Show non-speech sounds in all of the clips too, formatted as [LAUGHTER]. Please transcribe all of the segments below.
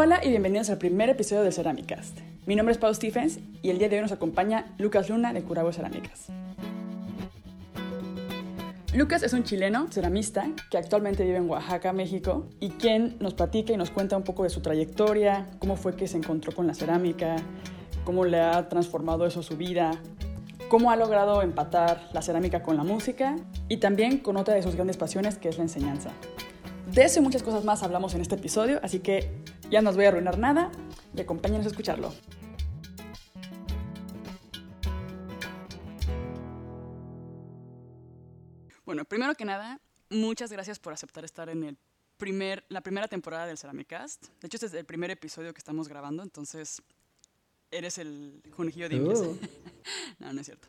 Hola y bienvenidos al primer episodio de Ceramicast. Mi nombre es Pau Stephens y el día de hoy nos acompaña Lucas Luna de Curabo Cerámicas. Lucas es un chileno ceramista que actualmente vive en Oaxaca, México, y quien nos platica y nos cuenta un poco de su trayectoria, cómo fue que se encontró con la cerámica, cómo le ha transformado eso su vida, cómo ha logrado empatar la cerámica con la música y también con otra de sus grandes pasiones que es la enseñanza. De eso y muchas cosas más hablamos en este episodio, así que ya no os voy a arruinar nada y acompáñenos a escucharlo. Bueno, primero que nada, muchas gracias por aceptar estar en el primer, la primera temporada del Ceramicast. De hecho, este es el primer episodio que estamos grabando, entonces eres el conejillo de indias. Oh. [LAUGHS] no, no es cierto.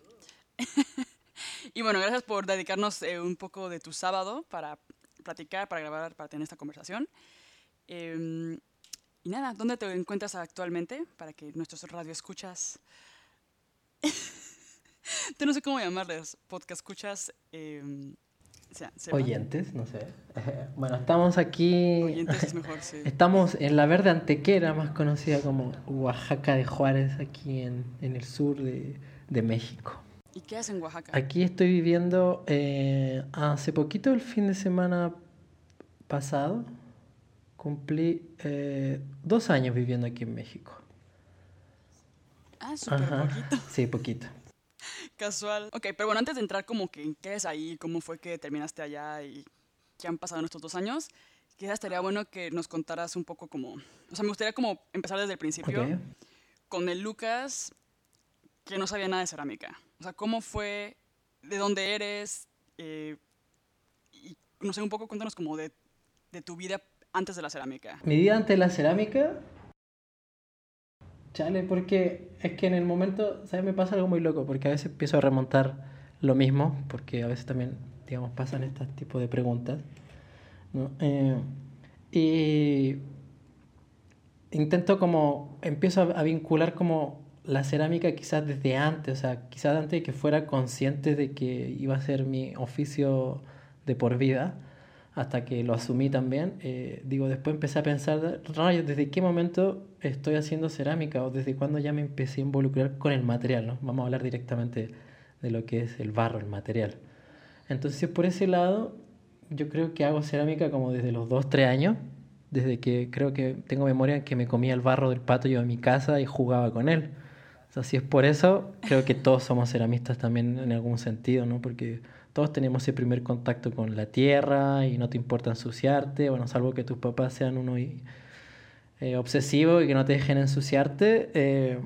[LAUGHS] y bueno, gracias por dedicarnos eh, un poco de tu sábado para platicar, para grabar, para tener esta conversación. Eh, y nada, ¿dónde te encuentras actualmente? Para que nuestros radioescuchas... [LAUGHS] Tú no sé cómo llamarles, podcast escuchas... Eh, o sea, sepan. Oyentes, no sé. [LAUGHS] Bueno, estamos aquí. Oyentes es mejor, sí. Estamos en la Verde Antequera, más conocida como Oaxaca de Juárez, aquí en, en el sur de, de México. ¿Y qué haces en Oaxaca? Aquí estoy viviendo eh, hace poquito, el fin de semana pasado, cumplí eh, dos años viviendo aquí en México. Ah, súper poquito. [LAUGHS] Sí, poquito. Casual. Ok, pero bueno, antes de entrar como que en qué es ahí, cómo fue que terminaste allá y qué han pasado en estos dos años, quizás estaría bueno que nos contaras un poco como... O sea, me gustaría como empezar desde el principio con el Lucas que no sabía nada de cerámica. O sea, cómo fue, de dónde eres, eh, y no sé, un poco cuéntanos como de, de tu vida antes de la cerámica. Mi vida ante la cerámica. Chale, porque es que en el momento, ¿sabes? Me pasa algo muy loco, porque a veces empiezo a remontar lo mismo, porque a veces también, digamos, pasan este tipo de preguntas. ¿no? Eh, y intento como, empiezo a, a vincular como la cerámica quizás desde antes, o sea, quizás antes de que fuera consciente de que iba a ser mi oficio de por vida hasta que lo asumí también, eh, digo, después empecé a pensar, rayos, ¿desde qué momento estoy haciendo cerámica o desde cuándo ya me empecé a involucrar con el material? ¿no? Vamos a hablar directamente de lo que es el barro, el material. Entonces, por ese lado, yo creo que hago cerámica como desde los 2, 3 años, desde que creo que tengo memoria que me comía el barro del pato yo en mi casa y jugaba con él. O sea, si es por eso, creo que todos somos ceramistas también en algún sentido, ¿no? Porque todos tenemos ese primer contacto con la tierra y no te importa ensuciarte, bueno, salvo que tus papás sean uno eh, obsesivo y que no te dejen ensuciarte. eh,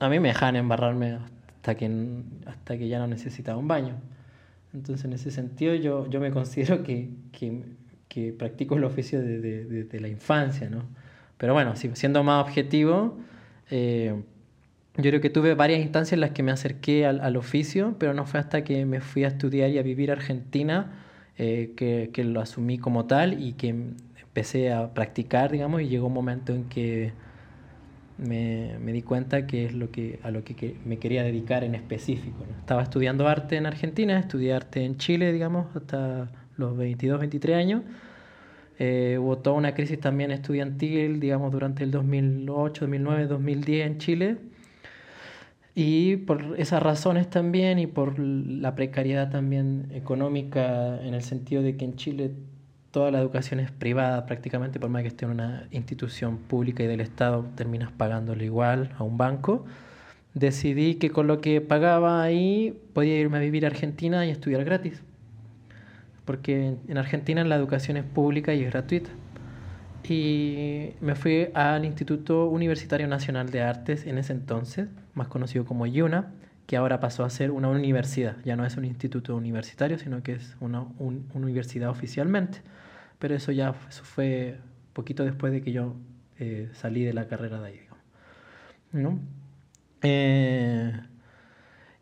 a mí me dejan embarrarme hasta que, hasta que ya no necesitaba un baño. Entonces, en ese sentido, yo, yo me considero que, que, que practico el oficio desde de, de- de la infancia, ¿no? Pero bueno, si- siendo más objetivo, eh, yo creo que tuve varias instancias en las que me acerqué al, al oficio, pero no fue hasta que me fui a estudiar y a vivir a Argentina eh, que, que lo asumí como tal y que empecé a practicar, digamos, y llegó un momento en que me, me di cuenta que es lo que, a lo que, que me quería dedicar en específico. ¿no? Estaba estudiando arte en Argentina, estudié arte en Chile, digamos, hasta los 22, 23 años. Eh, hubo toda una crisis también estudiantil, digamos, durante el 2008, 2009, 2010 en Chile. Y por esas razones también y por la precariedad también económica, en el sentido de que en Chile toda la educación es privada prácticamente, por más que esté en una institución pública y del Estado, terminas pagándolo igual a un banco. Decidí que con lo que pagaba ahí podía irme a vivir a Argentina y estudiar gratis. Porque en Argentina la educación es pública y es gratuita. Y me fui al Instituto Universitario Nacional de Artes en ese entonces, más conocido como IUNA, que ahora pasó a ser una universidad. Ya no es un instituto universitario, sino que es una un- universidad oficialmente. Pero eso ya eso fue poquito después de que yo eh, salí de la carrera de ahí. ¿No? Eh,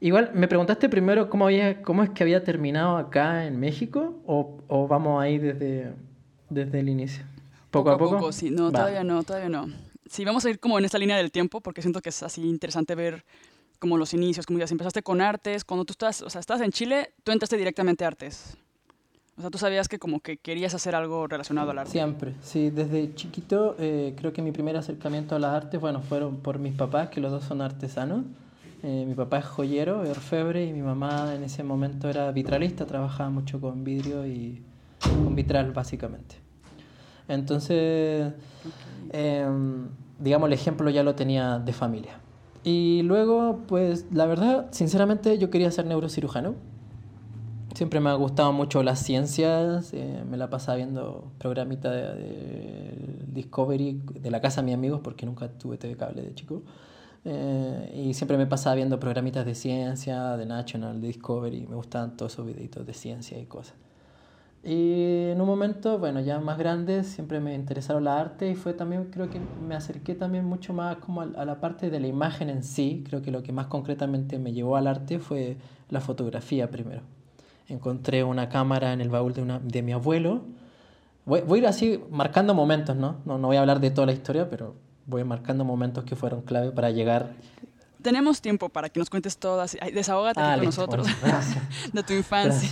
igual, me preguntaste primero cómo, había, cómo es que había terminado acá en México o, o vamos ahí desde, desde el inicio. Poco, a poco. sí. No, Va. todavía no, todavía no. Sí, vamos a ir como en esta línea del tiempo porque siento que es así interesante ver como los inicios, como ya empezaste con artes, cuando tú estás, o sea, estás en Chile, tú entraste directamente a artes. O sea, tú sabías que como que querías hacer algo relacionado al arte. Siempre, sí, desde chiquito eh, creo que mi primer acercamiento a las artes, bueno, fueron por mis papás, que los dos son artesanos. Eh, mi papá es joyero, orfebre, y mi mamá en ese momento era vitralista, trabajaba mucho con vidrio y con vitral básicamente. Entonces, em, digamos, el ejemplo ya lo tenía de familia. Y luego, pues, la verdad, sinceramente, yo quería ser neurocirujano. Siempre me ha gustado mucho las ciencias, eh, me la pasaba viendo programitas de, Discovery de la casa de mis amigos, porque nunca tuve TV cable de chico. Eh, y siempre me pasaba viendo programitas de ciencia, de National, de Discovery, me gustaban todos esos videitos de ciencia y cosas. Y en un momento, bueno, ya más grande, siempre me interesaron la arte y fue también, creo que me acerqué también mucho más como a, la parte de la imagen en sí. Creo que lo que más concretamente me llevó al arte fue la fotografía primero. Encontré una cámara en el baúl de, una, de mi abuelo. Voy, voy, a ir así marcando momentos, ¿no? ¿no? No voy a hablar de toda la historia, pero voy marcando momentos que fueron clave para llegar tenemos tiempo para que nos cuentes todas. Desahógate ah, con nosotros [LAUGHS] de tu infancia.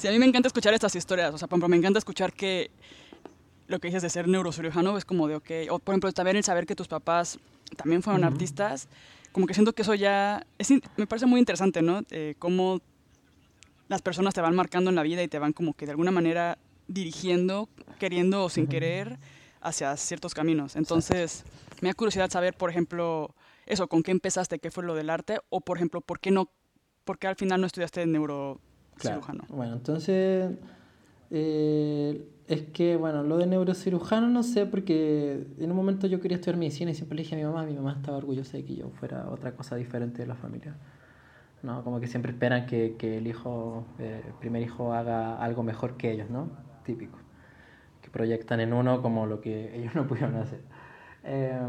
Sí, a mí me encanta escuchar estas historias. O sea, por ejemplo, me encanta escuchar que lo que dices de ser neurocirujano es como de, ok, o por ejemplo, también el saber que tus papás también fueron artistas, como que siento que eso ya, es, me parece muy interesante, ¿no? Eh, cómo las personas te van marcando en la vida y te van como que de alguna manera dirigiendo, queriendo o sin querer, hacia ciertos caminos. Entonces, me da curiosidad saber, por ejemplo, eso, ¿con qué empezaste? ¿Qué fue lo del arte? O, por ejemplo, ¿por qué, no, por qué al final no estudiaste neurocirujano? Bueno, entonces, eh, es que, bueno, lo de neurocirujano no sé, porque en un momento yo quería estudiar medicina y siempre le dije a mi mamá, mi mamá estaba orgullosa de que yo fuera otra cosa diferente de la familia. ¿no? Como que siempre esperan que, que el hijo, eh, el primer hijo haga algo mejor que ellos, ¿no? Típico. Que proyectan en uno como lo que [LAUGHS] ellos no pudieron hacer. Eh,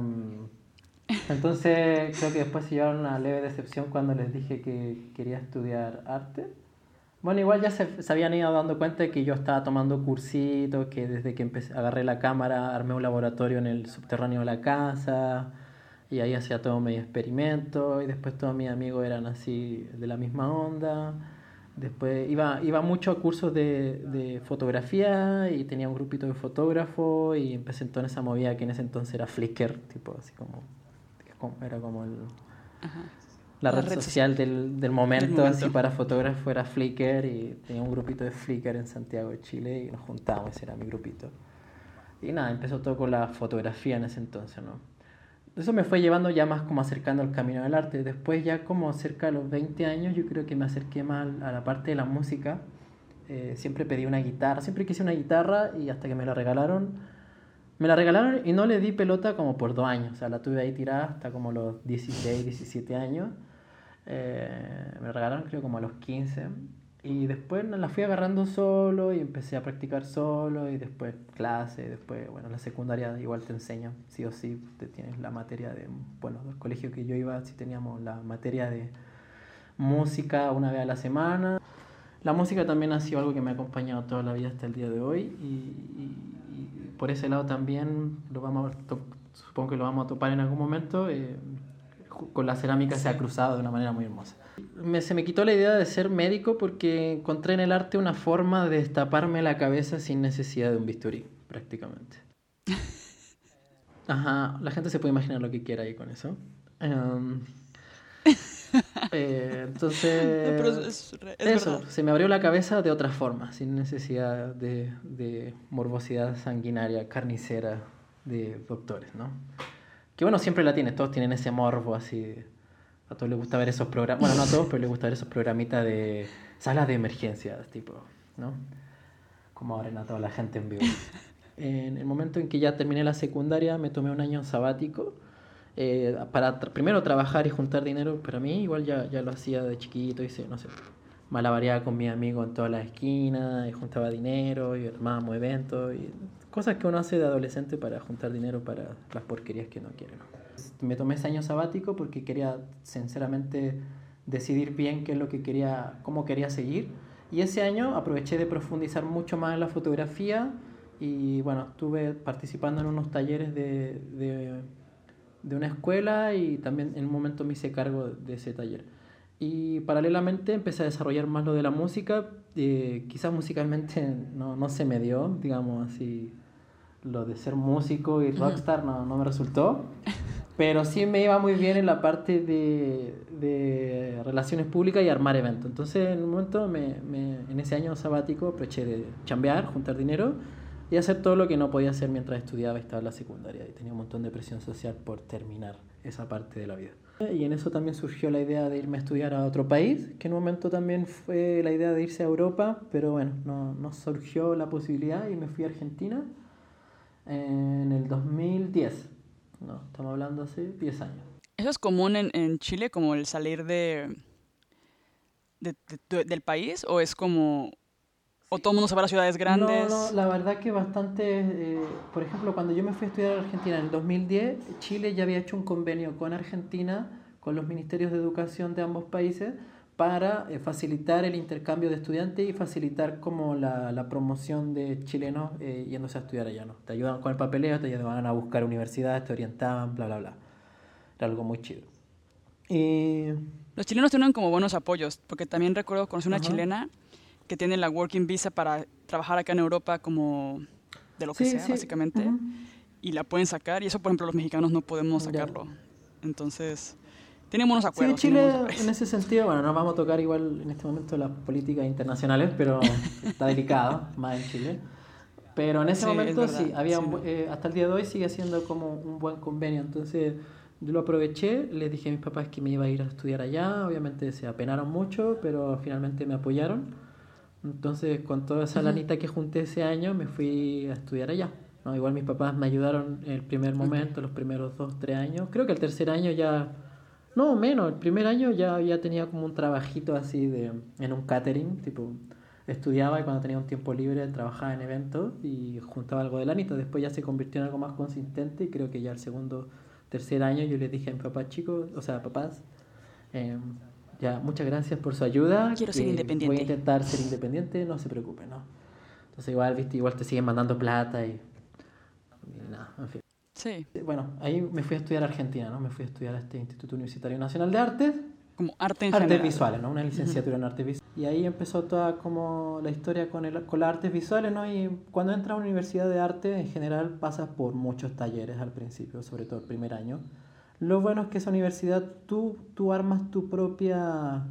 entonces creo que después se llevaron una leve decepción cuando les dije que quería estudiar arte. Bueno, igual ya se, se, habían ido dando cuenta de que yo estaba tomando cursitos, que desde que empecé, agarré la cámara armé un laboratorio en el subterráneo de la casa y ahí hacía todo medio experimento y después todos mis amigos eran así de la misma onda. Después iba, iba mucho a cursos de, de fotografía y tenía un grupito de fotógrafos y empecé en toda esa movida que en ese entonces era Flickr, tipo así como era como el, la, red, social del, del, momento, así para fotógrafos era Flickr y tenía un grupito de Flickr en Santiago de Chile y nos juntábamos, ese era mi grupito. Y nada, empezó todo con la fotografía en ese entonces, ¿no? Eso me fue llevando ya más como acercando al camino del arte. Después ya como cerca de los 20 años yo creo que me acerqué más a la parte de la música. Eh, siempre pedí una guitarra, siempre quise una guitarra y hasta que me la regalaron me la regalaron y no le di pelota como por dos años. O sea, la tuve ahí tirada hasta como los 16, 17 años. Eh, me la regalaron creo como a los 15. Y después la fui agarrando solo y empecé a practicar solo y después clase, después, bueno, la secundaria igual te enseña, sí o sí, te tienes la materia de, bueno, del colegio que yo iba, sí teníamos la materia de música una vez a la semana. La música también ha sido algo que me ha acompañado toda la vida hasta el día de hoy y por ese lado también lo vamos supongo que lo vamos a topar en algún momento. Eh, con la cerámica se ha cruzado de una manera muy hermosa. Me, se me quitó la idea de ser médico porque encontré en el arte una forma de destaparme la cabeza sin necesidad de un bisturí, prácticamente. Ajá, la gente se puede imaginar lo que quiera ahí con eso. [LAUGHS] Eh, entonces, eso, se me abrió la cabeza de otra forma, sin necesidad de, de, morbosidad sanguinaria, carnicera de doctores, ¿no? Que bueno, siempre la tiene, todos tienen ese morbo así. A todos les gusta ver esos programas, bueno, no a todos, pero les gusta ver esos programitas de salas de emergencias, tipo, ¿no? Como abren a toda la gente en vivo. [LAUGHS] En el momento en que ya terminé la secundaria, me tomé un año sabático eh, para primero trabajar y juntar dinero, pero a mí igual ya, ya lo hacía de chiquito, hice, no sé, malabareaba con mi amigo en todas las esquinas, y juntaba dinero, y armábamos eventos, y cosas que uno hace de adolescente para juntar dinero para las porquerías que no quiere. Me tomé ese año sabático porque quería sinceramente decidir bien qué es lo que quería, cómo quería seguir. Y ese año aproveché de profundizar mucho más en la fotografía y bueno, estuve participando en unos talleres de, de de una escuela y también en un momento me hice cargo de ese taller. y paralelamente empecé a desarrollar más lo de la música. Eh, quizás musicalmente [LAUGHS] no, no, se me dio, digamos así, lo de ser músico y rockstar no, no me resultó. Pero sí me iba muy bien en la parte de, de relaciones públicas y armar eventos. Entonces, en un momento, me, me, en ese año sabático, aproveché de chambear, juntar dinero y hacer todo lo que no podía hacer mientras estudiaba y estaba en la secundaria. Y tenía un montón de presión social por terminar esa parte de la vida. Y en eso también surgió la idea de irme a estudiar a otro país, que en un momento también fue la idea de irse a Europa, pero bueno, no, no surgió la posibilidad y me fui a Argentina en el 2010. No, estamos hablando hace 10 años. ¿Eso es común en, en Chile, como el salir de, de, del país? ¿O es como ¿O todo el mundo se va a ciudades grandes? No, no, la verdad que bastante... Eh, por ejemplo, cuando yo me fui a estudiar a Argentina en el 2010, Chile ya había hecho un convenio con Argentina, con los ministerios de educación de ambos países, para eh, facilitar el intercambio de estudiantes y facilitar como la, la promoción de chilenos eh, yéndose a estudiar allá. ¿no? Te ayudaban con el papeleo, te ayudaban a buscar universidades, te orientaban, bla, bla, bla. Era algo muy chido. Y... Los chilenos tienen como buenos apoyos, porque también recuerdo conocer una chilena que tiene la Working Visa para trabajar acá en Europa como de lo que sea, básicamente, y la pueden sacar, y eso, por ejemplo, los mexicanos no podemos sacarlo. Entonces, tienen buenos acuerdos. Sí, Chile, en ese sentido, bueno, no vamos a tocar igual en este momento las políticas internacionales, pero [LAUGHS] está delicado, más en Chile. Pero en ese momento sí, había eh, hasta el día de hoy sigue siendo como un buen convenio. Entonces yo lo aproveché, les dije a mis papás que me iba a ir a estudiar allá. Obviamente se apenaron mucho, pero finalmente me apoyaron. Entonces, con toda esa lanita que junté ese año, me fui a estudiar allá. ¿no? Igual mis papás me ayudaron el primer momento, los primeros dos, tres años. Creo que el tercer año ya, no, menos, el primer año ya, ya tenía como un trabajito así de, en un catering, tipo, estudiaba y cuando tenía un tiempo libre trabajaba en eventos y juntaba algo de lanita. Después ya se convirtió en algo más consistente y creo que ya el segundo, tercer año yo les dije a mis papás chicos, o sea, papás, eh, ya, muchas gracias por su ayuda. Quiero ser independiente. Voy a intentar ser independiente, no se preocupe, ¿no? Entonces igual, viste, igual te siguen mandando plata y, nada, en fin. Sí. Bueno, ahí me fui a estudiar a Argentina, ¿no? Me fui a estudiar a este Instituto Universitario Nacional de Artes. Como arte en Artes visuales, ¿no? Una licenciatura en artes visuales. Y ahí empezó toda como la historia con, el, con las artes visuales, ¿no? Y cuando entras a una universidad de arte, en general pasas por muchos talleres al principio, sobre todo el primer año lo bueno es que esa universidad tú, tú armas tu propia,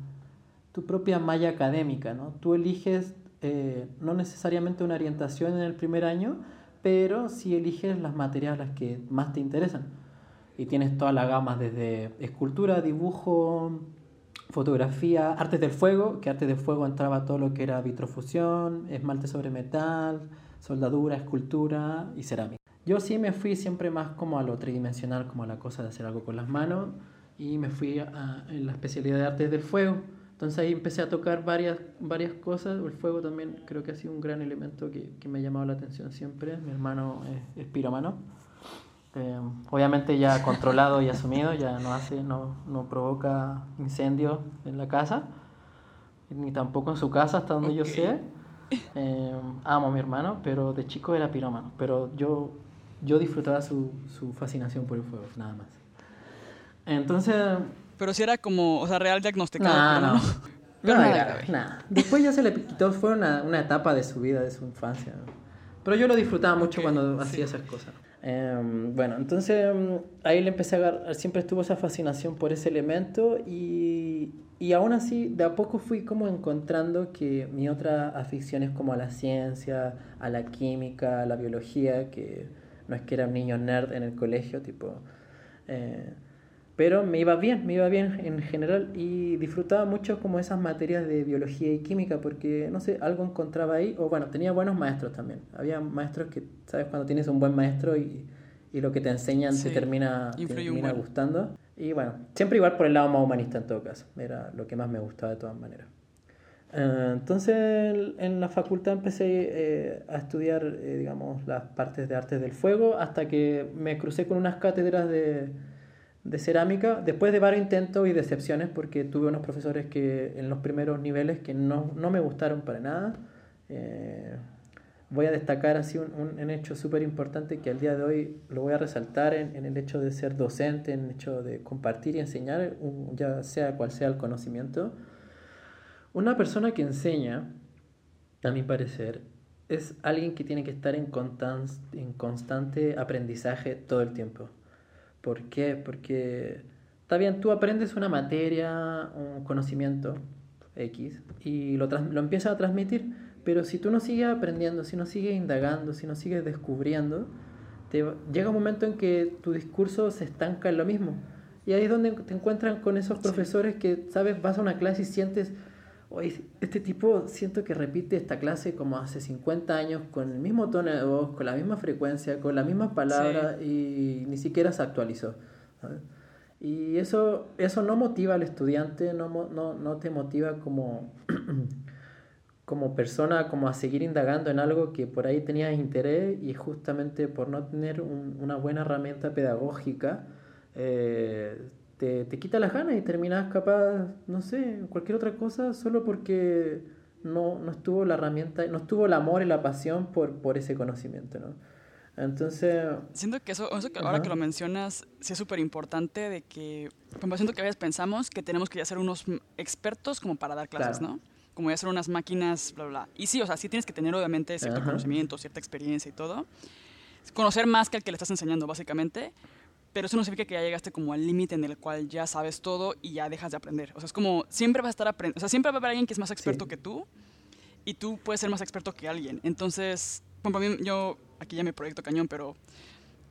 tu propia malla académica, ¿no? Tú eliges eh, no necesariamente una orientación en el primer año, pero sí eliges las materias las que más te interesan. Y tienes todas las gamas desde escultura, dibujo, fotografía, artes del fuego, que artes del fuego entraba todo lo que era vitrofusión, esmalte sobre metal, soldadura, escultura y cerámica. Yo sí me fui siempre más como a lo tridimensional, como a la cosa de hacer algo con las manos, y me fui a, en la especialidad de artes del fuego. Entonces ahí empecé a tocar varias, varias cosas. El fuego también creo que ha sido un gran elemento que, que me ha llamado la atención siempre. Mi hermano es, es piromano. Eh, obviamente ya [LAUGHS] controlado y asumido, ya no hace, no, no provoca incendios en la casa, ni tampoco en su casa, hasta donde yo sé. Eh, amo a mi hermano, pero de chico era pirómano. Pero yo yo disfrutaba su, su fascinación por el fuego, nada más. Entonces... Pero si era como, o sea, real diagnosticado. No, no. Pero no, nada. [LAUGHS] Después ya se le quitó, fue una, una, etapa de su vida, de su infancia. Pero yo lo disfrutaba mucho cuando hacía esas cosas. Eh, bueno, entonces em, ahí le empecé a agarrar, siempre estuvo esa fascinación por ese elemento y, y aún así de a poco fui como encontrando que mi otra afición es como a la ciencia, a la química, a la biología, que no es que era un niño nerd en el colegio, tipo... Eh, pero me iba bien, me iba bien en general y disfrutaba mucho como esas materias de biología y química porque, no sé, algo encontraba ahí, o bueno, tenía buenos maestros también. Había maestros que, ¿sabes? Cuando tienes un buen maestro y, y lo que te enseñan te termina, te termina gustando. Y bueno, siempre igual por el lado más humanista en todo caso, era lo que más me gustaba de todas maneras. Eh, entonces en la facultad empecé eh, a estudiar, eh, digamos, las partes de artes del fuego hasta que me crucé con unas cátedras de, de cerámica, después de varios intentos y decepciones, porque tuve unos profesores que en los primeros niveles que no, no me gustaron para nada. voy a destacar así un, un, hecho súper importante que al día de hoy lo voy a resaltar en, en, el hecho de ser docente, en el hecho de compartir y enseñar, ya sea cual sea el conocimiento. Una persona que enseña, a mi parecer, es alguien que tiene que estar en, en constante aprendizaje todo el tiempo. ¿Por qué? Porque está bien, tú aprendes una materia, un conocimiento X, y lo, lo empiezas a transmitir, pero si tú no sigues aprendiendo, si no sigues indagando, si no sigues descubriendo, te, llega un momento en que tu discurso se estanca en lo mismo. Y ahí es donde te encuentran con esos profesores que, sabes, vas a una clase y sientes, oye, este tipo siento que repite esta clase como hace 50 años, con el mismo tono de voz, con la misma frecuencia, con las mismas palabras y ni siquiera se actualizó. Y eso, eso no motiva al estudiante, no, no, no te motiva como [CLEARS THROAT] como persona como a seguir indagando en algo que por ahí tenías interés y justamente por no tener una buena herramienta pedagógica eh, te, te, quita las ganas y terminas capaz, no sé, cualquier otra cosa solo porque no, no estuvo la herramienta, no estuvo el amor y la pasión por, por ese conocimiento, ¿no? Entonces... Siento que eso, eso que ahora que lo mencionas, sí es súper importante de que, como siento que a veces pensamos que tenemos que ya ser unos expertos como para dar clases, ¿no? como ya ser unas máquinas, bla, bla. Y sí, o sea, sí tienes que tener obviamente cierto conocimiento, cierta experiencia y todo. Conocer más que al que le estás enseñando, básicamente. Pero eso no significa que ya llegaste como al límite en el cual ya sabes todo y ya dejas de aprender. O sea, es como siempre vas a estar aprendiendo. O sea, siempre va a haber alguien que es más experto que tú y tú puedes ser más experto que alguien. Entonces, para mí, yo aquí ya me proyecto cañón, pero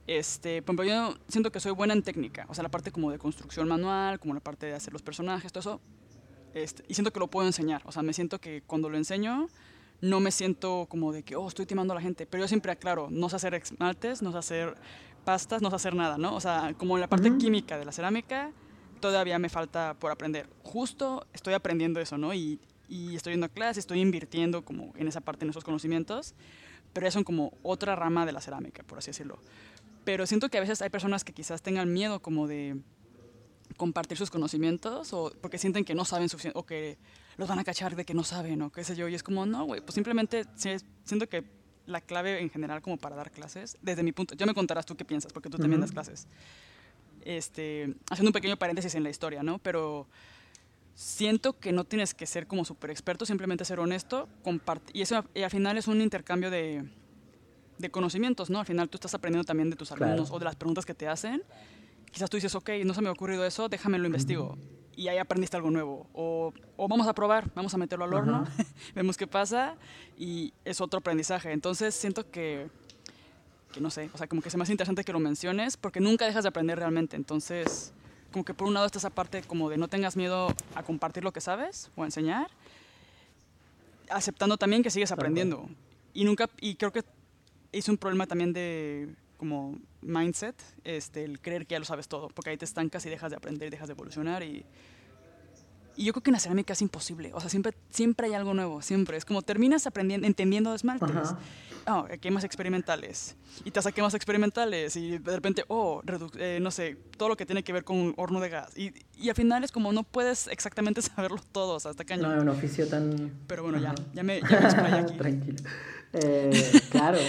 este, por yo siento que soy buena en técnica, o sea, la parte como de construcción manual, como la parte de hacer los personajes, todo eso, este, y siento que lo puedo enseñar. O sea, me siento que cuando lo enseño, no me siento como de que, oh, estoy timando a la gente. Pero yo siempre aclaro, no sé hacer esmaltes, no sé hacer pastas, no sé hacer nada, ¿no? O sea, como la parte química de la cerámica, todavía me falta por aprender. Justo estoy aprendiendo eso, ¿no? Y, y estoy yendo a clases, estoy invirtiendo como en esa parte, en esos conocimientos. Pero ya son como otra rama de la cerámica, por así decirlo. Pero siento que a veces hay personas que quizás tengan miedo como de compartir sus conocimientos o porque sienten que no saben suficiente o que los van a cachar de que no saben o qué sé yo. Y es como, no, güey, pues simplemente siento que la clave en general como para dar clases, desde mi punto, ya me contarás tú qué piensas, porque tú también das clases. Este, haciendo un pequeño paréntesis en la historia, ¿no? Pero siento que no tienes que ser como súper experto, simplemente ser honesto, compartir. Y eso y al final es un intercambio de, de, conocimientos, ¿no? Al final tú estás aprendiendo también de tus alumnos o de las preguntas que te hacen quizás tú dices, ok, no se me ha ocurrido eso, déjame lo investigo. Y ahí aprendiste algo nuevo. O, o vamos a probar, vamos a meterlo al horno, [LAUGHS] vemos qué pasa y es otro aprendizaje. Entonces siento que, que, no sé, o sea, como que es más interesante que lo menciones porque nunca dejas de aprender realmente. Entonces, como que por un lado está esa parte como de no tengas miedo a compartir lo que sabes o a enseñar, aceptando también que sigues aprendiendo. Y nunca, y creo que es un problema también de como mindset, este, el creer que ya lo sabes todo, porque ahí te estancas y dejas de aprender, dejas de evolucionar y, y yo creo que en la cerámica es imposible, o sea, siempre, siempre hay algo nuevo, siempre, es como terminas aprendiendo, entendiendo esmaltes, oh, quemas experimentales, y te hace quemas experimentales, y de repente, oh, eh, no sé, todo lo que tiene que ver con horno de gas, y, y al final es como no puedes exactamente [LAUGHS] saberlo todo, o sea, hasta cañón. No, es un oficio tan... Pero bueno, ya, ya me, ya me [LAUGHS] aquí. Tranquilo. Eh, claro.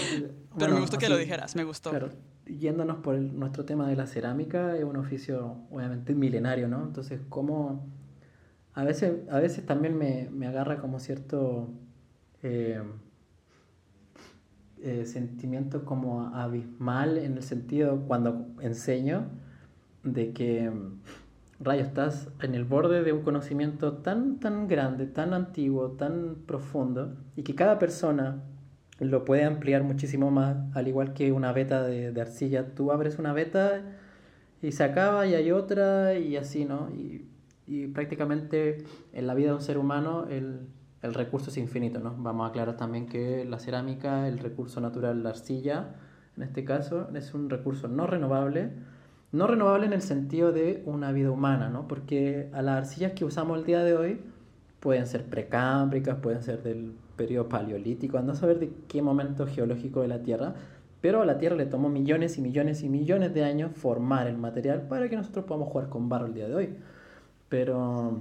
Pero me gustó que lo dijeras, me gustó. Claro, yéndonos por nuestro tema de la cerámica, es un oficio obviamente milenario, ¿no? Entonces, ¿cómo...? A veces, a veces también me, me agarra como cierto eh, eh, sentimiento como abismal en el sentido cuando enseño de que rayo estás en el borde de un conocimiento tan tan grande, tan antiguo, tan profundo y que cada persona lo puede ampliar muchísimo más, al igual que una beta de, arcilla. Tú abres una beta y se acaba y hay otra y así, ¿no? Y, y prácticamente en la vida de un ser humano el, el, recurso es infinito, ¿no? Vamos a aclarar también que la cerámica, el recurso natural, la arcilla, en este caso, es un recurso no renovable. No renovable en el sentido de una vida humana, ¿no? Porque a las arcillas que usamos el día de hoy pueden ser precámbricas, pueden ser del periodo paleolítico, anda a saber de qué momento geológico de la Tierra, pero a la Tierra le tomó millones y millones y millones de años formar el material para que nosotros podamos jugar con barro el día de hoy. Pero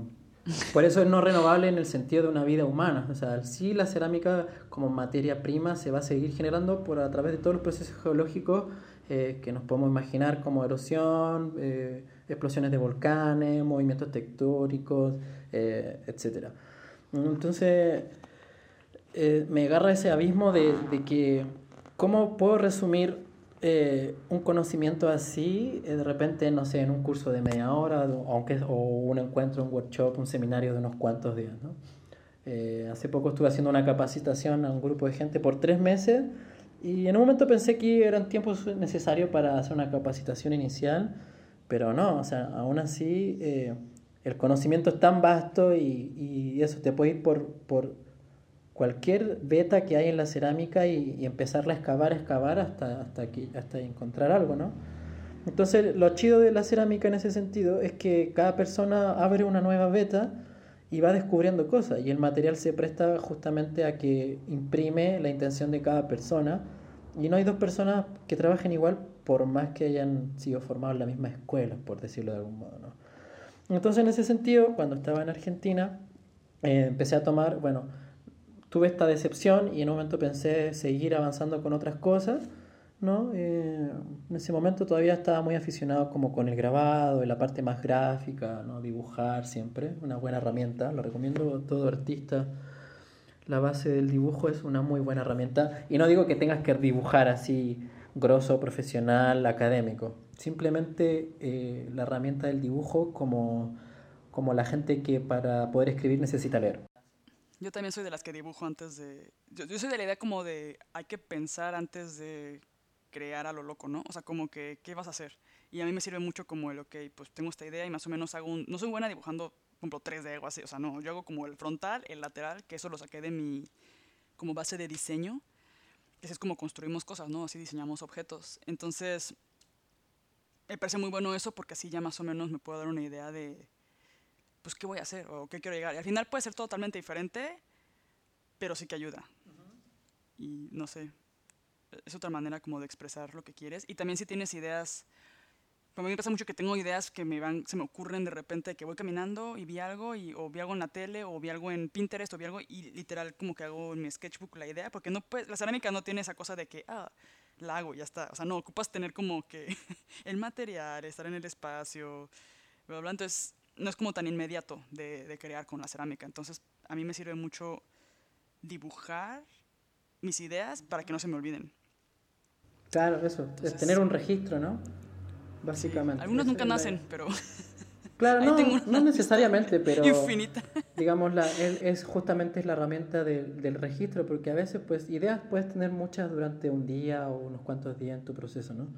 Por eso es no renovable en el sentido de una vida humana. O sea, sí la cerámica como materia prima se va a seguir generando por a través de todos los procesos geológicos eh, que nos podemos imaginar como erosión, eh, explosiones de volcanes, movimientos tectónicos, eh, etc. Entonces, eh, me agarra ese abismo de, de, que, ¿cómo puedo resumir eh, un conocimiento así, de repente, no sé, en un curso de media hora, aunque, o un encuentro, un workshop, un seminario de unos cuantos días? ¿no? hace poco estuve haciendo una capacitación a un grupo de gente por tres meses y en un momento pensé que eran tiempos necesarios para hacer una capacitación inicial, pero no, o sea, aún así el conocimiento es tan vasto y, eso te puede ir por, cualquier beta que hay en la cerámica y, y empezarla a excavar, excavar hasta, hasta, aquí, hasta encontrar algo, ¿no? Entonces, lo chido de la cerámica en ese sentido es que cada persona abre una nueva beta y va descubriendo cosas y el material se presta justamente a que imprime la intención de cada persona y no hay dos personas que trabajen igual por más que hayan sido formados en la misma escuela, por decirlo de algún modo, ¿no? Entonces, en ese sentido, cuando estaba en Argentina, eh, empecé a tomar, bueno, tuve esta decepción y en un momento pensé seguir avanzando con otras cosas, ¿no? Eh, en ese momento todavía estaba muy aficionado como con el grabado, y la parte más gráfica, ¿no? Dibujar siempre, una buena herramienta, lo recomiendo a todo artista. La base del dibujo es una muy buena herramienta y no digo que tengas que dibujar así grosso, profesional, académico simplemente eh, la herramienta del dibujo como, como la gente que para poder escribir necesita leer. Yo también soy de las que dibujo antes de... Yo, soy de la idea como de hay que pensar antes de crear a lo loco, ¿no? O sea, como que, ¿qué vas a hacer? Y a mí me sirve mucho como el, ok, pues tengo esta idea y más o menos hago un... No soy buena dibujando, por ejemplo, 3D o así, o sea, no, yo hago como el frontal, el lateral, que eso lo saqué de mi como base de diseño. Ese es como construimos cosas, ¿no? Así diseñamos objetos. Entonces, me parece muy bueno eso porque así ya más o menos me puedo dar una idea de, pues, qué voy a hacer o qué quiero llegar. Y al final puede ser totalmente diferente, pero sí que ayuda. Uh -huh. Y no sé, es otra manera como de expresar lo que quieres. Y también si tienes ideas, a mí me pasa mucho que tengo ideas que me van, se me ocurren de repente que voy caminando y vi algo, y, o vi algo en la tele, o vi algo en Pinterest, o vi algo, y literal como que hago en mi sketchbook la idea, porque no puedes, la cerámica no tiene esa cosa de que, ah, la hago, ya está. O sea, no, ocupas tener como que [LAUGHS] el material, estar en el espacio, bla, bla. Entonces, no es como tan inmediato de, de, crear con la cerámica. Entonces, a mí me sirve mucho dibujar mis ideas para que no se me olviden. Claro, eso, Entonces, es tener un registro, ¿no? Básicamente. Algunos nunca nacen, pero... [LAUGHS] Claro, no, no necesariamente, [LAUGHS] pero infinita. [LAUGHS] digamos, la, es justamente es la herramienta de, del registro, porque a veces, pues, ideas puedes tener muchas durante un día o unos cuantos días en tu proceso, ¿no?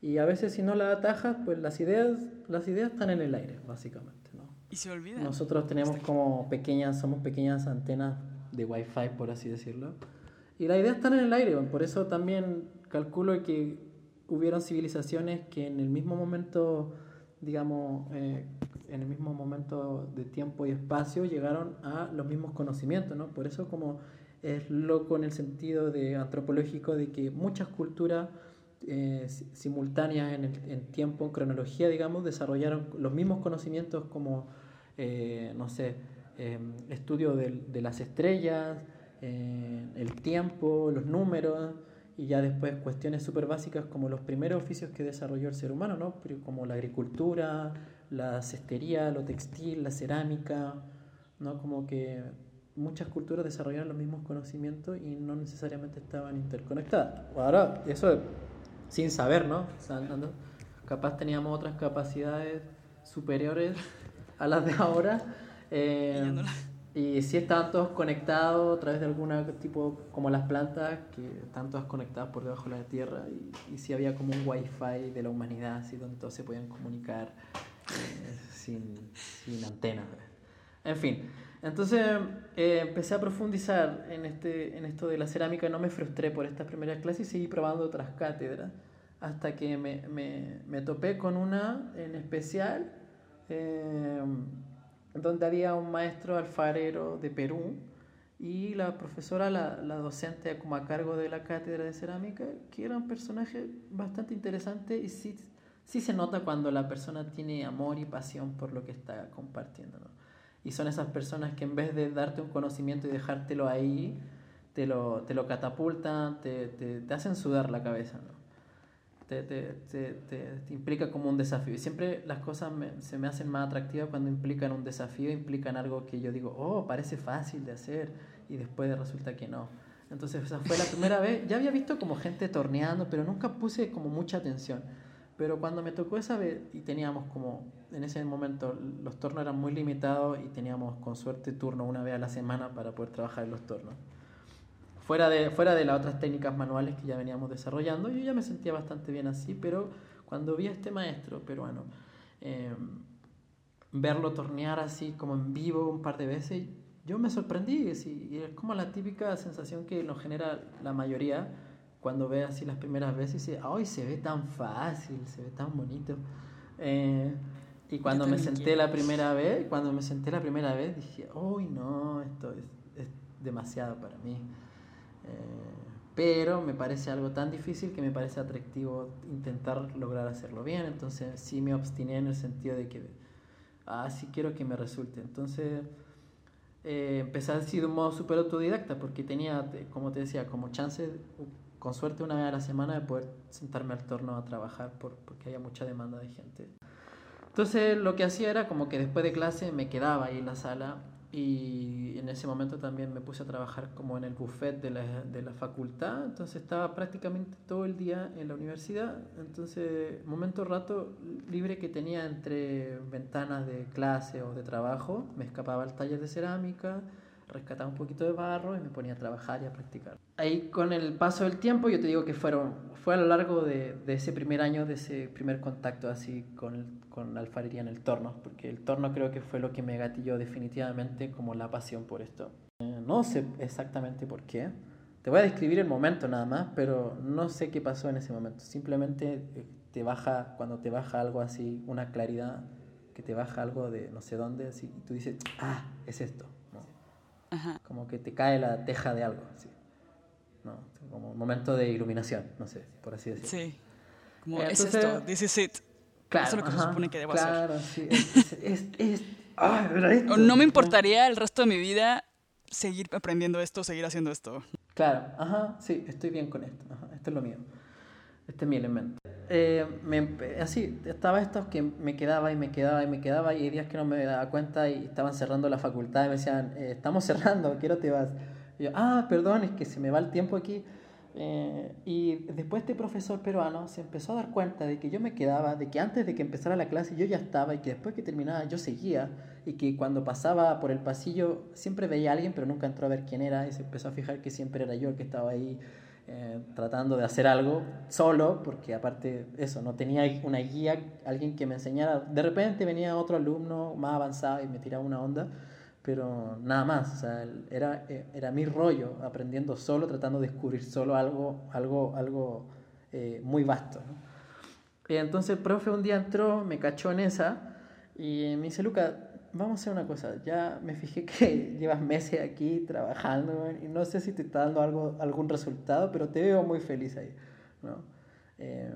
Y a veces si no las atajas, pues las ideas, las ideas están en el aire, básicamente, ¿no? Y se olvidan. Nosotros tenemos como pequeñas, somos pequeñas antenas de Wi-Fi, por así decirlo, y las ideas están en el aire, por eso también calculo que hubieron civilizaciones que en el mismo momento digamos, eh, en el mismo momento de tiempo y espacio llegaron a los mismos conocimientos, ¿no? Por eso como es loco en el sentido de antropológico de que muchas culturas eh, simultáneas en, el, en tiempo, en cronología, digamos, desarrollaron los mismos conocimientos como, eh, no sé, estudio de, de, las estrellas, el tiempo, los números, y ya después cuestiones súper básicas como los primeros oficios que desarrolló el ser humano, ¿no? como la agricultura, la cestería, lo textil, la cerámica, ¿no? como que muchas culturas desarrollaron los mismos conocimientos y no necesariamente estaban interconectadas. Ahora, eso sin saber, ¿no? capaz teníamos otras capacidades superiores a las de ahora. Eh, y si estaban todos conectados a través de alguna tipo, como las plantas, que están todas conectadas por debajo de la tierra, y, y si había como un wifi de la humanidad, así donde todos se podían comunicar eh, [LAUGHS] sin, sin antena. En fin, entonces eh, empecé a profundizar en, este, en esto de la cerámica, no me frustré por estas primeras clases y seguí probando otras cátedras, hasta que me, me, me topé con una en especial. Eh, donde había un maestro alfarero de Perú y la profesora, la, la, docente como a cargo de la cátedra de cerámica, que era un personaje bastante interesante y sí, sí se nota cuando la persona tiene amor y pasión por lo que está compartiendo. Y son esas personas que en vez de darte un conocimiento y dejártelo ahí, te lo, te lo catapultan, te, te, te hacen sudar la cabeza. Te, te, te, implica como un desafío. Y siempre las cosas se me hacen más atractivas cuando implican un desafío, implican algo que yo digo, oh, parece fácil de hacer, y después resulta que no. Entonces, esa fue la primera vez. Ya había visto como gente torneando, pero nunca puse como mucha atención. Pero cuando me tocó esa vez y teníamos como, en ese momento los tornos eran muy limitados y teníamos con suerte turno una vez a la semana para poder trabajar en los tornos. Fuera de, fuera de las otras técnicas manuales que ya veníamos desarrollando, yo ya me sentía bastante bien así, pero cuando vi a este maestro peruano, eh, verlo tornear así como en vivo un par de veces, yo me sorprendí, y es como la típica sensación que nos genera la mayoría cuando ve así las primeras veces y dice, ¡ay, se ve tan fácil, se ve tan bonito! Eh, y cuando me senté la primera vez, cuando me senté la primera vez, dije, ¡ay, no! Esto es, es demasiado para mí. Pero me parece algo tan difícil que me parece atractivo intentar lograr hacerlo bien. Entonces sí me obstiné en el sentido de que, ah, sí quiero que me resulte. Entonces eh, empecé así de un modo súper autodidacta porque tenía, como te decía, como chance, con suerte una vez a la semana, de poder sentarme al torno a trabajar por, porque había mucha demanda de gente. Entonces lo que hacía era como que después de clase me quedaba ahí en la sala y en ese momento también me puse a trabajar como en el buffet de la, de la facultad, entonces estaba prácticamente todo el día en la universidad, entonces momento rato libre que tenía entre ventanas de clase o de trabajo, me escapaba al taller de cerámica, rescataba un poquito de barro y me ponía a trabajar y a practicar. Ahí con el paso del tiempo yo te digo que fueron, fue a lo largo de, de ese primer año, de ese primer contacto así con, con la alfarería en el torno, porque el torno creo que fue lo que me gatilló definitivamente como la pasión por esto. Eh, no sé exactamente por qué, te voy a describir el momento nada más, pero no sé qué pasó en ese momento. Simplemente eh, te baja, cuando te baja algo así, una claridad, que te baja algo de no sé dónde, así, y tú dices, ah, es esto. Como que te cae la teja de algo. ¿no? Como un momento de iluminación, no sé, por así decirlo. Sí. Como es esto, this is it. Claro, Eso es lo que se supone que debo claro, hacer. Sí, es, es, ah, no me importaría el resto de mi vida seguir aprendiendo esto, seguir haciendo esto. Claro, ajá, sí, estoy bien con esto. esto es lo mío. Este es mi elemento. Eh, así, estaba esto que me quedaba y me quedaba y me quedaba y hay días que no me daba cuenta y estaban cerrando la facultad y me decían, eh, estamos cerrando, quiero te vas. Y yo, ah, perdón, es que se me va el tiempo aquí. Eh, y después este profesor peruano se empezó a dar cuenta de que yo me quedaba, de que antes de que empezara la clase yo ya estaba y que después que terminaba yo seguía y que cuando pasaba por el pasillo siempre veía a alguien pero nunca entró a ver quién era y se empezó a fijar que siempre era yo el que estaba ahí eh, tratando de hacer algo solo, porque aparte eso, no tenía una guía, alguien que me enseñara. De repente venía otro alumno más avanzado y me tiraba una onda, pero nada más, era, eh, era mi rollo, aprendiendo solo, tratando de descubrir solo algo, algo, algo eh, muy vasto. Y entonces el profe un día entró, me cachó en esa y me dice, Luca, vamos a hacer una cosa. Ya me fijé [LAUGHS] que llevas meses aquí trabajando y no sé si te está dando algo, algún resultado, pero te veo muy feliz ahí. ¿no? Eh,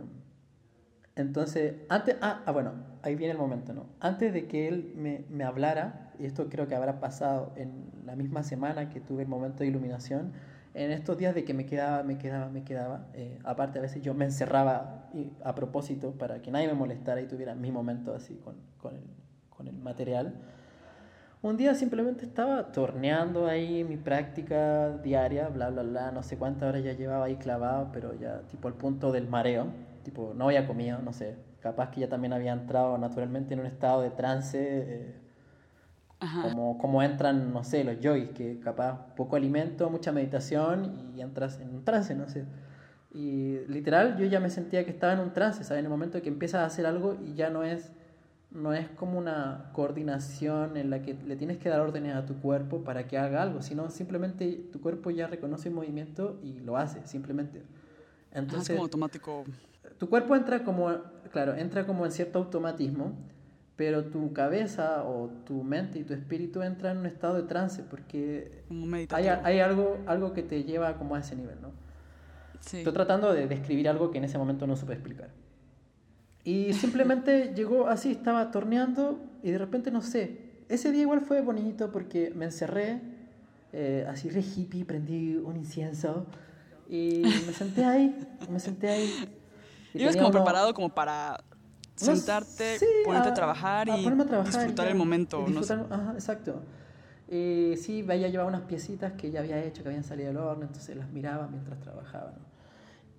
entonces, antes, ah, ah, bueno, ahí viene el momento, ¿no? Antes de que él me, me, hablara, y esto creo que habrá pasado en la misma semana que tuve el momento de iluminación, en estos días de que me quedaba, me quedaba, me quedaba, eh, aparte a veces yo me encerraba a propósito para que nadie me molestara y tuviera mi momento así con, con, el, con el material. Un día simplemente estaba torneando ahí mi práctica diaria, bla, bla, bla, no sé cuántas horas ya llevaba ahí clavado, pero ya tipo al punto del mareo, tipo no había comido, no sé, capaz que ya también había entrado naturalmente en un estado de trance, eh, como, como entran, no sé, los yogis, que capaz poco alimento, mucha meditación y entras en un trance, no sé. Y literal yo ya me sentía que estaba en un trance, ¿sabes? En el momento que empiezas a hacer algo y ya no es no es como una coordinación en la que le tienes que dar órdenes a tu cuerpo para que haga algo, sino simplemente tu cuerpo ya reconoce el movimiento y lo hace, simplemente. Entonces, es como automático. Tu cuerpo entra como, claro, entra como en cierto automatismo, pero tu cabeza o tu mente y tu espíritu entran en un estado de trance porque hay, hay, algo, algo que te lleva como a ese nivel, ¿no? Estoy tratando de describir algo que en ese momento no supe explicar. Y simplemente [LAUGHS] llegó así, estaba torneando y de repente, no sé, ese día igual fue bonito porque me encerré, eh, así re hippie, prendí un incienso y me senté ahí, me senté ahí. Y Ibas como preparado como para sentarte, ponerte a, trabajar y disfrutar el momento. no Ajá, exacto. Y sí, veía llevaba unas piecitas que ya había hecho, que habían salido del horno, entonces las miraba mientras trabajaba.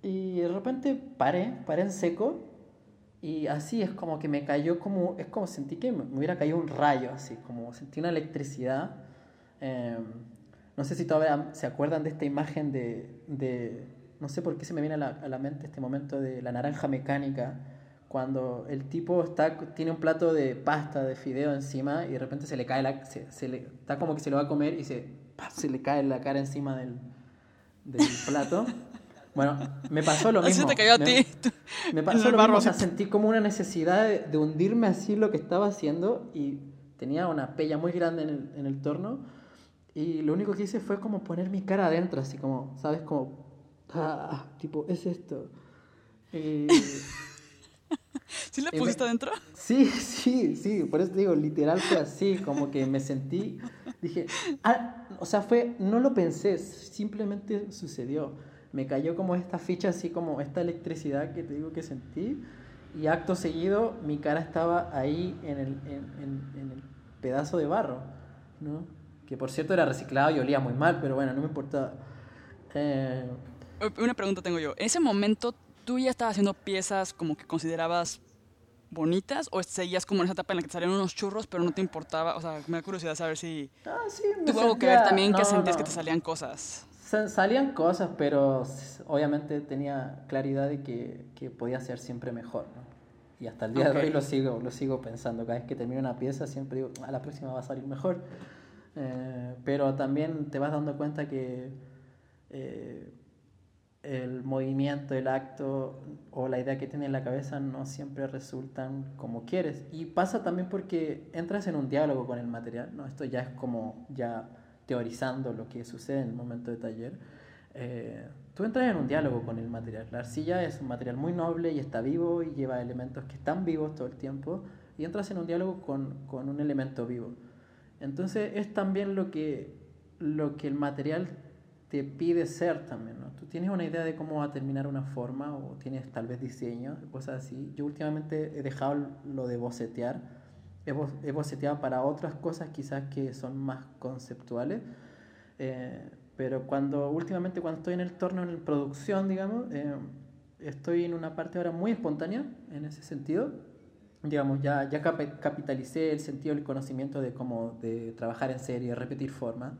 Y de repente paré, paré en seco y así es como que me cayó como, es como sentí que me hubiera caído un rayo, así como sentí una electricidad. Em, no sé si todavía se acuerdan de esta imagen de, de no sé por qué se me viene a la, a la, mente este momento de la naranja mecánica, cuando el tipo está, tiene un plato de pasta, de fideo encima y de repente se le cae la, se, se le, está como que se lo va a comer y se, se le cae la cara encima del, del plato. [LAUGHS] Bueno, me pasó lo [LAUGHS] mismo. Así te cayó a ti. [LAUGHS] Me pasó lo mismo, o sea, sentí como una necesidad de, hundirme así lo que estaba haciendo y tenía una pella muy grande en el, en el torno y lo único que hice fue como poner mi cara adentro, así como, ¿sabes? Como, ah, tipo, es esto. [LAUGHS] ¿Sí le pusiste adentro? Sí, sí, sí, por eso digo, literal fue así, como que me sentí, dije, ah, o sea, fue, no lo pensé, simplemente sucedió me cayó como esta ficha, así como esta electricidad que te digo que sentí. Y acto seguido mi cara estaba ahí en el, en, en, el pedazo de barro, ¿no? Que por cierto era reciclado y olía muy mal, pero bueno, no me importaba. Eh... Una pregunta tengo yo. ¿En ese momento tú ya estabas haciendo piezas como que considerabas bonitas o seguías como en esa etapa en la que te salían unos churros pero no te importaba? O sea, me da curiosidad saber si ah, sí, tuvo algo que ver también que sentías que te salían cosas. Salían cosas, pero obviamente tenía claridad de que, que podía ser siempre mejor. ¿no? Y hasta el día de hoy lo sigo, lo sigo pensando. Cada vez que termino una pieza siempre digo, a ah, la próxima va a salir mejor. Eh, pero también te vas dando cuenta que eh, el movimiento, el acto o la idea que tienes en la cabeza no siempre resultan como quieres. Y pasa también porque entras en un diálogo con el material. ¿no? Esto ya es como ya teorizando lo que sucede en el momento de taller, eh, tú entras en un diálogo con el material. La arcilla es un material muy noble y está vivo y lleva elementos que están vivos todo el tiempo y entras en un diálogo con, con un elemento vivo. Entonces es también lo que, lo que el material te pide ser también. Tú tienes una idea de cómo va a terminar una forma o tienes tal vez diseño, cosas así. Yo últimamente he dejado lo de bocetear he, boceteado para otras cosas quizás que son más conceptuales. Eh, pero cuando últimamente cuando estoy en el torno en producción, digamos, eh, estoy en una parte ahora muy espontánea en ese sentido. Digamos, ya, ya capitalicé el sentido, el conocimiento de cómo de trabajar en serie, repetir formas.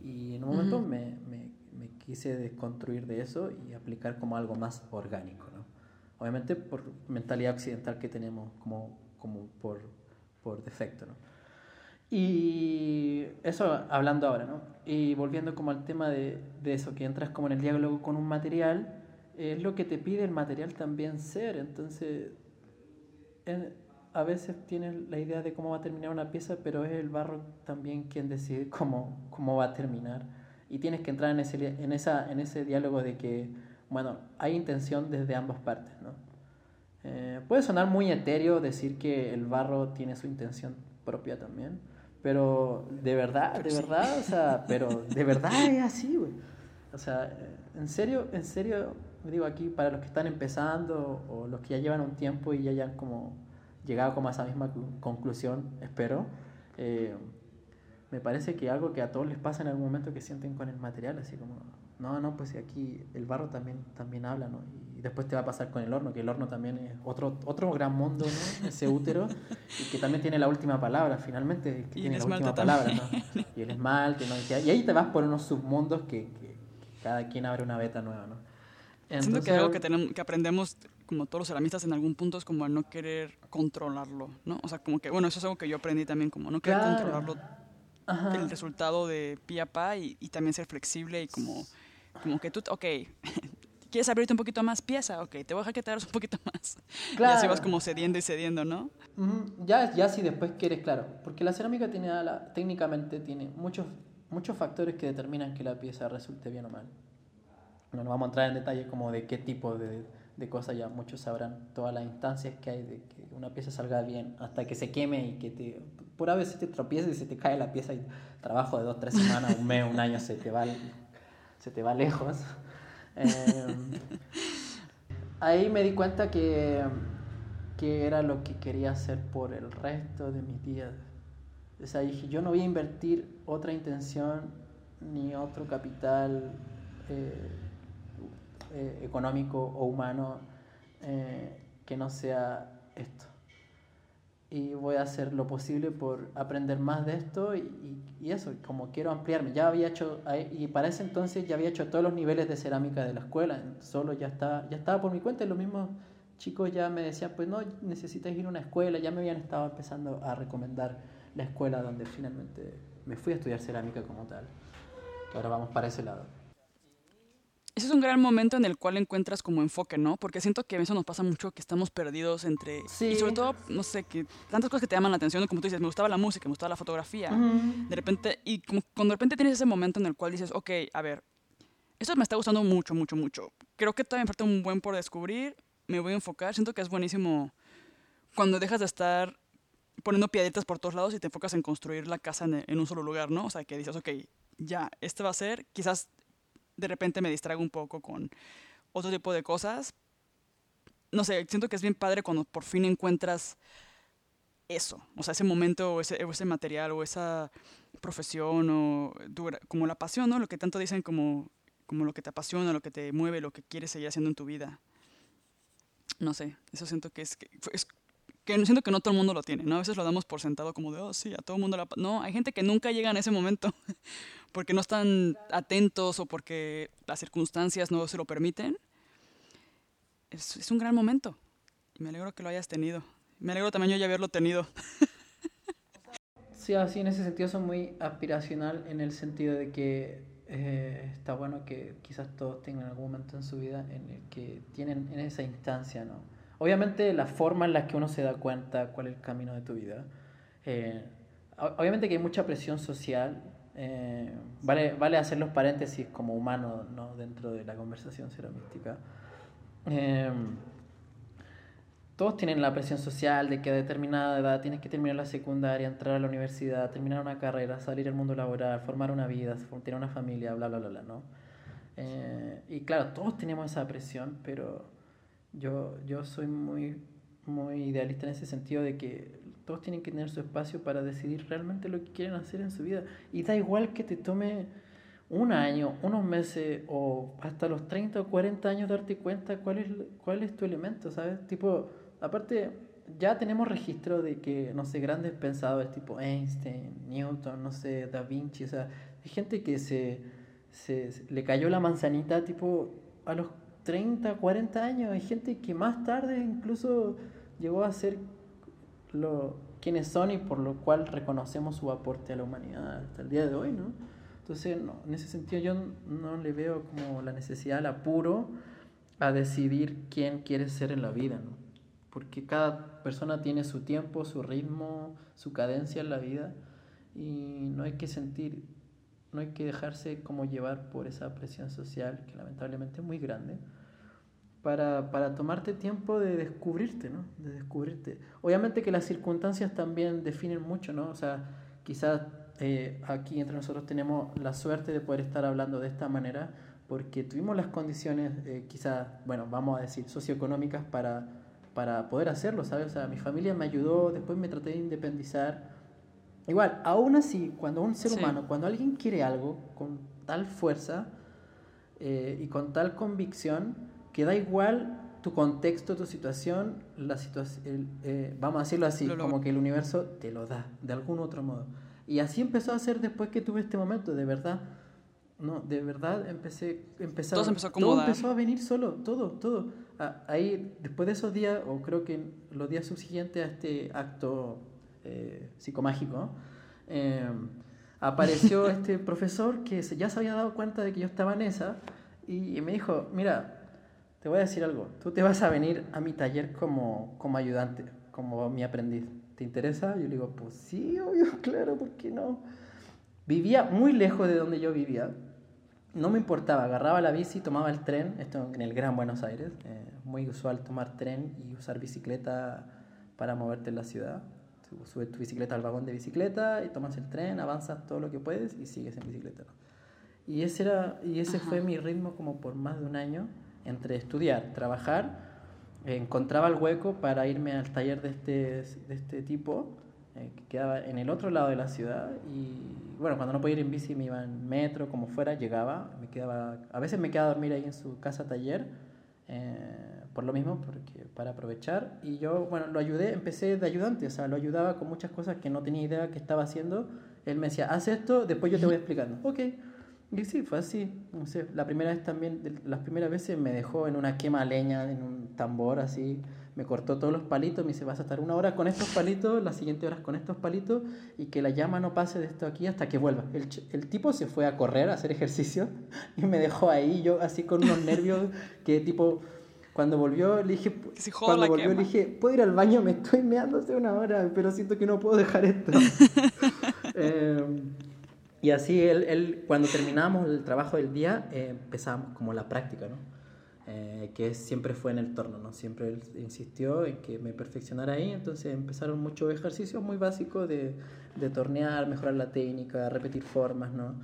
Y en un momento me, me, me, quise desconstruir de eso y aplicar como algo más orgánico. ¿no? Obviamente por mentalidad occidental que tenemos como, como por, por defecto, ¿no? Y eso hablando ahora, ¿no? Y volviendo como al tema de, eso, que entras como en el diálogo con un material, es lo que te pide el material también ser. Entonces, a veces tienes la idea de cómo va a terminar una pieza, pero es el barro también quien decide cómo, cómo va a terminar. Y tienes que entrar en ese, en, esa, en ese diálogo de que, bueno, hay intención desde ambas partes, ¿no? Eh, puede sonar muy etéreo decir que el barro tiene su intención propia también, pero de verdad, de verdad, o sea, pero de verdad es así, güey. O sea, eh, en serio, en serio, digo aquí, para los que están empezando o los que ya llevan un tiempo y ya hayan como llegado como a esa misma conclusión, espero, eh, me parece que algo que a todos les pasa en algún momento que sienten con el material, así como, no, no, pues aquí el barro también, también habla, ¿no? Después te va a pasar con el horno, que el horno también es otro, otro gran mundo, ¿no? Ese útero, y que también tiene la última palabra, finalmente, que tiene la última palabra, ¿no? Y el esmalte, ¿no? Y ahí te vas por unos submundos que, que, cada quien abre una beta nueva, ¿no? Entonces, Siento que algo que, tenemos, que aprendemos, como todos los ceramistas en algún punto, es como no querer controlarlo, ¿no? O sea, como que, bueno, eso es algo que yo aprendí también, como no querer controlarlo, el resultado de pie a pa y, y también ser flexible y como como que tú, ok, ¿Quieres abrirte un poquito más pieza? Ok, te voy a dejar que te abras un poquito [LAUGHS] más. Claro. Y así vas como cediendo y cediendo, ¿no? Ya, ya si después quieres, claro. Porque la cerámica tiene, la, técnicamente tiene muchos, muchos factores que determinan que la pieza resulte bien o mal. No, no vamos a entrar en detalle como de qué tipo de, de cosas, ya muchos sabrán todas las instancias que hay de que una pieza salga bien hasta que se queme y que te, por a veces te tropiezas y se te cae la pieza y trabajo de dos, tres semanas, un mes, un año se te va, se te va lejos. Em, ahí me di cuenta que, que era lo que quería hacer por el resto de mis días. O sea, dije, yo no voy a invertir otra intención ni otro capital. Eh, eh, económico o humano eh, que no sea esto. Y voy a hacer lo posible por aprender más de esto y, y, eso, como quiero ampliarme. Ya había hecho, y para ese entonces ya había hecho todos los niveles de cerámica de la escuela, solo ya estaba, ya estaba por mi cuenta y los mismos chicos ya me decían, pues no, necesitas ir a una escuela, ya me habían estado empezando a recomendar la escuela donde finalmente me fui a estudiar cerámica como tal. Ahora vamos para ese lado ese es un gran momento en el cual encuentras como enfoque, ¿no? Porque siento que veces nos pasa mucho que estamos perdidos entre... Sí. Y sobre todo, no sé, que tantas cosas que te llaman la atención, como tú dices, me gustaba la música, me gustaba la fotografía. De repente, y como cuando de repente tienes ese momento en el cual dices, ok, a ver, esto me está gustando mucho, mucho, mucho. Creo que todavía me falta un buen por descubrir, me voy a enfocar. Siento que es buenísimo cuando dejas de estar poniendo piedritas por todos lados y te enfocas en construir la casa en, en un solo lugar, ¿no? O sea, que dices, ok, ya, este va a ser, quizás de repente me distraigo un poco con otro tipo de cosas. No sé, siento que es bien padre cuando por fin encuentras eso, o sea, ese momento o ese, ese material o esa profesión o como la pasión, ¿no? Lo que tanto dicen como, como lo que te apasiona, lo que te mueve, lo que quieres seguir haciendo en tu vida. No sé, eso siento que es que siento que no todo el mundo lo tiene, ¿no? A veces lo damos por sentado como de, oh, sí, a todo el mundo la... No, hay gente que nunca llega en ese momento [LAUGHS] porque no están atentos o porque las circunstancias no se lo permiten. Es, es un gran momento me alegro que lo hayas tenido. Me alegro también yo ya haberlo tenido. [LAUGHS] sí, así en ese sentido son muy aspiracional en el sentido de que eh, está bueno que quizás todos tengan algún momento en su vida en el que tienen en esa instancia, ¿no? Obviamente la forma en la que uno se da cuenta cuál es el camino de tu vida. Eh, obviamente que hay mucha presión social. Eh, vale, vale hacer los paréntesis como humano ¿no? dentro de la conversación ceramística. Eh, todos tienen la presión social de que a determinada edad tienes que terminar la secundaria, entrar a la universidad, terminar una carrera, salir al mundo laboral, formar una vida, tener una familia, bla, bla, bla, bla, ¿no? y claro, todos tenemos esa presión, pero yo, yo soy muy, muy idealista en ese sentido de que todos tienen que tener su espacio para decidir realmente lo que quieren hacer en su vida. Y da igual que te tome un año, unos meses o hasta los 30 o 40 años darte cuenta cuál es, cuál es tu elemento, ¿sabes? Tipo, aparte, ya tenemos registro de que, no sé, grandes pensadores tipo Einstein, Newton, no sé, Da Vinci, o sea, hay gente que se, se le cayó la manzanita tipo a los 30, 40 años. Hay gente que más tarde incluso llegó a ser lo, quienes son y por lo cual reconocemos su aporte a la humanidad hasta el día de hoy, ¿no? Entonces, no, en ese sentido yo no le veo como la necesidad, el apuro a decidir quién quiere ser en la vida, ¿no? Porque cada persona tiene su tiempo, su ritmo, su cadencia en la vida y no hay que sentir no hay que dejarse como llevar por esa presión social que lamentablemente es muy grande para, para tomarte tiempo de descubrirte, ¿no? De descubrirte. Obviamente que las circunstancias también definen mucho, ¿no? O sea, quizás eh, aquí entre nosotros tenemos la suerte de poder estar hablando de esta manera porque tuvimos las condiciones, eh, quizás, bueno, vamos a decir, socioeconómicas para, para poder hacerlo, ¿sabes? O sea, mi familia me ayudó, después me traté de independizar Igual, aún así, cuando un ser humano, cuando alguien quiere algo con tal fuerza eh, y con tal convicción, que da igual tu contexto, tu situación, la situación, eh, vamos a decirlo así, como que el universo te lo da, de algún otro modo. Y así empezó a ser después que tuve este momento, de verdad. No, de verdad empecé, empezó, todo empezó a todo empezó a venir solo, todo, todo. Ahí, después de esos días, o creo que los días subsiguientes a este acto eh, psicomágico, eh, apareció [LAUGHS] este profesor que ya se había dado cuenta de que yo estaba en esa y, me dijo, mira, te voy a decir algo, tú te vas a venir a mi taller como, como ayudante, como mi aprendiz. ¿Te interesa? Yo le digo, pues sí, obvio, [LAUGHS] claro, ¿por qué no? Vivía muy lejos de donde yo vivía. no me importaba, agarraba la bici, tomaba el tren, esto en el Gran Buenos Aires, eh, muy usual tomar tren y usar bicicleta para moverte en la ciudad. Subes tu bicicleta al vagón de bicicleta y tomas el tren, avanzas todo lo que puedes y sigues en bicicleta. Y ese, era, y ese fue mi ritmo como por más de un año, entre estudiar, trabajar, encontraba el hueco para irme al taller de este, de este tipo eh, que quedaba en el otro lado de la ciudad. Y bueno, cuando no podía ir en bici me iba en metro, como fuera, llegaba, me quedaba, a veces me quedaba a dormir ahí en su casa taller, eh, por lo mismo, porque, para aprovechar. Y yo, bueno, lo ayudé, empecé de ayudante, o sea, lo ayudaba con muchas cosas que no tenía idea que estaba haciendo, él me decía, haz esto, después yo te voy explicando, ok, y sí, fue así, no sé, la primera vez también, las primeras veces me dejó en una quema leña, en un tambor así, me cortó todos los palitos, me dice, vas a estar una hora con estos palitos, la siguiente hora con estos palitos, y que la llama no pase de esto aquí hasta que vuelva. El, el tipo se fue a correr, a hacer ejercicio, [LAUGHS] y me dejó ahí, yo así con unos nervios que tipo... Cuando volvió, le dije, cuando volvió, le dije, ¿puedo ir al baño? Me estoy meando hace una hora, pero siento que no puedo dejar esto. [LAUGHS] Em, y así él, él, cuando terminábamos el trabajo del día, eh, empezábamos como la práctica, ¿no? Eh, que siempre fue en el torno, ¿no? Siempre él insistió en que me perfeccionara ahí, entonces empezaron muchos ejercicios muy básicos de, de tornear, mejorar la técnica, repetir formas, ¿no?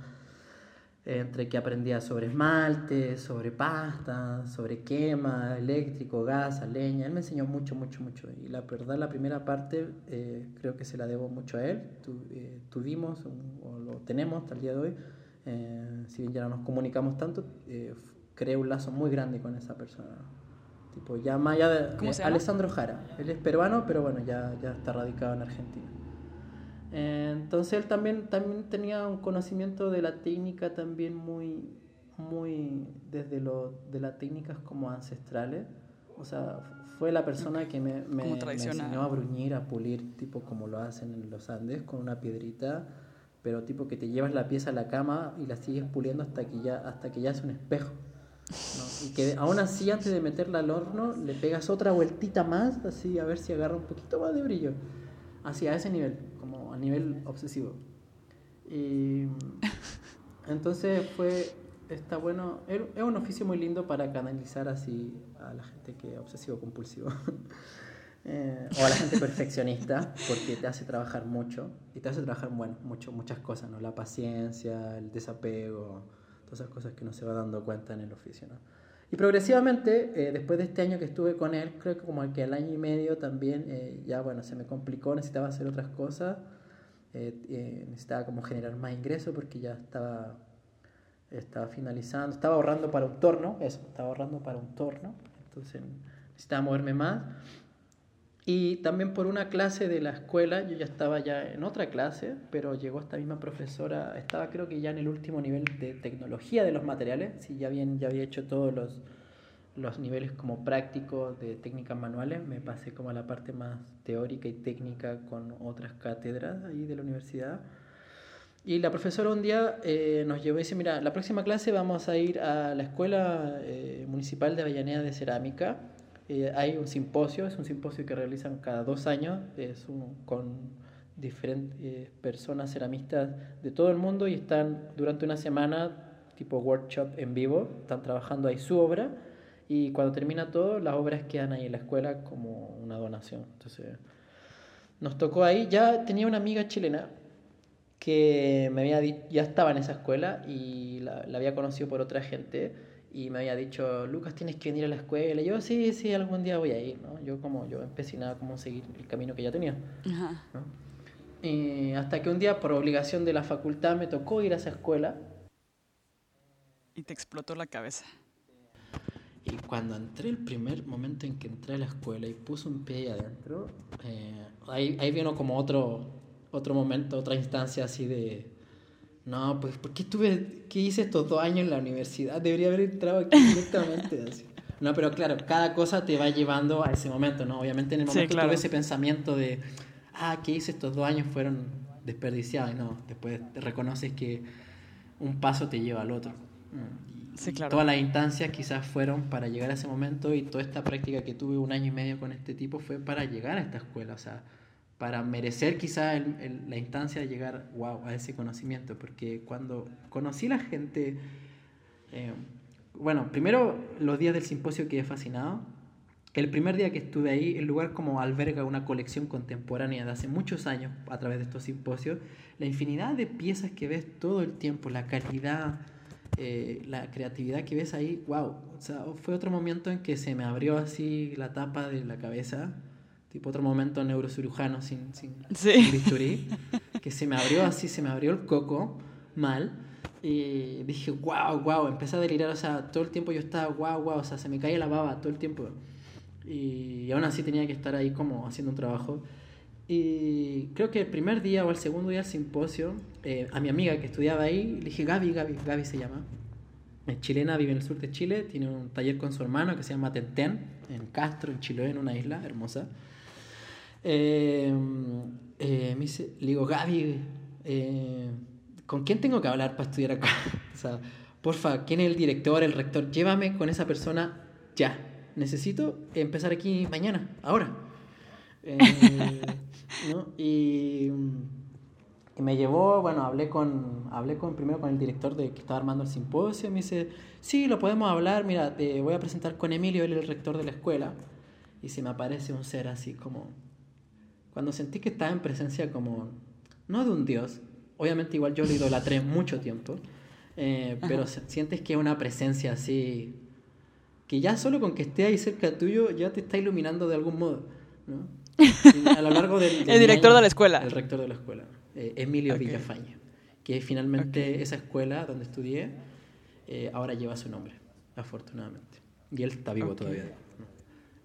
Entre que aprendía sobre esmalte, sobre pasta, sobre quema, eléctrico, gas, leña. Él me enseñó mucho, mucho, mucho. Y la verdad, la primera parte eh, creo que se la debo mucho a él. Eh, tuvimos, o lo tenemos hasta el día de hoy, si bien ya no nos comunicamos tanto, creé un lazo muy grande con esa persona. Tipo, ya más allá de... Alessandro Jara. Él es peruano, pero bueno, ya, ya está radicado en Argentina. Entonces él también, también tenía un conocimiento de la técnica también muy, muy desde lo, de las técnicas como ancestrales. O sea, fue la persona que me, me, me, enseñó a bruñir, a pulir, tipo como lo hacen en los Andes, con una piedrita, pero tipo que te llevas la pieza a la cama y la sigues puliendo hasta que ya, hasta que ya es un espejo. Y que aún así, antes de meterla al horno, le pegas otra vueltita más, así a ver si agarra un poquito más de brillo. Así, a ese nivel, nivel obsesivo. Y entonces fue, está bueno, es un oficio muy lindo para canalizar así a la gente que es obsesivo-compulsivo. [LAUGHS] Eh, o a la gente perfeccionista, porque te hace trabajar mucho y te hace trabajar bueno, mucho, muchas cosas, ¿no? La paciencia, el desapego, esas cosas que no se va dando cuenta en el oficio. ¿no? Y progresivamente, eh, después de este año que estuve con él, creo que como que al año y medio también, eh, ya bueno, se me complicó, necesitaba hacer otras cosas, eh, necesitaba como generar más ingresos porque ya estaba, estaba finalizando, estaba ahorrando para un torno, eso, estaba ahorrando para un torno, entonces necesitaba moverme más. Y también por una clase de la escuela, yo ya estaba ya en otra clase, pero llegó esta misma profesora, estaba creo que ya en el último nivel de tecnología de los materiales, sí, ya, bien, ya había hecho todos los, los niveles como prácticos de técnicas manuales, me pasé como a la parte más teórica y técnica con otras cátedras ahí de la universidad. Y la profesora un día eh, nos llevó y dice, mira, la próxima clase vamos a ir a la Escuela eh, Municipal de Avellaneda de Cerámica eh, hay un simposio, es un simposio que realizan cada dos años, es con diferentes eh, personas ceramistas de todo el mundo y están durante una semana tipo workshop en vivo, están trabajando ahí su obra y cuando termina todo las obras quedan ahí en la escuela como una donación. Entonces nos tocó ahí, ya tenía una amiga chilena que me había ya estaba en esa escuela y la, la había conocido por otra gente y me había dicho, Lucas, tienes que venir a la escuela. Y yo, sí, sí, algún día voy a ir, ¿no? Yo como, yo empecé nada como seguir el camino que ya tenía. Y hasta que un día, por obligación de la facultad, me tocó ir a esa escuela. Y te explotó la cabeza. Y cuando entré, el primer momento en que entré a la escuela y puse un pie ahí adentro, eh, ahí, ahí vino como otro, otro momento, otra instancia así de no, pues, ¿por qué tuve, qué hice estos dos años en la universidad? Debería haber entrado aquí directamente. [LAUGHS] No, pero claro, cada cosa te va llevando a ese momento, ¿no? Obviamente en el momento tuve ese pensamiento de, ah, ¿qué hice estos dos años? Fueron desperdiciados, no, después te reconoces que un paso te lleva al otro. Sí, claro. Todas las instancias quizás fueron para llegar a ese momento y toda esta práctica que tuve un año y medio con este tipo fue para llegar a esta escuela, o sea, para merecer quizá la instancia de llegar wow, a ese conocimiento, porque cuando conocí la gente Eh, bueno, primero los días del simposio quedé fascinado. El primer día que estuve ahí, el lugar como alberga una colección contemporánea de hace muchos años a través de estos simposios, la infinidad de piezas que ves todo el tiempo, la calidad, eh, la creatividad que ves ahí, wow. O sea, fue otro momento en que se me abrió así la tapa de la cabeza, tipo otro momento neurocirujano sin, sin, sin bisturí, que se me abrió así, se me abrió el coco mal. Y dije, wow, wow, empecé a delirar, o sea, todo el tiempo yo estaba, wow, wow, o sea, se me caía la baba todo el tiempo. Y aún así tenía que estar ahí como haciendo un trabajo. Y creo que el primer día o el segundo día del simposio, eh, a mi amiga que estudiaba ahí, le dije, Gaby, Gaby, Gaby se llama. Es chilena, vive en el sur de Chile, tiene un taller con su hermano que se llama Tenten, en Castro, en Chiloé, en una isla hermosa. Eh, eh, me dice, le digo, Gaby, ¿con quién tengo que hablar para estudiar acá? [LAUGHS] o sea, porfa, ¿quién es el director, el rector? Llévame con esa persona ya. Necesito empezar aquí mañana, ahora. [LAUGHS] Y, me llevó, bueno, hablé con, hablé con primero con el director de que estaba armando el simposio, me dice, sí, lo podemos hablar, mira, te voy a presentar con Emilio, él es el rector de la escuela, y se me aparece un ser así como, cuando sentí que estaba en presencia como, no de un dios, obviamente igual yo lo idolatré [LAUGHS] mucho tiempo, eh, pero sientes que es una presencia así, que ya solo con que esté ahí cerca tuyo ya te está iluminando de algún modo, ¿no? [LAUGHS] a lo largo del, el director de la escuela. El rector de la escuela, eh, Emilio Villafaña, que finalmente esa escuela donde estudié eh, ahora lleva su nombre, afortunadamente. Y él está vivo todavía.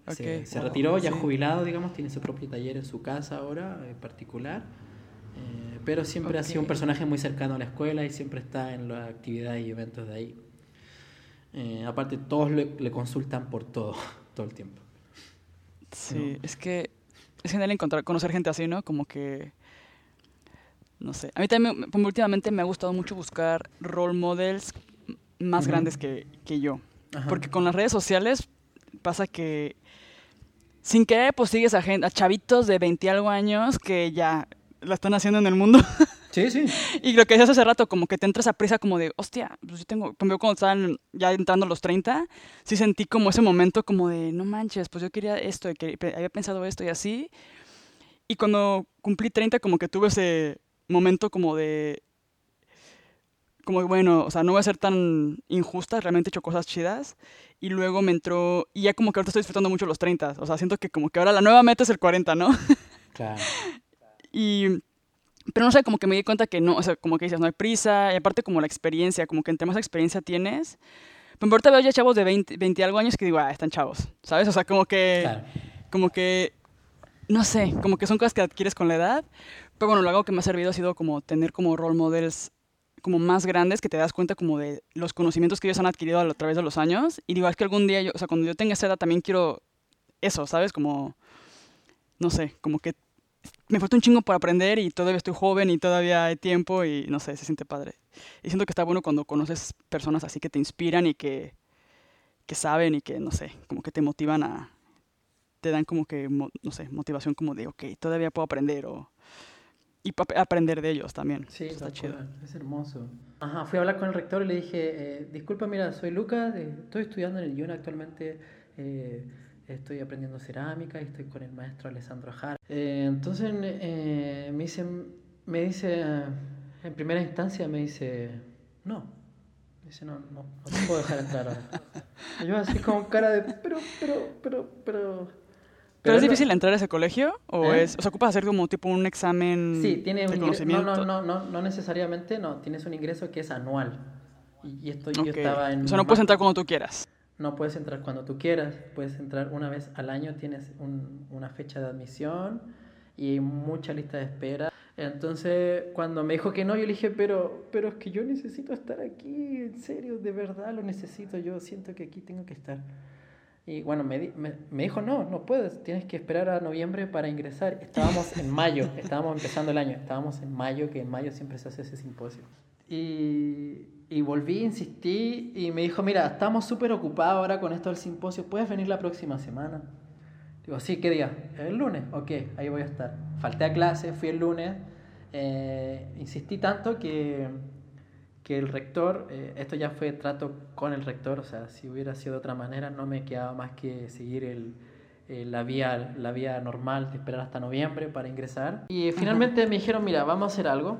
Se, se retiró, ya jubilado, digamos, tiene su propio taller en su casa ahora, en particular. Eh, pero siempre ha sido un personaje muy cercano a la escuela y siempre está en las actividades y eventos de ahí. aparte, todos le, consultan por todo, [LAUGHS] todo el tiempo. Sí, es que es genial encontrar, conocer gente así, ¿no? Como que, no sé. A mí también, últimamente me ha gustado mucho buscar role models más grandes que, que yo. Porque con las redes sociales pasa que sin querer pues sigues a, gente, a chavitos de 20 algo años que ya la están haciendo en el mundo. [LAUGHS] Sí, sí. y lo que decías hace rato, como que te entras a prisa como de, hostia, pues yo tengo, cuando estaban ya entrando los 30, sí sentí como ese momento como de, no manches, pues yo quería esto, y que había pensado esto y así. Y cuando cumplí 30, como que tuve ese momento como de, como bueno, o sea, no voy a ser tan injusta, realmente he hecho cosas chidas. Y luego me entró, y ya como que ahorita estoy disfrutando mucho los 30, o sea, siento que como que ahora la nueva meta es el 40, ¿no? [LAUGHS] Claro. y pero no sé, como que me di cuenta que no, o sea, como que dices, no hay prisa, y aparte como la experiencia, como que entre más experiencia tienes, pero ahorita veo ya chavos de 20, 20 algo años que digo, ah, están chavos, ¿sabes? O sea, como que, como que, no sé, como que son cosas que adquieres con la edad, pero bueno, lo algo que me ha servido ha sido como tener como role models como más grandes que te das cuenta como de los conocimientos que ellos han adquirido a través de los años, y digo, es que algún día, yo, o sea, cuando yo tenga esa edad también quiero eso, ¿sabes? Como, no sé, como que me falta un chingo por aprender y todavía estoy joven y todavía hay tiempo y no sé, se siente padre. Y siento que está bueno cuando conoces personas así que te inspiran y que, que saben y que, no sé, como que te motivan a, te dan como que, no sé, motivación como de, ok, todavía puedo aprender o... Y aprender de ellos también. Sí, está chido. Es hermoso. Ajá, fui a hablar con el rector y le dije, eh, disculpa, mira, soy Lucas, eh, estoy estudiando en el IUN actualmente. Eh, estoy aprendiendo cerámica y estoy con el maestro Alessandro Jara. Eh, entonces me dice, me dice, en primera instancia me dice, no. Me dice, no, no, no te puedo dejar entrar ahora. [LAUGHS] Yo así con cara de, pero, pero, pero, pero... ¿Pero, es difícil entrar a ese colegio? ¿O, ¿Eh? es, o sea, ocupas hacer como tipo un examen sí, tiene un conocimiento? No, no, no, no, necesariamente, no. Tienes un ingreso que es anual. Y, esto yo estaba en... O sea, no puedes entrar cuando tú quieras no puedes entrar cuando tú quieras, puedes entrar una vez al año, tienes una fecha de admisión y mucha lista de espera. Entonces, cuando me dijo que no, yo le dije, pero, pero es que yo necesito estar aquí, en serio, de verdad lo necesito, yo siento que aquí tengo que estar. Y bueno, me, me, me dijo, no, no puedes, tienes que esperar a noviembre para ingresar. Estábamos en mayo, [LAUGHS] estábamos empezando el año, estábamos en mayo, que en mayo siempre se hace ese simposio. Y y volví, insistí y me dijo, mira, estamos súper ocupados ahora con esto del simposio, ¿puedes venir la próxima semana? Digo, sí, ¿qué día? El lunes, ok, ahí voy a estar. Falté a clase, fui el lunes, eh, insistí tanto que, que el rector, eh, esto ya fue trato con el rector, o sea, si hubiera sido de otra manera no me quedaba más que seguir el, eh, la, vía, la vía normal de esperar hasta noviembre para ingresar. Y finalmente me dijeron, mira, vamos a hacer algo,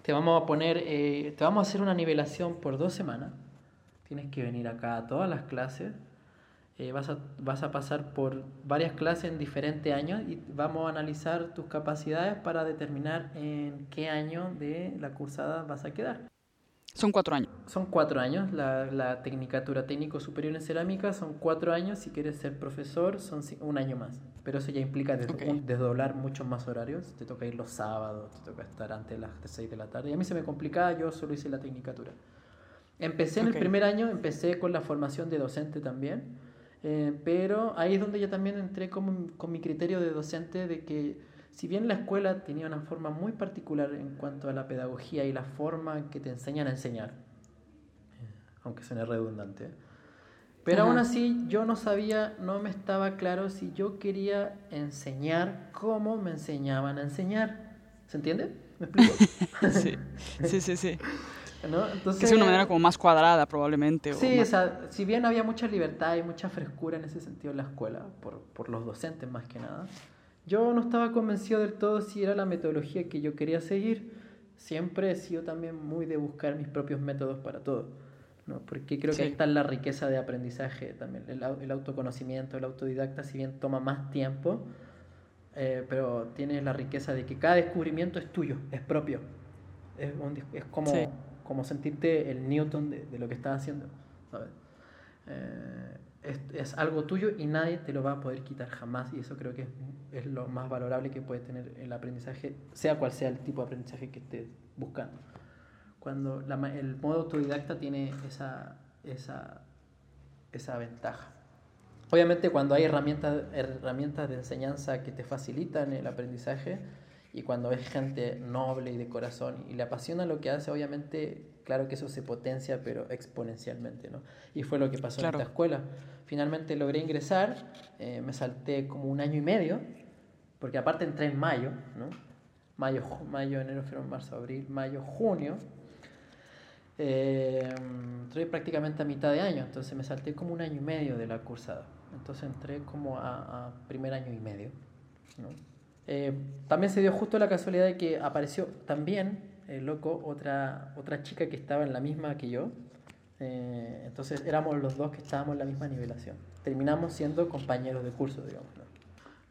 te vamos a poner, eh, te vamos a hacer una nivelación por dos semanas, tienes que venir acá a todas las clases, vas, a, vas a pasar por varias clases en diferentes años y vamos a analizar tus capacidades para determinar en qué año de la cursada vas a quedar. Son cuatro años. Son cuatro años. La, la Tecnicatura Técnico Superior en Cerámica son cuatro años. Si quieres ser profesor, son un año más. Pero eso ya implica desdoblar muchos más horarios. Te toca ir los sábados, te toca estar antes de las seis de la tarde. Y a mí se me complicaba, yo solo hice la Tecnicatura. Empecé en el primer año, empecé con la formación de docente también. Eh, pero ahí es donde yo también entré con, con mi criterio de docente de que si bien la escuela tenía una forma muy particular en cuanto a la pedagogía y la forma que te enseñan a enseñar, aunque suene redundante, pero aún así yo no sabía, no me estaba claro si yo quería enseñar como me enseñaban a enseñar. ¿Se entiende? ¿Me explico? [LAUGHS] sí, sí, sí. sí. [LAUGHS] Entonces, que es una manera como más cuadrada probablemente. Sí, o, sea, si bien había mucha libertad y mucha frescura en ese sentido en la escuela, por, por los docentes más que nada, yo no estaba convencido del todo si era la metodología que yo quería seguir. Siempre he sido también muy de buscar mis propios métodos para todo, ¿no? porque creo que ahí está la riqueza de aprendizaje también. El, el, autoconocimiento, el autodidacta, si bien toma más tiempo, eh, pero tiene la riqueza de que cada descubrimiento es tuyo, es propio. Es, es como, como sentirte el Newton de, de lo que estás haciendo. ¿sabes? Eh, es, algo tuyo y nadie te lo va a poder quitar jamás y eso creo que es, lo más valorable que puede tener el aprendizaje, sea cual sea el tipo de aprendizaje que estés buscando. Cuando el modo autodidacta tiene esa, esa, esa ventaja. Obviamente cuando hay herramientas, herramientas de enseñanza que te facilitan el aprendizaje y cuando es gente noble y de corazón y le apasiona lo que hace, obviamente claro que eso se potencia, pero exponencialmente, ¿no? Y fue lo que pasó en esta escuela. Finalmente logré ingresar, eh, me salté como un año y medio, porque aparte entré en mayo, ¿no? Mayo, mayo enero, febrero, marzo, abril, mayo, junio. Eh, entré prácticamente a mitad de año, entonces me salté como un año y medio de la cursada. Entonces entré como a, primer año y medio. ¿no? Eh, también se dio justo la casualidad de que apareció también eh, loco, otra, otra chica que estaba en la misma que yo. Eh, entonces éramos los dos que estábamos en la misma nivelación. Terminamos siendo compañeros de curso, digamos.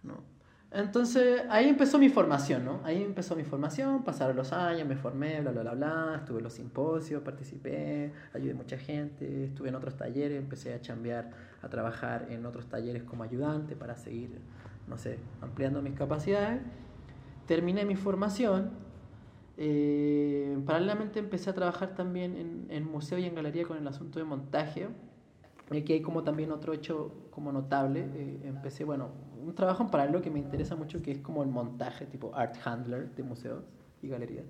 ¿no? Entonces ahí empezó mi formación, ¿no? Ahí empezó mi formación, pasaron los años, me formé, bla, bla, bla, bla, estuve en los simposios, participé, ayudé a mucha gente, estuve en otros talleres, empecé a chambear, a trabajar en otros talleres como ayudante para seguir, no sé, ampliando mis capacidades. Terminé mi formación eh, paralelamente empecé a trabajar también en, en, museo y en galería con el asunto de montaje. Aquí hay como también otro hecho como notable. Eh, empecé, bueno, un trabajo en paralelo que me interesa mucho que es como el montaje tipo art handler de museos y galerías.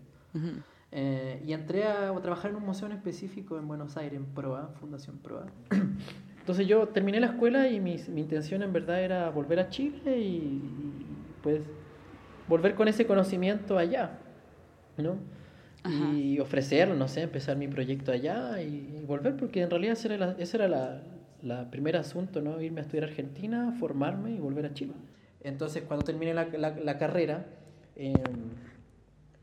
Eh, y entré a, trabajar en un museo en específico en Buenos Aires, en PROA, Fundación PROA. [CLEARS THROAT] Entonces yo terminé la escuela y mi, mi intención en verdad era volver a Chile y, y pues volver con ese conocimiento allá. ¿No? Y ofrecer, no sé, empezar mi proyecto allá y, volver, porque en realidad ese era, la, ese era la, la primer asunto, ¿no? Irme a estudiar a Argentina, formarme y volver a Chile. Entonces, cuando terminé la, la, carrera, em,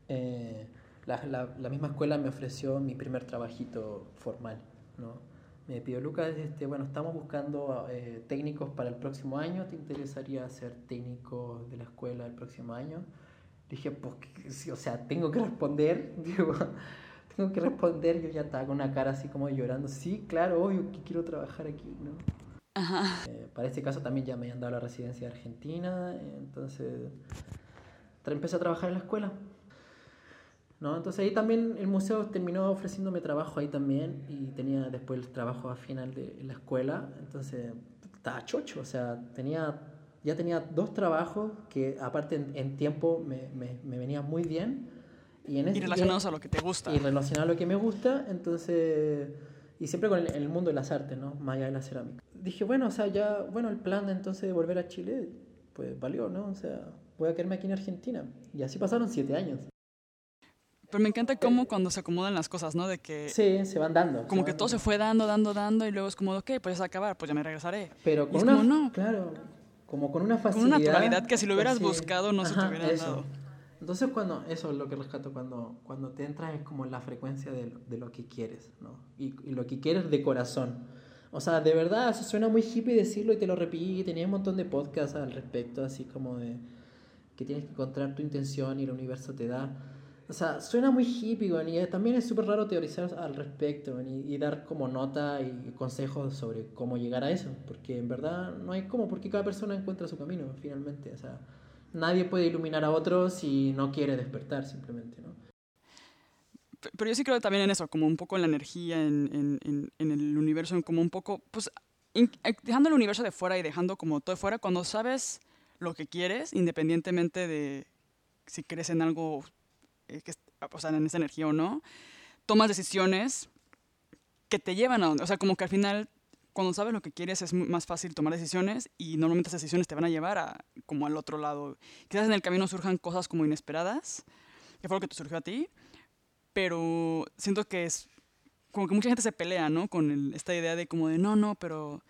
eh, la, la, misma escuela me ofreció mi primer trabajito formal, ¿no? Me pidió, Lucas, este, bueno, estamos buscando eh, técnicos para el próximo año, ¿te interesaría ser técnico de la escuela el próximo año? Dije, pues, o sea, tengo que responder, [LAUGHS] digo, tengo que responder, yo ya estaba con una cara así como llorando, sí, claro, obvio que quiero trabajar aquí, ¿no? Ajá. Eh, para este caso también ya me habían dado la residencia de Argentina, entonces empecé a trabajar en la escuela. ¿no? Entonces ahí también el museo terminó ofreciéndome trabajo ahí también y tenía después el trabajo a final de la escuela, entonces estaba chocho, o sea, tenía ya tenía dos trabajos que aparte en, tiempo me, me, me venían muy bien. Y, en y relacionados a lo que te gusta. Y relacionados a lo que me gusta, entonces... Y siempre con el, mundo de las artes, ¿no? Más allá de la cerámica. Dije, bueno, o sea, ya, bueno, el plan de entonces de volver a Chile, pues valió, ¿no? O sea, voy a quedarme aquí en Argentina. Y así pasaron siete años. Pero me encanta cómo cuando se acomodan las cosas, ¿no? De que... Sí, se van dando. Como que todo se fue dando, dando, dando y luego es como, ok, pues ya se va a acabar, pues ya me regresaré. Pero con una... no. Claro, como con una facilidad. Con una naturalidad que si lo hubieras buscado no se te hubiera dado. Entonces cuando, eso es lo que rescato, cuando, cuando te entras es como la frecuencia de, de lo que quieres, ¿no? Y, y, lo que quieres de corazón. O sea, de verdad, eso suena muy hippie decirlo y te lo repito, tenía un montón de podcasts al respecto, así como de que tienes que encontrar tu intención y el universo te da. O sea, suena muy hippie, y también es súper raro teorizar al respecto y, dar como nota y consejos sobre cómo llegar a eso, porque en verdad no hay cómo, porque cada persona encuentra su camino finalmente. O sea, nadie puede iluminar a otros si no quiere despertar simplemente, ¿no? Pero yo sí creo también en eso, como un poco en la energía, en, en, en el universo, en como un poco, pues, eh, dejando el universo de fuera y dejando como todo de fuera, cuando sabes lo que quieres, independientemente de si crees en algo, eh, que, o sea, en esa energía o no, tomas decisiones que te llevan a donde, o sea, como que al final cuando sabes lo que quieres es más fácil tomar decisiones y normalmente esas decisiones te van a llevar a como al otro lado. Quizás en el camino surjan cosas como inesperadas, que fue lo que te surgió a ti, pero siento que es como que mucha gente se pelea, ¿no? Con esta idea de como de no, no, pero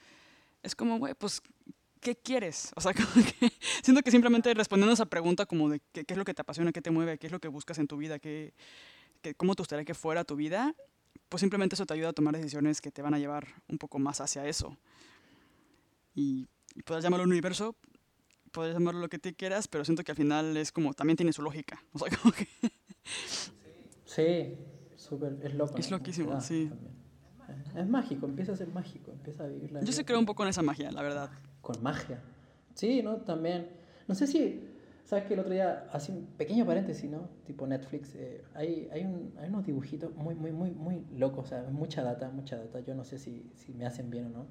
es como, güey, pues, ¿qué quieres? O sea, [LAUGHS] como que siento que simplemente respondiendo a esa pregunta como de qué, qué, es lo que te apasiona, qué te mueve, qué es lo que buscas en tu vida, qué, qué, cómo te gustaría que fuera tu vida, pues simplemente eso te ayuda a tomar decisiones que te van a llevar un poco más hacia eso. Y, y puedes llamarlo universo, puedes llamarlo lo que te quieras, pero siento que al final es como, también tiene su lógica. [LAUGHS] O sea, como que... Sí, súper, es loco. Es loquísimo, sí. Es mágico, empieza a ser mágico, empieza a vivir la Yo se creo un poco en esa magia, la verdad. Con magia. Sí, ¿no? También. No sé si ¿Sabes que el otro día, así un pequeño paréntesis, ¿no? Tipo Netflix, eh, hay, hay, un, hay, unos dibujitos muy, muy, muy, muy locos, o sea, mucha data, mucha data. Yo no sé si, si me hacen bien o no,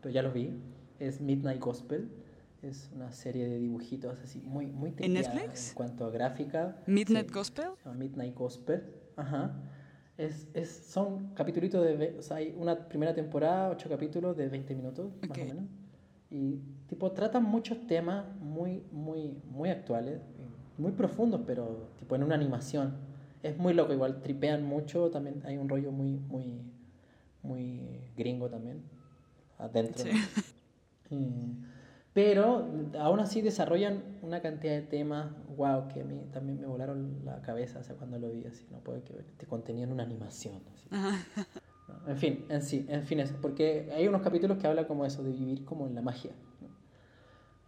pero ya los vi. Es Midnight Gospel, es una serie de dibujitos así muy, muy ¿En Netflix? En cuanto a gráfica. ¿Midnight Gospel? Se llama Midnight Gospel, ajá. Es, es, son capítulos de, o sea, hay una primera temporada, ocho capítulos de 20 minutos, más o menos. Y tipo tratan muchos temas muy, muy, muy actuales, muy profundos, pero tipo en una animación. Es muy loco, igual tripean mucho, también hay un rollo muy, muy, muy gringo también, adentro. [LAUGHS] pero aún así desarrollan una cantidad de temas, wow, que a mí también me volaron la cabeza o sea, cuando lo vi, así, no puede que te contenían una animación. Así. [LAUGHS] En fin, en sí, en fin, eso. Porque hay unos capítulos que hablan como eso, de vivir como en la magia.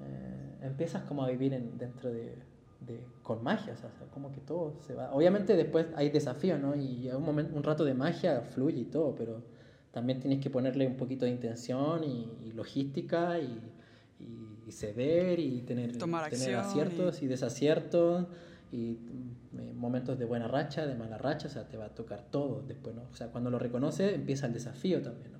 Eh, empiezas como a vivir en, dentro de, de, con magia, o sea, como que todo se va. Obviamente después hay desafíos, ¿no? Y un, momento, un rato de magia fluye y todo, pero también tienes que ponerle un poquito de intención y, logística y, y, ceder y tener, tener aciertos y, y desaciertos y mm, momentos de buena racha, de mala racha, o sea, te va a tocar todo después, ¿no? O sea, cuando lo reconoces empieza el desafío también, ¿no?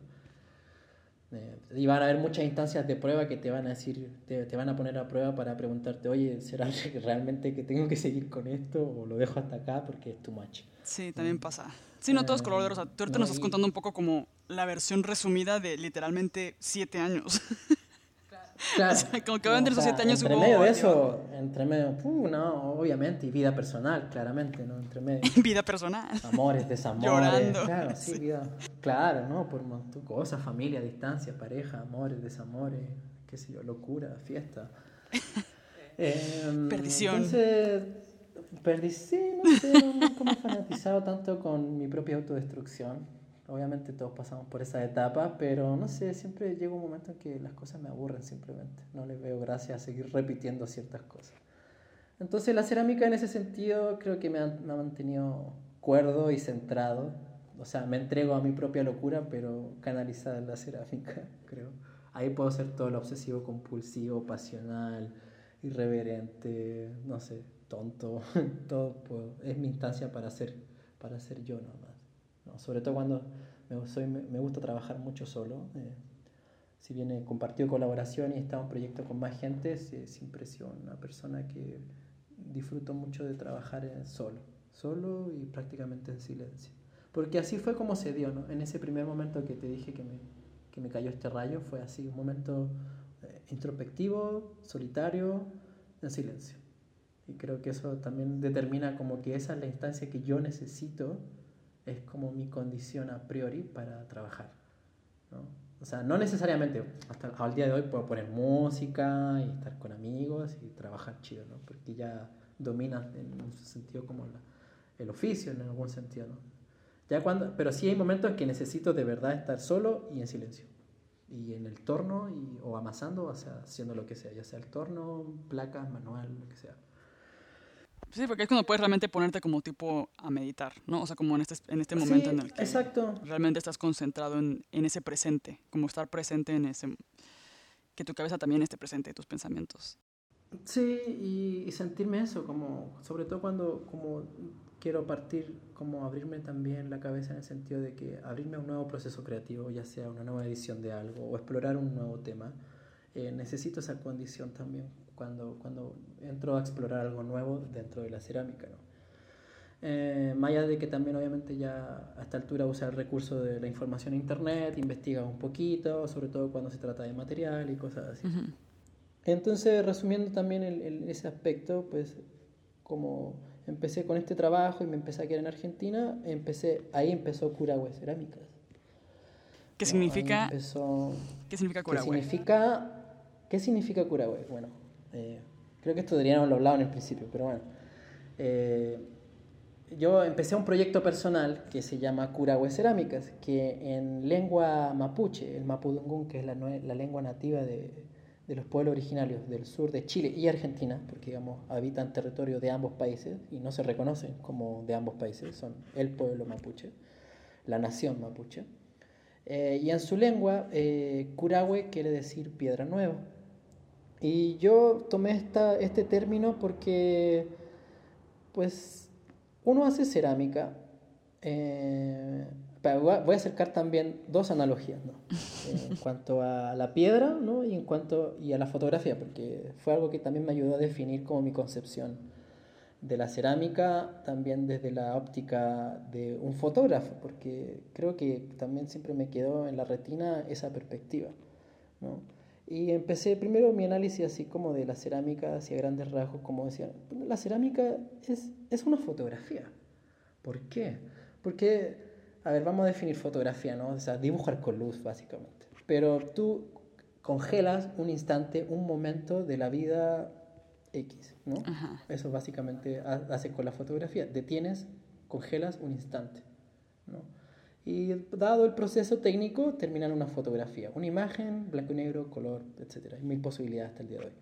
Eh, y van a haber muchas instancias de prueba que te van a decir, te, te, van a poner a prueba para preguntarte, oye, ¿será [LAUGHS] realmente que tengo que seguir con esto o lo dejo hasta acá porque es too much? Sí, también pasa. Sí, no todos colores. O sea, tú ahorita no, nos estás contando un poco como la versión resumida de literalmente siete años. [LAUGHS] Claro. [LAUGHS] como que a entre esos siete años entre medio de eso, entre medio, uh, no, obviamente, y vida personal, claramente, ¿no? Entre medio. [LAUGHS] vida personal. Amores, desamores. Llorando. Claro, sí, vida. Claro, ¿no? Por cosas, familia, distancia, pareja, amores, desamores, qué sé yo, locura, fiesta. [LAUGHS] eh, Perdición. Entonces, perdición, no sé, nunca me he fanatizado tanto con mi propia autodestrucción Obviamente todos pasamos por esa etapa, pero no sé, siempre llega un momento en que las cosas me aburren simplemente. No les veo gracia a seguir repitiendo ciertas cosas. Entonces la cerámica en ese sentido creo que me ha, mantenido cuerdo y centrado. O sea, me entrego a mi propia locura, pero canalizada en la cerámica, [LAUGHS] creo. Ahí puedo ser todo lo obsesivo, compulsivo, pasional, irreverente, no sé, tonto. [LAUGHS] todo es mi instancia para ser, para ser yo nomás. Sobre todo cuando me, gusta trabajar mucho solo. Eh, si bien he compartido colaboración y estado en proyectos con más gente, siempre he sido una persona que disfruto mucho de trabajar solo, solo y prácticamente en silencio. Porque así fue como se dio, ¿no? En ese primer momento que te dije que me, que me cayó este rayo, fue así, un momento eh, introspectivo, solitario, en silencio. Y creo que eso también determina como que esa es la instancia que yo necesito, es como mi condición a priori para trabajar. ¿no? O sea, no necesariamente, hasta al día de hoy puedo poner música y estar con amigos y trabajar chido, ¿no? Porque ya domina en un sentido como el oficio, en algún sentido, ¿no? Ya cuando, pero sí hay momentos en que necesito de verdad estar solo y en silencio. Y en el torno y, o amasando, o sea, haciendo lo que sea, ya sea el torno, placas, manual, lo que sea. Sí, porque es cuando puedes realmente ponerte como tipo a meditar, ¿no? O sea, como en este, en este momento en el que exacto. realmente estás concentrado en, en, ese presente, como estar presente en ese... que tu cabeza también esté presente, tus pensamientos. Sí, y, y sentirme eso, como, sobre todo cuando como quiero partir, como abrirme también la cabeza en el sentido de que abrirme a un nuevo proceso creativo, ya sea una nueva edición de algo o explorar un nuevo tema, eh, necesito esa condición también cuando, cuando entro a explorar algo nuevo dentro de la cerámica. ¿no? Eh, más allá de que también obviamente ya a esta altura usa el recurso de la información en internet, investiga un poquito, sobre todo cuando se trata de material y cosas así. Entonces, resumiendo también el, ese aspecto, pues como empecé con este trabajo y me empecé a quedar en Argentina, empecé, ahí empezó Curahue Cerámicas. ¿Qué significa? ¿Qué significa Curahue? ¿Qué significa, ¿qué significa Curahue? Bueno, eh, creo que esto deberíamos haberlo hablado en el principio, pero bueno. Eh, yo empecé un proyecto personal que se llama Curahue Cerámicas, que en lengua mapuche, el mapudungún, que es la, la lengua nativa de, de los pueblos originarios del sur de Chile y Argentina, porque digamos habitan territorio de ambos países y no se reconocen como de ambos países, son el pueblo mapuche, la nación mapuche. Eh, y en su lengua, eh, curahue quiere decir piedra nueva. Y yo tomé esta, este término porque, pues, uno hace cerámica. Eh, voy a acercar también dos analogías, ¿no? en cuanto a la piedra ¿no? y en cuanto y a la fotografía, porque fue algo que también me ayudó a definir como mi concepción de la cerámica, también desde la óptica de un fotógrafo, porque creo que también siempre me quedó en la retina esa perspectiva. ¿no? Y empecé primero mi análisis así como de la cerámica hacia grandes rasgos, como decía, la cerámica es, es una fotografía. ¿Por qué? Porque a ver, vamos a definir fotografía, ¿no? O sea, dibujar con luz, básicamente. Pero tú congelas un instante, un momento de la vida X, ¿no? Eso básicamente hace con la fotografía. Detienes, congelas un instante, ¿no? Y dado el proceso técnico, termina en una fotografía. Una imagen, blanco y negro, color, etc. Hay mil posibilidades hasta el día de hoy.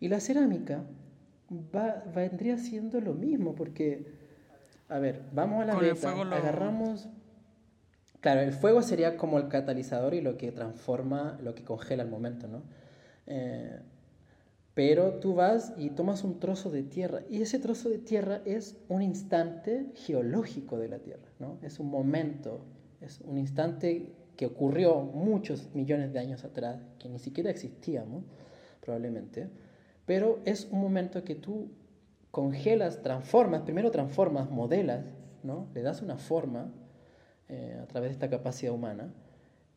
Y la cerámica va, vendría siendo lo mismo, porque a ver, vamos a la beta. Agarramos. Claro, el fuego sería como el catalizador y lo que transforma, lo que congela el momento, ¿no? Eh, pero tú vas y tomas un trozo de tierra y ese trozo de tierra es un instante geológico de la Tierra, ¿no? Es un momento, es un instante que ocurrió muchos millones de años atrás, que ni siquiera existíamos, probablemente, pero es un momento que tú congelas, transformas, primero transformas, modelas, ¿no? le das una forma eh, a través de esta capacidad humana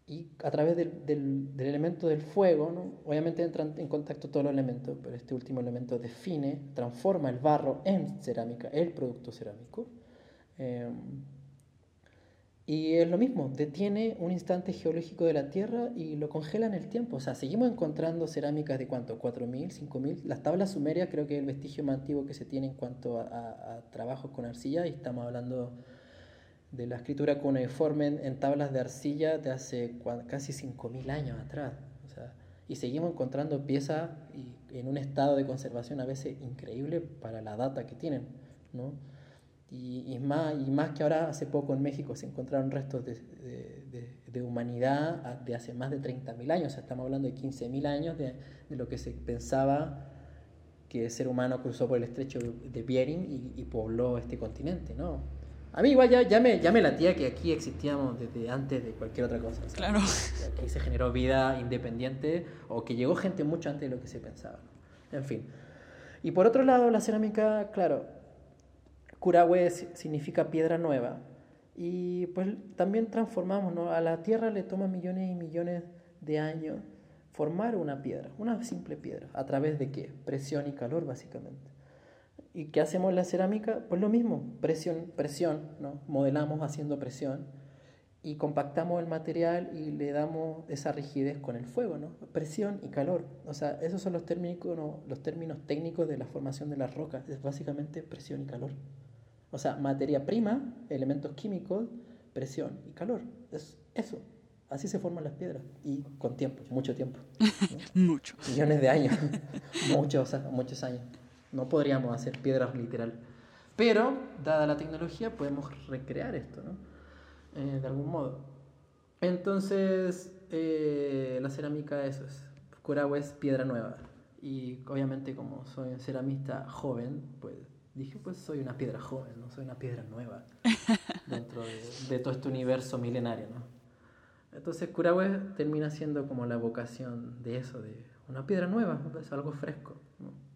y a través del, del, elemento del fuego, ¿no? obviamente entran en contacto todos los elementos, pero este último elemento define, transforma el barro en cerámica, el producto cerámico. Eh, y es lo mismo, detiene un instante geológico de la Tierra y lo congela en el tiempo. O sea, seguimos encontrando cerámicas de cuánto, 4.000, 5.000. Las tablas sumerias creo que es el vestigio más antiguo que se tiene en cuanto a, trabajos con arcilla y estamos hablando de la escritura cuneiforme en tablas de arcilla de hace casi 5.000 años atrás. O sea, y seguimos encontrando piezas en un estado de conservación a veces increíble para la data que tienen, ¿no? Y, más, y más que ahora, hace poco en México se encontraron restos de, de, humanidad de hace más de 30.000 años, o sea, estamos hablando de 15.000 años de, lo que se pensaba que el ser humano cruzó por el estrecho de Bering y, pobló este continente, ¿no? A mí igual ya, ya, me, ya me latía que aquí existíamos desde antes de cualquier otra cosa. claro. aquí se generó vida independiente o que llegó gente mucho antes de lo que se pensaba. En fin. Y por otro lado, la cerámica, claro, Curahue significa piedra nueva. Y pues también transformamos, ¿no? A la tierra le toma millones y millones de años formar una piedra, una simple piedra. ¿A través de qué? Presión y calor, básicamente. ¿Y qué hacemos en la cerámica? Pues lo mismo, presión, presión, ¿no? Modelamos haciendo presión y compactamos el material y le damos esa rigidez con el fuego, ¿no? Presión y calor. O sea, esos son los términos, los términos técnicos de la formación de las rocas. Es básicamente presión y calor. O sea, materia prima, elementos químicos, presión y calor. Es eso. Así se forman las piedras. Y con tiempo, mucho tiempo. [LAUGHS] Muchos. Millones de años. [LAUGHS] muchos, muchos años. No podríamos hacer piedras literal. Pero, dada la tecnología, podemos recrear esto, ¿no? Eh, de algún modo. Entonces, eh, la cerámica, eso es. Curahue es piedra nueva. Y obviamente, como soy ceramista joven, pues dije, pues soy una piedra joven, no soy una piedra nueva [LAUGHS] dentro de, todo este universo milenario, ¿no? Entonces, Curahue termina siendo como la vocación de eso, de una piedra nueva, algo fresco. ¿no?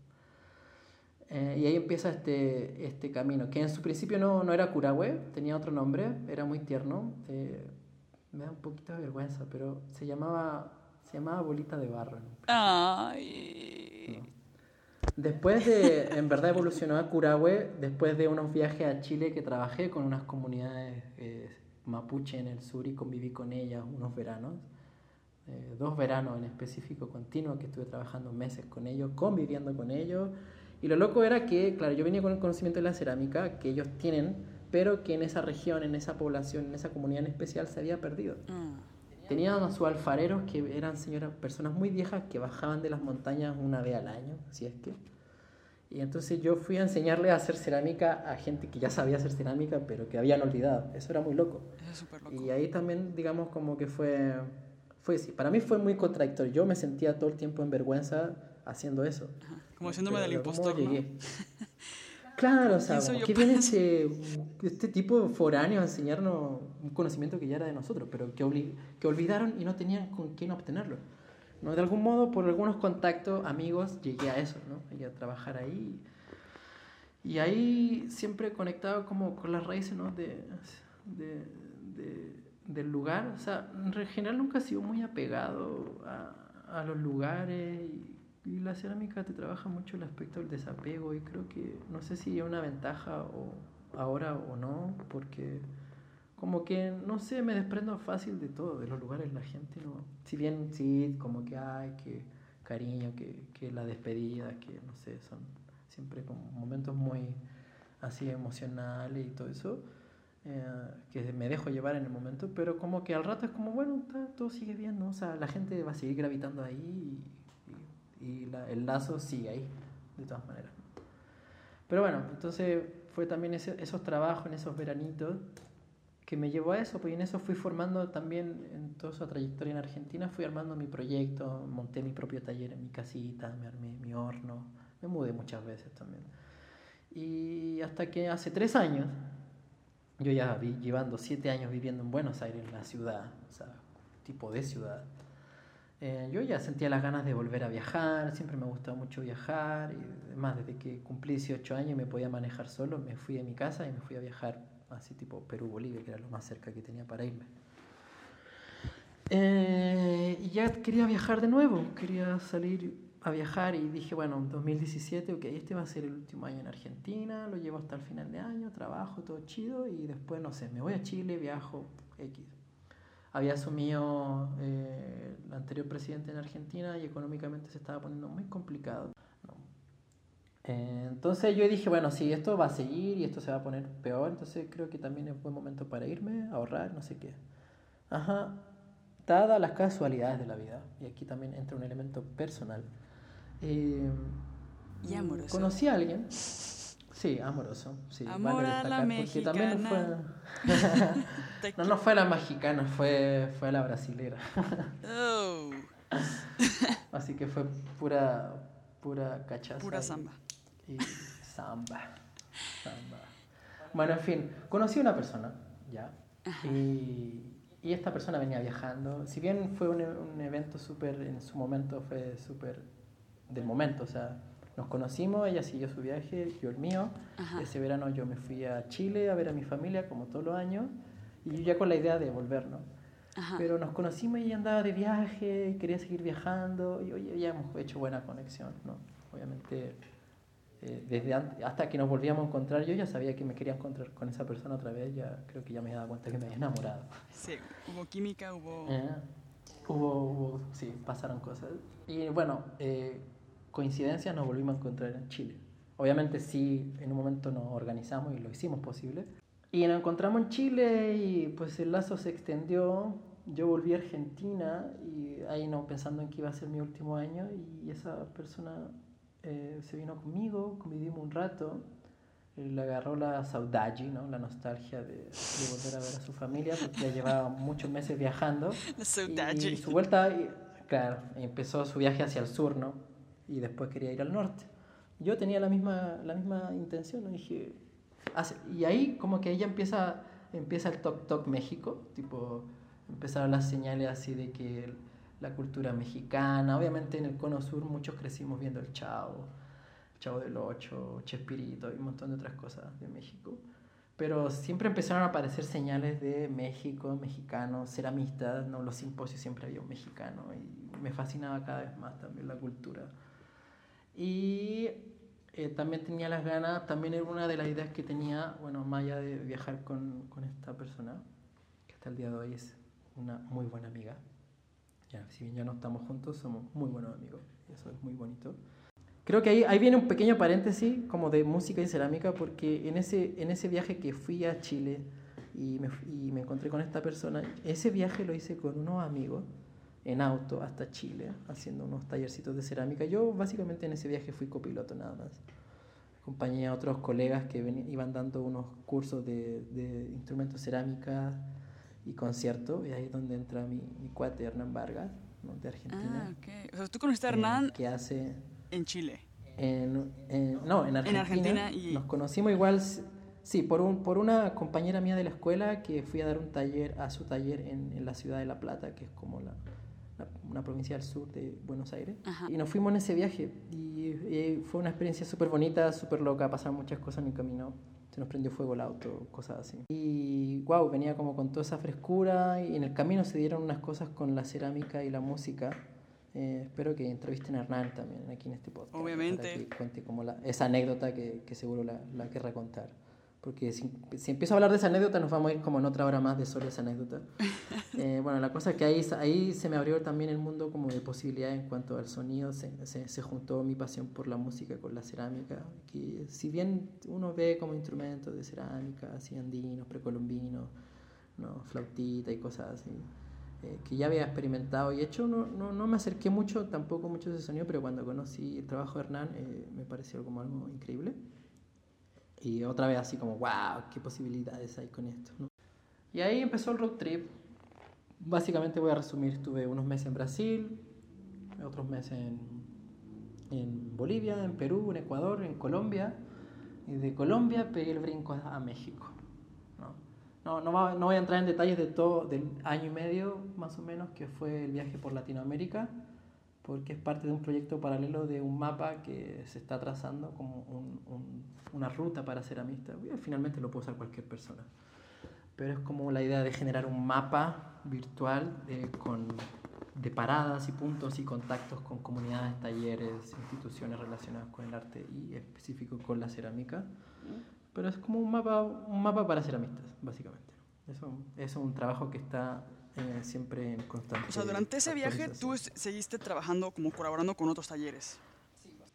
Eh, y ahí empieza este, este camino, que en su principio no, no era Curahue, tenía otro nombre, era muy tierno, eh, me da un poquito de vergüenza, pero se llamaba, se llamaba Bolita de Barro. Ay. Después de, en verdad evolucionó a Curahue, después de unos viajes a Chile que trabajé con unas comunidades eh, mapuche en el sur y conviví con ellas unos veranos, dos veranos en específico continuos que estuve trabajando meses con ellos, conviviendo con ellos y lo loco era que, claro, yo venía con el conocimiento de la cerámica que ellos tienen, pero que en esa región, en esa población, en esa comunidad en especial se había perdido. Mm. Tenían a sus alfareros que eran señoras, personas muy viejas que bajaban de las montañas una vez al año, si es que. Y entonces yo fui a enseñarle a hacer cerámica a gente que ya sabía hacer cerámica, pero que habían olvidado. Eso era muy loco. loco. Y ahí también, digamos, como que fue, fue, sí, para mí fue muy contradictorio. Yo me sentía todo el tiempo en vergüenza haciendo eso. Como haciéndome del impostor. [LAUGHS] Claro, o sea, que viene este, este tipo foráneo a enseñarnos un conocimiento que ya era de nosotros, pero que, que olvidaron y no tenían con quién obtenerlo. ¿no? De algún modo, por algunos contactos, amigos, llegué a eso, ¿no? Llegué a trabajar ahí. Y ahí siempre conectado como con las raíces, ¿no? De, de, de, del lugar. O sea, en general nunca he sido muy apegado a, a los lugares y y la cerámica te trabaja mucho el aspecto del desapego y creo que no sé si es una ventaja o ahora o no, porque como que no sé, me desprendo fácil de todo, de los lugares, la gente no. Si bien sí, como que hay que cariño, que, que la despedida, que no sé, son siempre como momentos muy así emocionales y todo eso. Eh, que me dejo llevar en el momento, pero como que al rato es como, bueno, todo sigue bien, ¿no? O sea, la gente va a seguir gravitando ahí y y el lazo sigue ahí, de todas maneras. Pero bueno, entonces fue también esos trabajos en esos veranitos que me llevó a eso, pues en eso fui formando también en toda su trayectoria en Argentina, fui armando mi proyecto, monté mi propio taller en mi casita, me armé mi horno, me mudé muchas veces también. Y hasta que hace tres años, yo ya vi, llevando siete años viviendo en Buenos Aires, en la ciudad, o sea, tipo de ciudad, eh, yo ya sentía las ganas de volver a viajar, siempre me ha gustado mucho viajar, y además desde que cumplí 18 años y me podía manejar solo, me fui de mi casa y me fui a viajar, así tipo Perú-Bolivia, que era lo más cerca que tenía para irme. Eh, y ya quería viajar de nuevo, quería salir a viajar y dije, bueno, en 2017, ok, este va a ser el último año en Argentina, lo llevo hasta el final de año, trabajo, todo chido, y después, no sé, me voy a Chile, viajo, X había asumido eh, el anterior presidente en Argentina y económicamente se estaba poniendo muy complicado. Eh, entonces yo dije, bueno, si esto va a seguir y esto se va a poner peor, entonces creo que también es buen momento para irme, ahorrar, no sé qué. Ajá, dadas las casualidades de la vida, y aquí también entra un elemento personal. Eh, y amoroso. Conocí a alguien Sí, amoroso. Sí, Amor a la mexicana. También no, fue... no, no fue la mexicana, fue, fue la brasilera. oh. [LAUGHS] [LAUGHS] Así que fue pura, pura cachaza. Pura samba. Y, samba. Samba. Bueno, en fin, conocí a una persona, ya. Y, y, esta persona venía viajando. Si bien fue un, un evento súper, en su momento fue súper del momento, o sea nos conocimos, ella siguió su viaje, yo el mío. Ese verano yo me fui a Chile a ver a mi familia, como todos los años, y yo ya con la idea de volver, ¿no? Pero nos conocimos y ella andaba de viaje, quería seguir viajando, y hoy ya hemos hecho buena conexión, ¿no? Obviamente eh, desde hasta que nos volvíamos a encontrar, yo ya sabía que me quería encontrar con esa persona otra vez, ya creo que ya me he dado cuenta que me había enamorado. Sí, hubo química, hubo... Eh, hubo, hubo, sí, pasaron cosas. Y bueno, eh, coincidencias nos volvimos a encontrar en Chile. Obviamente sí, en un momento nos organizamos y lo hicimos posible. Y nos encontramos en Chile y pues el lazo se extendió. Yo volví a Argentina y ahí no pensando en que iba a ser mi último año y esa persona eh, se vino conmigo, convivimos un rato, le agarró la saudade, ¿no? la nostalgia de, de, volver a ver a su familia, porque ya llevaba muchos meses viajando. La Y su vuelta, claro, empezó su viaje hacia el sur, ¿no? Y después quería ir al norte. Yo tenía la misma, la misma intención, ¿no? dije, y ahí como que ella empieza, empieza el Toc Toc México, tipo, empezaron las señales así de que la cultura mexicana. Obviamente en el Cono Sur muchos crecimos viendo el Chavo, el Chavo del Ocho, Chespirito y un montón de otras cosas de México. Pero siempre empezaron a aparecer señales de México, mexicanos, ceramistas, ¿no? los simposios siempre había un mexicano y me fascinaba cada vez más también la cultura. Y eh, también tenía las ganas, también era una de las ideas que tenía, bueno, más allá de viajar con, con esta persona, que hasta el día de hoy es una muy buena amiga si bien ya no estamos juntos, somos muy buenos amigos. Eso es muy bonito. Creo que ahí, ahí viene un pequeño paréntesis como de música y cerámica, porque en ese, en ese viaje que fui a Chile y me, y me encontré con esta persona, ese viaje lo hice con unos amigos en auto hasta Chile, haciendo unos tallercitos de cerámica. Yo básicamente en ese viaje fui copiloto nada más. Acompañé a otros colegas que iban dando unos cursos de, de instrumentos cerámica y concierto, y ahí es donde entra mi, mi cuate Hernán Vargas, ¿no? de Argentina. Ah, ok. O sea, tú conociste a eh, Hernán que hace... en Chile. En, no, en Argentina. En Argentina y... Nos conocimos igual, sí, por, un, por una compañera mía de la escuela que fui a dar un taller, a su taller en, en la ciudad de La Plata, que es como la, una provincia del sur de Buenos Aires. Y nos fuimos en ese viaje y, y fue una experiencia súper bonita, súper loca, pasaron muchas cosas en mi camino se nos prendió fuego el auto, cosas así. Y wow, venía como con toda esa frescura y en el camino se dieron unas cosas con la cerámica y la música. Eh, espero que entrevisten a Hernán también aquí en este podcast. Obviamente. que cuente como la, esa anécdota que, que seguro la, la querrá contar porque si, si, empiezo a hablar de esa anécdota nos vamos a ir como en otra hora más de solo esa anécdota. [LAUGHS] Eh, bueno, la cosa es que ahí, ahí se me abrió también el mundo como de posibilidades en cuanto al sonido, se, se, se, juntó mi pasión por la música con la cerámica, que si bien uno ve como instrumentos de cerámica, así andinos, precolombinos, ¿no? flautita y cosas así, eh, que ya había experimentado y hecho, no, no, no, me acerqué mucho, tampoco mucho a ese sonido, pero cuando conocí el trabajo de Hernán eh, me pareció como algo increíble. Y otra vez así como, wow, qué posibilidades hay con esto. ¿no? Y ahí empezó el road trip. Básicamente voy a resumir, estuve unos meses en Brasil, otros meses en, en Bolivia, en Perú, en Ecuador, en Colombia. Y de Colombia pegué el brinco a México. ¿no? No, no, voy a entrar en detalles de todo, del año y medio más o menos que fue el viaje por Latinoamérica porque es parte de un proyecto paralelo de un mapa que se está trazando como un, un, una ruta para ser amista. Finalmente lo puede usar cualquier persona. Pero es como la idea de generar un mapa virtual de, con, de paradas y puntos y contactos con comunidades, talleres, instituciones relacionadas con el arte y específico con la cerámica. Pero es como un mapa, un mapa para ceramistas, básicamente. Eso, eso es un trabajo que está eh, siempre en constante. O sea, durante ese viaje tú seguiste trabajando como colaborando con otros talleres.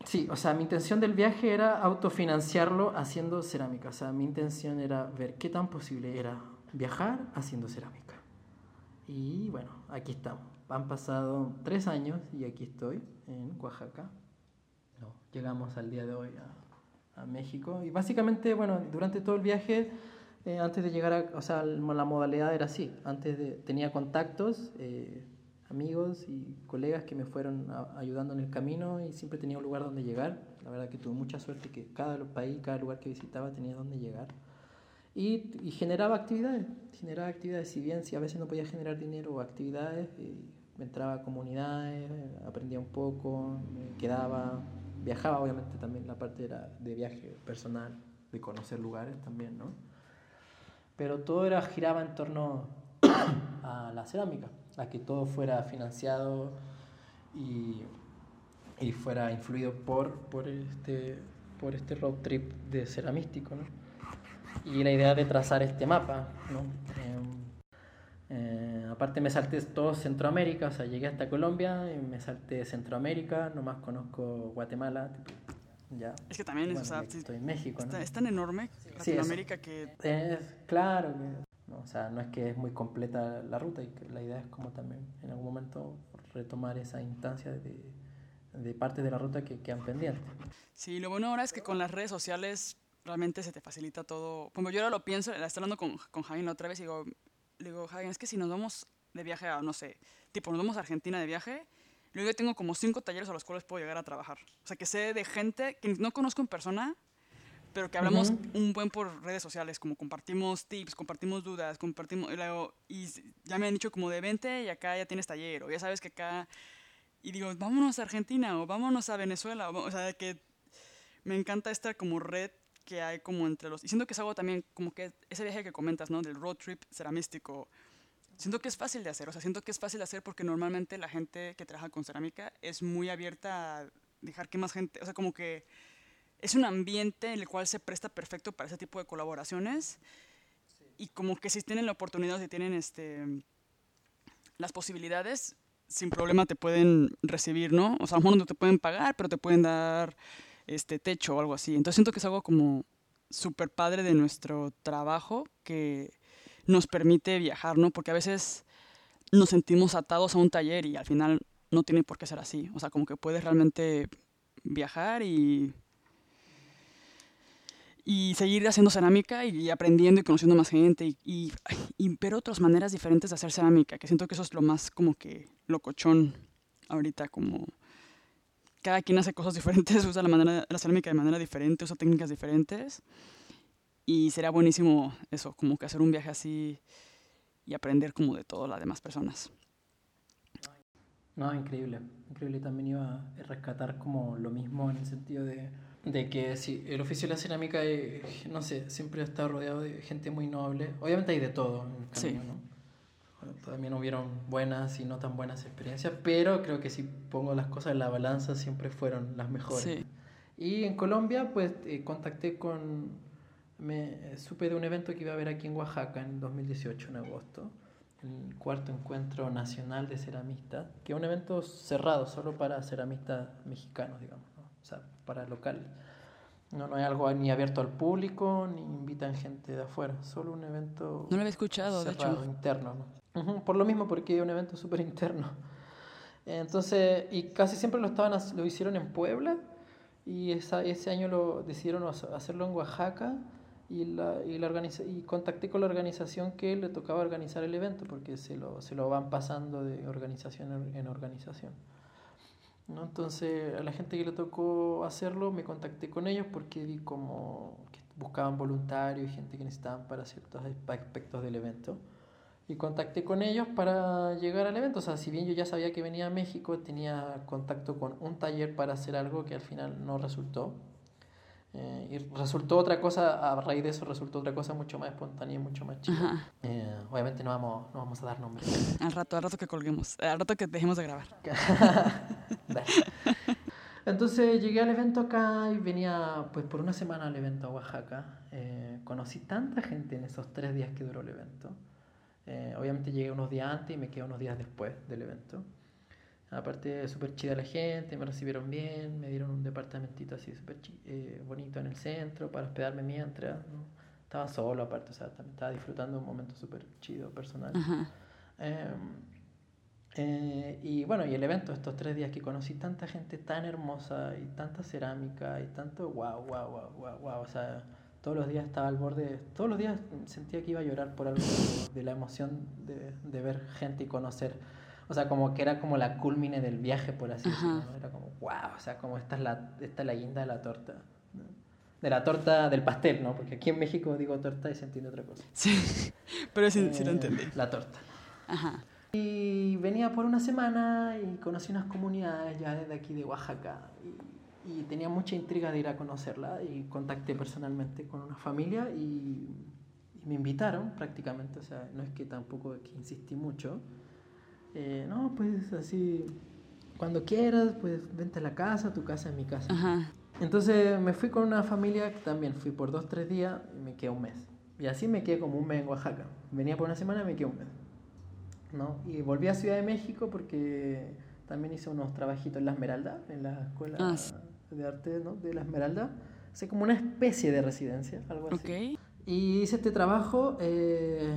Sí, o sea, mi intención del viaje era autofinanciarlo haciendo cerámica. O sea, mi intención era ver qué tan posible era viajar haciendo cerámica. Y bueno, aquí estamos. Han pasado tres años y aquí estoy en Oaxaca. No, llegamos al día de hoy a, a México. Y básicamente, bueno, durante todo el viaje eh, antes de llegar a, o sea, la modalidad era así, antes de, tenía contactos, eh, amigos y colegas que me fueron ayudando en el camino y siempre tenía un lugar donde llegar. La verdad que tuve mucha suerte que cada país, cada lugar que visitaba tenía donde llegar. Y, y generaba actividades, generaba actividades, si bien si a veces no podía generar dinero o actividades, eh, me entraba a comunidades, aprendía un poco, me quedaba, viajaba obviamente también, la parte era de viaje personal, de conocer lugares también, ¿no? Pero todo era, giraba en torno a la cerámica, a que todo fuera financiado y, y fuera influido por, por este, por este road trip de ceramístico, ¿no? Y la idea de trazar este mapa, ¿no? Em, eh, aparte me salté todo Centroamérica, o sea, llegué hasta Colombia y me salté Centroamérica, nomás conozco Guatemala, ya. Es que también es, o sea, estoy en México, está, es tan enorme Latinoamérica que... Es claro, que, o sea, no es que es muy completa la ruta y que la idea es como también en algún momento retomar esa instancia de, de partes de la ruta que quedan pendientes. Sí, lo bueno ahora es que con las redes sociales realmente se te facilita todo. Como yo ahora lo pienso, la estoy hablando con, con Javier la otra vez y digo, le digo, Javier, es que si nos vamos de viaje a, no sé, tipo, nos vamos a Argentina de viaje, yo tengo como cinco talleres a los cuales puedo llegar a trabajar. O sea, que sé de gente que no conozco en persona, pero que hablamos un buen por redes sociales, como compartimos tips, compartimos dudas, compartimos, y, luego, y ya me han dicho como de 20 y acá ya tienes taller, o ya sabes que acá, y digo, vámonos a Argentina o vámonos a Venezuela, o, o sea, que me encanta esta como red que hay como entre los... Y siento que es algo también como que ese viaje que comentas, ¿no? Del road trip ceramístico. Siento que es fácil de hacer, o sea, siento que es fácil de hacer porque normalmente la gente que trabaja con cerámica es muy abierta a dejar que más gente, o sea, como que es un ambiente en el cual se presta perfecto para ese tipo de colaboraciones y como que si tienen la oportunidad, si tienen este, las posibilidades, sin problema te pueden recibir, ¿no? O sea, a lo mejor no te pueden pagar, pero te pueden dar este techo o algo así. Entonces siento que es algo como súper padre de nuestro trabajo que nos permite viajar, ¿no? Porque a veces nos sentimos atados a un taller y al final no tiene por qué ser así. O sea, como que puedes realmente viajar y, y seguir haciendo cerámica y, aprendiendo y conociendo más gente y, y, y, ver otras maneras diferentes de hacer cerámica, que siento que eso es lo más como que locochón ahorita, como cada quien hace cosas [LAUGHS] diferentes, usa la, manera, la cerámica de manera diferente, usa técnicas diferentes. Y sería buenísimo eso, como que hacer un viaje así y aprender como de todas las demás personas. No, increíble. Increíble. También iba a rescatar como lo mismo en el sentido de, de que si el oficio de la cerámica, eh, no sé, siempre está rodeado de gente muy noble. Obviamente hay de todo en el camino, ¿no? también hubieron buenas y no tan buenas experiencias, pero creo que si pongo las cosas en la balanza siempre fueron las mejores. Y en Colombia, pues eh, contacté con, me supe de un evento que iba a haber aquí en Oaxaca en 2018, en agosto, el cuarto encuentro nacional de ceramistas, que es un evento cerrado solo para ceramistas mexicanos, digamos, o sea, para locales. No, no hay algo ni abierto al público, ni invitan gente de afuera, solo un evento... No lo había escuchado, de hecho. interno, Por lo mismo, porque es un evento súper interno. Entonces, y casi siempre lo, estaban, lo hicieron en Puebla, y esa, ese año lo decidieron hacerlo en Oaxaca, y, la, y, la y contacté con la organización que le tocaba organizar el evento, porque se lo, se lo van pasando de organización en organización. ¿no? Entonces, a la gente que le tocó hacerlo, me contacté con ellos porque vi como que buscaban voluntarios y gente que necesitaban para ciertos aspectos del evento. Y contacté con ellos para llegar al evento. O sea, si bien yo ya sabía que venía a México, tenía contacto con un taller para hacer algo que al final no resultó. Eh, y resultó otra cosa, a raíz de eso resultó otra cosa mucho más espontánea y mucho más chida. Eh, obviamente no vamos, no vamos a dar nombres. Al rato, al rato que colguemos, al rato que dejemos de grabar. [LAUGHS] Entonces llegué al evento acá y venía pues por una semana al evento a Oaxaca. Eh, conocí tanta gente en esos tres días que duró el evento. obviamente llegué unos días antes y me quedé unos días después del evento. Aparte, súper chida la gente, me recibieron bien, me dieron un departamentito así súper eh, bonito en el centro para hospedarme mientras. ¿no? Estaba solo, aparte, o sea, estaba disfrutando un momento súper chido, personal. Em, eh, y bueno, y el evento, estos tres días que conocí tanta gente tan hermosa y tanta cerámica y tanto wow, wow, wow, wow, wow. O sea, todos los días estaba al borde, todos los días sentía que iba a llorar por algo de, la emoción de, de ver gente y conocer o sea, como que era como la culmine del viaje, por así decirlo. Era como, wow, o sea, como esta es la, esta es la guinda de la torta. De la torta del pastel, ¿no? Porque aquí en México digo torta y se entiende otra cosa. Sí, [LAUGHS] pero sí, sí lo eh, entendí. La torta. Ajá. Y venía por una semana y conocí unas comunidades ya desde aquí de Oaxaca. Y, y tenía mucha intriga de ir a conocerla y contacté personalmente con una familia y, y me invitaron prácticamente. O sea, no es que tampoco que insistí mucho eh, no, pues así, cuando quieras, pues vente a la casa, tu casa es mi casa. Entonces me fui con una familia, también fui por dos, tres días y me quedé un mes. Y así me quedé como un mes en Oaxaca. Venía por una semana y me quedé un mes. ¿no? Y volví a Ciudad de México porque también hice unos trabajitos en La Esmeralda, en la escuela Ah, de arte ¿no? de La Esmeralda. Hice como una especie de residencia, algo así. Y hice este trabajo eh,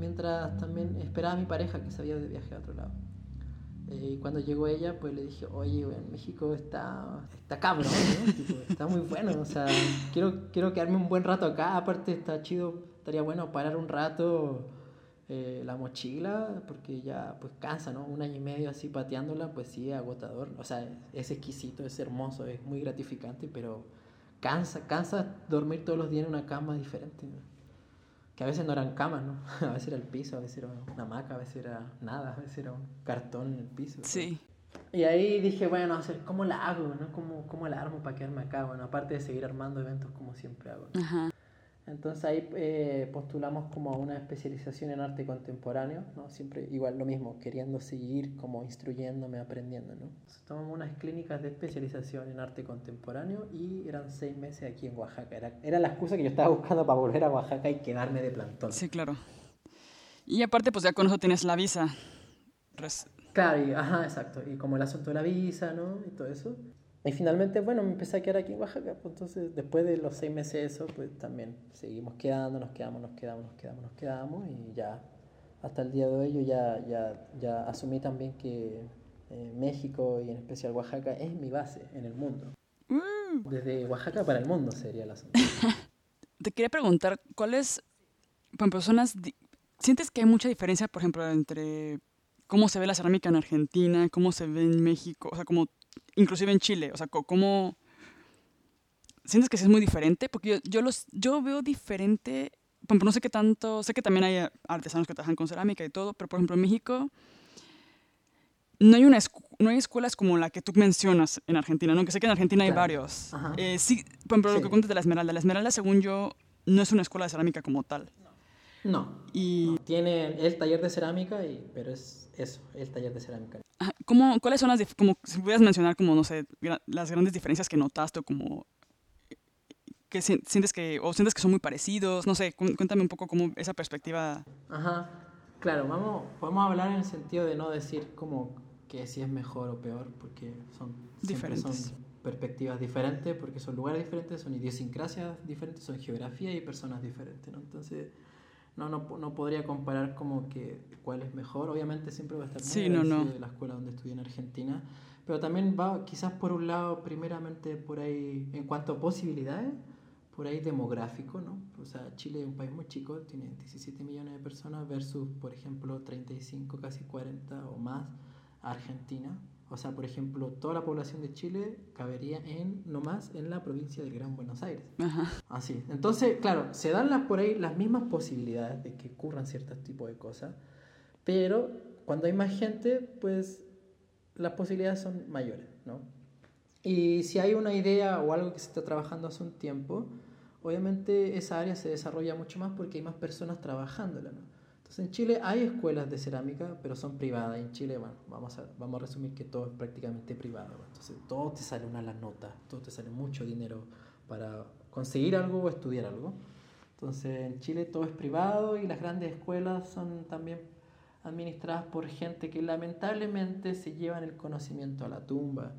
mientras también esperaba a mi pareja que se había de viaje a otro lado. Eh, y cuando llegó ella, pues le dije, oye, güey, México está, está cabrón, ¿no? [LAUGHS] Tipo, está muy bueno, o sea, quiero, quiero quedarme un buen rato acá, aparte está chido, estaría bueno parar un rato eh, la mochila, porque ya pues cansa, ¿no? Un año y medio así pateándola, pues sí, agotador, o sea, es exquisito, es hermoso, es muy gratificante, pero cansa, cansa dormir todos los días en una cama diferente, ¿no? Que a veces no eran camas, ¿no? [LAUGHS] A veces era el piso, a veces era una hamaca, a veces era nada, a veces era un cartón en el piso. Sí. Y ahí dije, bueno, hacer, ¿cómo la hago? ¿no? ¿Cómo, ¿Cómo la armo para quedarme acá? Bueno, aparte de seguir armando eventos como siempre hago. ¿no? Ajá. Entonces ahí eh, postulamos como a una especialización en arte contemporáneo, ¿no? Siempre igual lo mismo, queriendo seguir como instruyéndome, aprendiendo, ¿no? Entonces, tomamos unas clínicas de especialización en arte contemporáneo y eran seis meses aquí en Oaxaca. Era, era la excusa que yo estaba buscando para volver a Oaxaca y quedarme de plantón. Sí, claro. Y aparte, pues ya con eso tienes la visa. Res- Claro, y, ajá, exacto. Y como el asunto de la visa, ¿no? Y todo eso. Y finalmente, bueno, me empecé a quedar aquí en Oaxaca. Pues entonces, después de los seis meses de eso, pues también seguimos quedando, nos quedamos, nos quedamos, nos quedamos, nos quedamos. Y ya, hasta el día de hoy, yo ya, ya, ya asumí también que eh, México y en especial Oaxaca es mi base en el mundo. Uh. Desde Oaxaca para el mundo sería el asunto. [LAUGHS] Te quería preguntar, ¿cuáles, zonas, di- sientes que hay mucha diferencia, por ejemplo, entre cómo se ve la cerámica en Argentina, cómo se ve en México, o sea, como, inclusive en Chile, o sea, cómo, sientes que sí es muy diferente? Porque yo, yo, los, yo veo diferente, por ejemplo, no sé qué tanto, sé que también hay artesanos que trabajan con cerámica y todo, pero por ejemplo, en México no hay, una escu- no hay escuelas como la que tú mencionas en Argentina, ¿no? Que sé que en Argentina hay varios. Eh, sí, por ejemplo, lo que cuentas de la Esmeralda. La Esmeralda, según yo, no es una escuela de cerámica como tal. No. Y Tiene el taller de cerámica, y, pero es eso, el taller de cerámica. ajá, ¿cómo, ¿cuáles son las, como, si pudieras mencionar como, no sé, gra- las grandes diferencias que notaste o como que si- sientes que, o sientes que son muy parecidos? No sé, cu- cuéntame un poco cómo esa perspectiva... Ajá, claro, vamos, podemos hablar en el sentido de no decir como que si es mejor o peor, porque son siempre son Diferentes. perspectivas diferentes, porque son lugares diferentes, son idiosincrasias diferentes, son geografía y personas diferentes, ¿no? Entonces, no, no, no podría comparar como que cuál es mejor, obviamente siempre va a estar muy Sí, no, no. de la escuela donde estudié en Argentina, pero también va quizás por un lado, primeramente por ahí, en cuanto a posibilidades, por ahí demográfico, ¿no? O sea, Chile es un país muy chico, tiene 17 millones de personas versus, por ejemplo, 35, casi 40 o más Argentina. O sea, por ejemplo, toda la población de Chile cabería en, no más, en la provincia del Gran Buenos Aires. Ajá. Así. Entonces, claro, se dan las, por ahí las mismas posibilidades de que ocurran ciertos tipos de cosas, pero cuando hay más gente, pues las posibilidades son mayores, ¿no? Y si hay una idea o algo que se está trabajando hace un tiempo, obviamente esa área se desarrolla mucho más porque hay más personas trabajándola, ¿no? Entonces en Chile hay escuelas de cerámica, pero son privadas. En Chile, bueno, vamos a, vamos a resumir que todo es prácticamente privado. Entonces todo te sale una la nota, todo te sale mucho dinero para conseguir algo o estudiar algo. Entonces en Chile todo es privado y las grandes escuelas son también administradas por gente que lamentablemente se llevan el conocimiento a la tumba.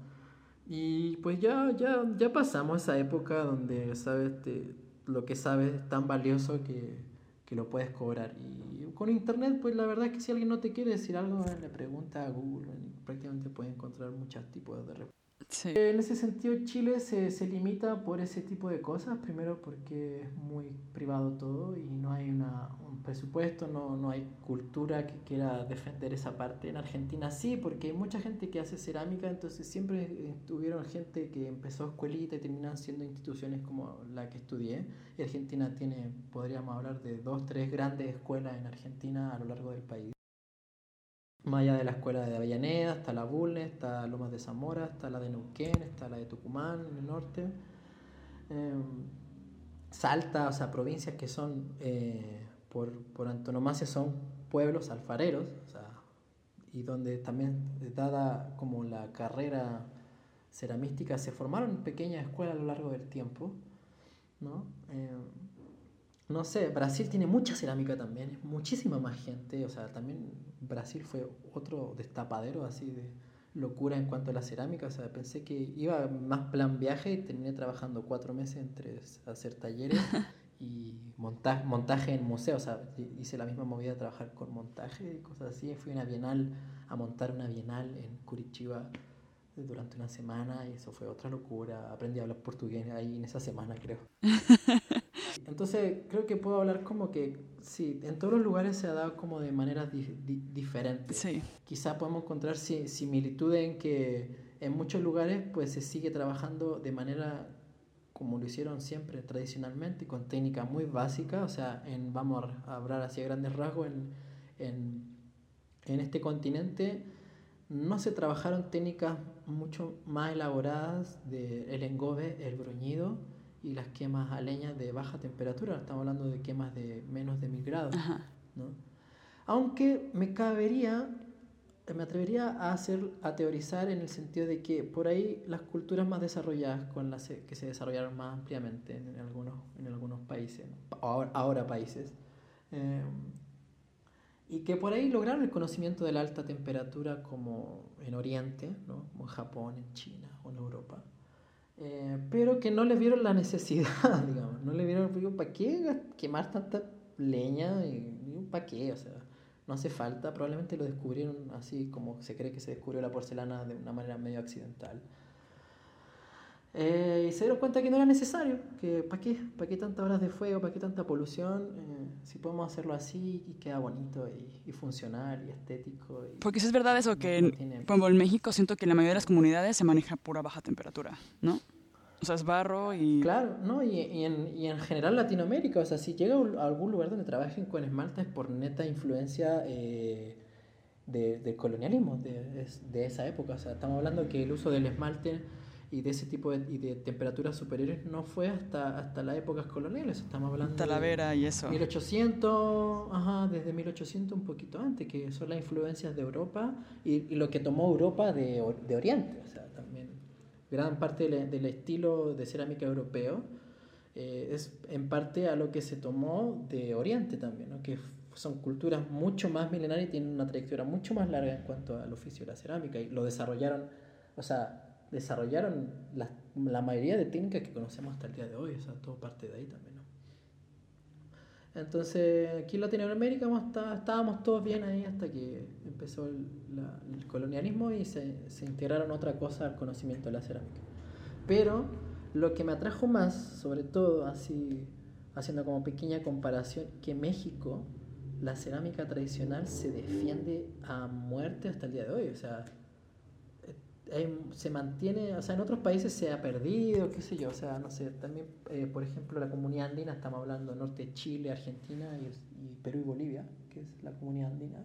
Y pues ya, ya, ya pasamos esa época donde sabes te- lo que sabes es tan valioso que, que lo puedes cobrar. Y con internet, pues la verdad es que si alguien no te quiere decir algo, le pregunta a Google prácticamente puede encontrar muchos tipos de respuestas. Sí. En ese sentido, Chile se, se limita por ese tipo de cosas. Primero, porque es muy privado todo y no hay una, un presupuesto, no, no hay cultura que quiera defender esa parte. En Argentina sí, porque hay mucha gente que hace cerámica, entonces siempre eh, tuvieron gente que empezó escuelita y terminan siendo instituciones como la que estudié. Y Argentina tiene, podríamos hablar de dos, tres grandes escuelas en Argentina a lo largo del país. Más allá de la escuela de Avellaneda, está la Bulnes, está Lomas de Zamora, está la de Neuquén, está la de Tucumán en el norte. Eh, Salta, o sea, provincias que son, eh, por, por antonomasia, son pueblos alfareros, o sea, y donde también, dada como la carrera ceramística, se formaron pequeñas escuelas a lo largo del tiempo, ¿no? Eh, no sé, Brasil tiene mucha cerámica también, muchísima más gente, o sea, también Brasil fue otro destapadero así de locura en cuanto a la cerámica, o sea, pensé que iba más plan viaje y terminé trabajando cuatro meses entre hacer talleres [LAUGHS] y montaje, montaje en museo, o sea, hice la misma movida de trabajar con montaje y cosas así, fui a una bienal, a montar una bienal en Curitiba durante una semana y eso fue otra locura, aprendí a hablar portugués ahí en esa semana creo. [LAUGHS] Entonces creo que puedo hablar como que sí, en todos los lugares se ha dado como de maneras diferentes. Sí. Quizá podemos encontrar similitudes en que en muchos lugares pues se sigue trabajando de manera como lo hicieron siempre tradicionalmente, con técnicas muy básicas, o sea, en, vamos a hablar hacia grandes rasgos, en, en, en este continente no se trabajaron técnicas mucho más elaboradas del el engobe, el bruñido, y las quemas a leña de baja temperatura. Estamos hablando de quemas de menos de mil grados. ¿no? Aunque me cabería, me atrevería a hacer, a teorizar en el sentido de que por ahí las culturas más desarrolladas, con las que se desarrollaron más ampliamente en, algunos, en algunos países, ahora, países, eh, y que por ahí lograron el conocimiento de la alta temperatura como en Oriente, ¿no? como en Japón, en China o en Europa eh, pero que no le vieron la necesidad, [LAUGHS] digamos, no le vieron, digo, ¿para qué quemar tanta leña? Y, ¿Para qué? O sea, no hace falta, probablemente lo descubrieron así como se cree que se descubrió la porcelana de una manera medio accidental. Eh, y se dieron cuenta que no era necesario, que ¿para qué? ¿Para qué tantas horas de fuego? ¿Para qué tanta polución? Eh, si podemos hacerlo así y queda bonito y, y funcional y estético. Porque si es verdad eso, que en, en México siento que la mayoría de las comunidades se maneja pura baja temperatura, ¿no? O sea, es barro y... Claro, ¿no? Y, y, en, y en general Latinoamérica, o sea, si llega a algún lugar donde trabajen con esmalte es por neta influencia eh, del de colonialismo de, de esa época. O sea, estamos hablando que el uso del esmalte y de ese tipo de, y de temperaturas superiores no fue hasta, hasta las épocas coloniales, estamos hablando Talavera y eso. 1800, ajá, desde 1800 un poquito antes, que son las influencias de Europa y, lo que tomó Europa de, de, Oriente, o sea, también gran parte del, estilo de cerámica europeo eh, es en parte a lo que se tomó de Oriente también, ¿no? que son culturas mucho más milenarias y tienen una trayectoria mucho más larga en cuanto al oficio de la cerámica y lo desarrollaron, o sea, desarrollaron la, la, mayoría de técnicas que conocemos hasta el día de hoy, o sea, todo parte de ahí también. ¿no? Entonces, aquí en Latinoamérica estábamos todos bien ahí hasta que empezó el, el colonialismo y se, se, integraron otra cosa al conocimiento de la cerámica. Pero lo que me atrajo más, sobre todo así, haciendo como pequeña comparación, que México, la cerámica tradicional se defiende a muerte hasta el día de hoy, o sea, se mantiene, o sea, en otros países se ha perdido, qué sé yo, o sea, no sé, también, eh, por ejemplo, la comunidad andina, estamos hablando norte de Chile, Argentina y, Perú y Bolivia, que es la comunidad andina.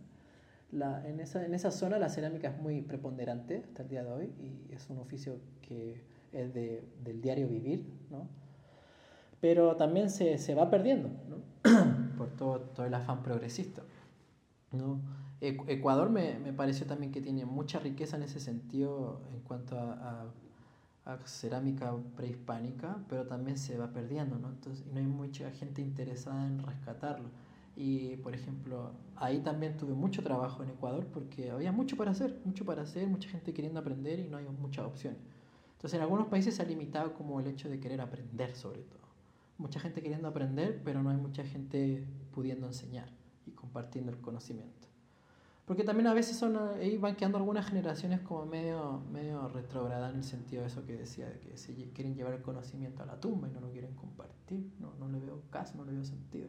La, en, esa, en esa zona la cerámica es muy preponderante hasta el día de hoy y es un oficio que es de, del diario vivir, ¿no? Pero también se, se va perdiendo, ¿no? [CLEARS THROAT] por todo, todo el afán progresista, ¿no? Ecuador me, me, pareció también que tiene mucha riqueza en ese sentido en cuanto a, cerámica prehispánica, pero también se va perdiendo, ¿no? Entonces, y no hay mucha gente interesada en rescatarlo. Y, por ejemplo, ahí también tuve mucho trabajo en Ecuador porque había mucho para hacer, mucho para hacer, mucha gente queriendo aprender y no hay muchas opciones. Entonces, en algunos países se ha limitado como el hecho de querer aprender sobre todo. Mucha gente queriendo aprender, pero no hay mucha gente pudiendo enseñar y compartiendo el conocimiento. Porque también a veces son, ahí van quedando algunas generaciones como medio, medio retrogradas en el sentido de eso que decía, de que se quieren llevar el conocimiento a la tumba y no lo quieren compartir. No, no le veo caso, no le veo sentido.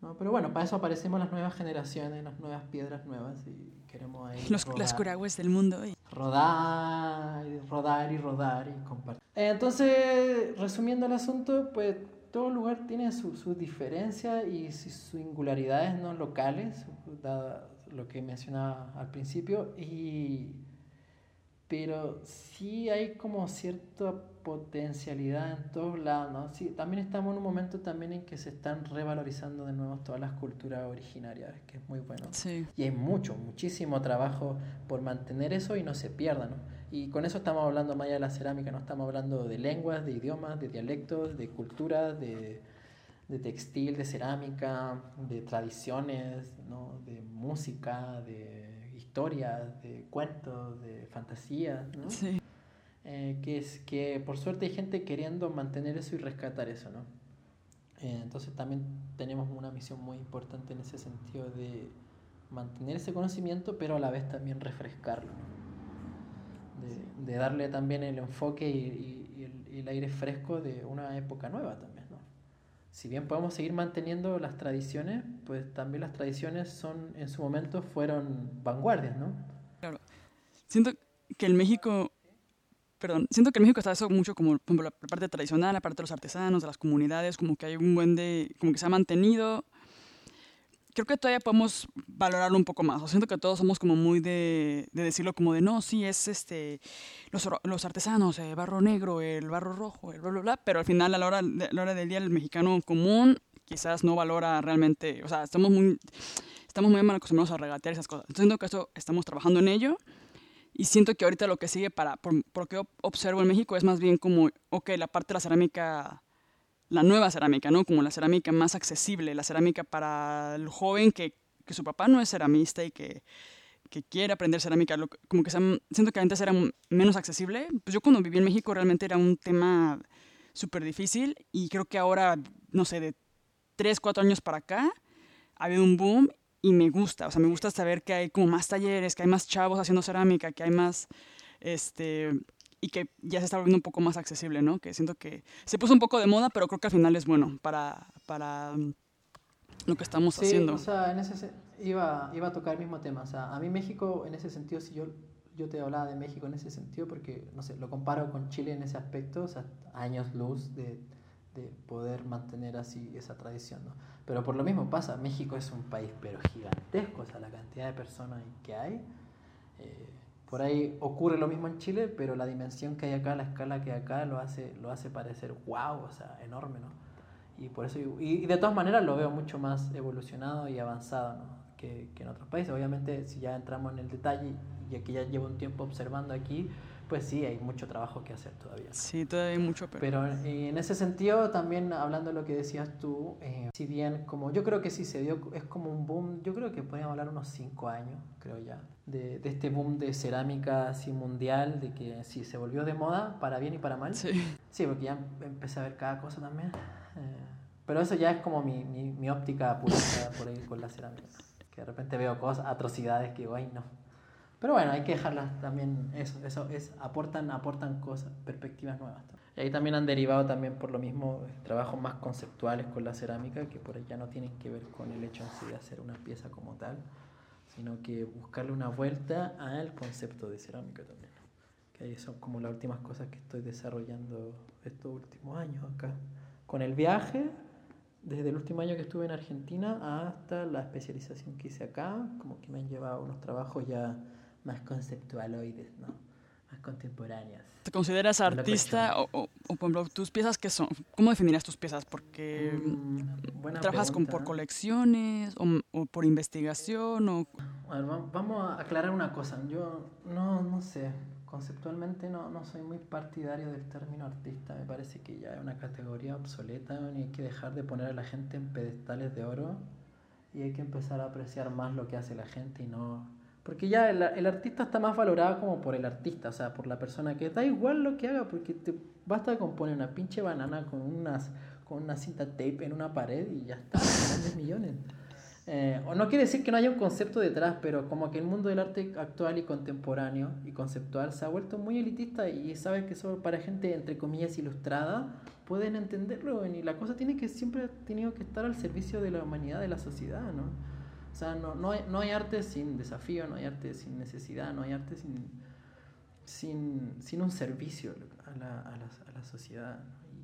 ¿no? Pero bueno, para eso aparecemos las nuevas generaciones, las nuevas piedras nuevas y queremos ahí... Los, las curagües del mundo. Rodar, rodar y rodar y compartir. Entonces, resumiendo el asunto, pues todo lugar tiene sus diferencias y sus singularidades no locales, dada lo que mencionaba al principio, y, pero sí hay como cierta potencialidad en todos lados, ¿no? Sí, también estamos en un momento también en que se están revalorizando de nuevo todas las culturas originarias, que es muy bueno. Sí. Y hay mucho, muchísimo trabajo por mantener eso y no se pierda, ¿no? Y con eso estamos hablando más allá de la cerámica, no estamos hablando de lenguas, de idiomas, de dialectos, de culturas, de, de textil, de cerámica, de tradiciones, ¿no? de música, de historias, de cuentos, de fantasías, ¿no? Sí. Eh, que es que por suerte hay gente queriendo mantener eso y rescatar eso, ¿no? Eh, entonces también tenemos una misión muy importante en ese sentido de mantener ese conocimiento, pero a la vez también refrescarlo, ¿no? de, de, darle también el enfoque y, y, y, el, y, el, aire fresco de una época nueva también. Si bien podemos seguir manteniendo las tradiciones, pues también las tradiciones son, en su momento fueron vanguardias, ¿no? Claro. Siento que el México perdón, siento que en México está eso mucho como la parte tradicional, la parte de los artesanos, de las comunidades, como que hay un buen de, como que se ha mantenido. Creo que todavía podemos valorarlo un poco más. O siento que todos somos como muy de, de decirlo como de, no, sí, es este, los, los artesanos, el barro negro, el barro rojo, el bla, bla, bla, pero al final a la hora, a la hora del día el mexicano común quizás no valora realmente, o sea, estamos muy, estamos muy mal acostumbrados a regatear esas cosas. Entonces siento que eso estamos trabajando en ello y siento que ahorita lo que sigue para, por, por lo que observo en México es más bien como, ok, la parte de la cerámica, la nueva cerámica, ¿no? Como la cerámica más accesible, la cerámica para el joven que, que su papá no es ceramista y que, que quiere aprender cerámica, lo, como que se, siento que antes era menos accesible. Pues yo cuando viví en México realmente era un tema súper difícil y creo que ahora, no sé, de 3, 4 años para acá, ha habido un boom y me gusta, o sea, me gusta saber que hay como más talleres, que hay más chavos haciendo cerámica, que hay más, este, y que ya se está volviendo un poco más accesible, ¿no? Que siento que se puso un poco de moda, pero creo que al final es bueno para, para lo que estamos sí, haciendo. o sea, en ese, iba, iba a tocar el mismo tema, o sea, a mí México en ese sentido, si yo, yo te hablaba de México en ese sentido, porque, no sé, lo comparo con Chile en ese aspecto, o sea, años luz de de poder mantener así esa tradición, ¿no? Pero por lo mismo pasa, México es un país pero gigantesco, o sea, la cantidad de personas que hay. Eh, por ahí ocurre lo mismo en Chile, pero la dimensión que hay acá, la escala que hay acá, lo hace, lo hace parecer wow, o sea, enorme, ¿no? Y por eso, y, de todas maneras lo veo mucho más evolucionado y avanzado, ¿no? Que, que en otros países. Obviamente, si ya entramos en el detalle, y aquí ya llevo un tiempo observando aquí, pues sí, hay mucho trabajo que hacer todavía. Sí, todavía hay mucho. Pero, pero en ese sentido, también hablando de lo que decías tú, eh, si bien como yo creo que sí se dio, es como un boom, yo creo que podríamos hablar unos cinco años, creo ya, de, de este boom de cerámica así mundial, de que sí se volvió de moda, para bien y para mal. Sí. Sí, porque ya empecé a ver cada cosa también. Eh, pero eso ya es como mi, mi, mi óptica pública [LAUGHS] por ahí con la cerámica. Que de repente veo cosas, atrocidades que digo, ay no. Pero bueno, hay que dejarlas también, eso, eso es, aportan, aportan cosas, perspectivas nuevas. Y ahí también han derivado también por lo mismo trabajos más conceptuales con la cerámica, que por ya no tienen que ver con el hecho en sí de hacer una pieza como tal, sino que buscarle una vuelta al concepto de cerámica también. Que ahí son como las últimas cosas que estoy desarrollando estos últimos años acá. Con el viaje, desde el último año que estuve en Argentina hasta la especialización que hice acá, como que me han llevado unos trabajos ya más conceptualoides, ¿no? Más contemporáneas. ¿Te consideras artista o, o, o, por ejemplo, tus piezas qué son? ¿Cómo definirías tus piezas? Porque mm, trabajas con, por colecciones o, o, por investigación o... Bueno, vamos a aclarar una cosa. Yo no, no sé, conceptualmente no, no soy muy partidario del término artista. Me parece que ya es una categoría obsoleta y hay que dejar de poner a la gente en pedestales de oro y hay que empezar a apreciar más lo que hace la gente y no porque ya el, el, artista está más valorado como por el artista, o sea, por la persona que da igual lo que haga, porque te basta con poner una pinche banana con, unas, con una cinta tape en una pared y ya está, [LAUGHS] 10 millones. Eh, o no quiere decir que no haya un concepto detrás, pero como que el mundo del arte actual y contemporáneo y conceptual se ha vuelto muy elitista y sabes que solo para gente, entre comillas, ilustrada, pueden entenderlo y la cosa tiene que siempre ha tenido que estar al servicio de la humanidad, de la sociedad, ¿no? O sea, no, no, hay, no hay arte sin desafío, no hay arte sin necesidad, no hay arte sin, sin, sin un servicio a la, a la, a la sociedad.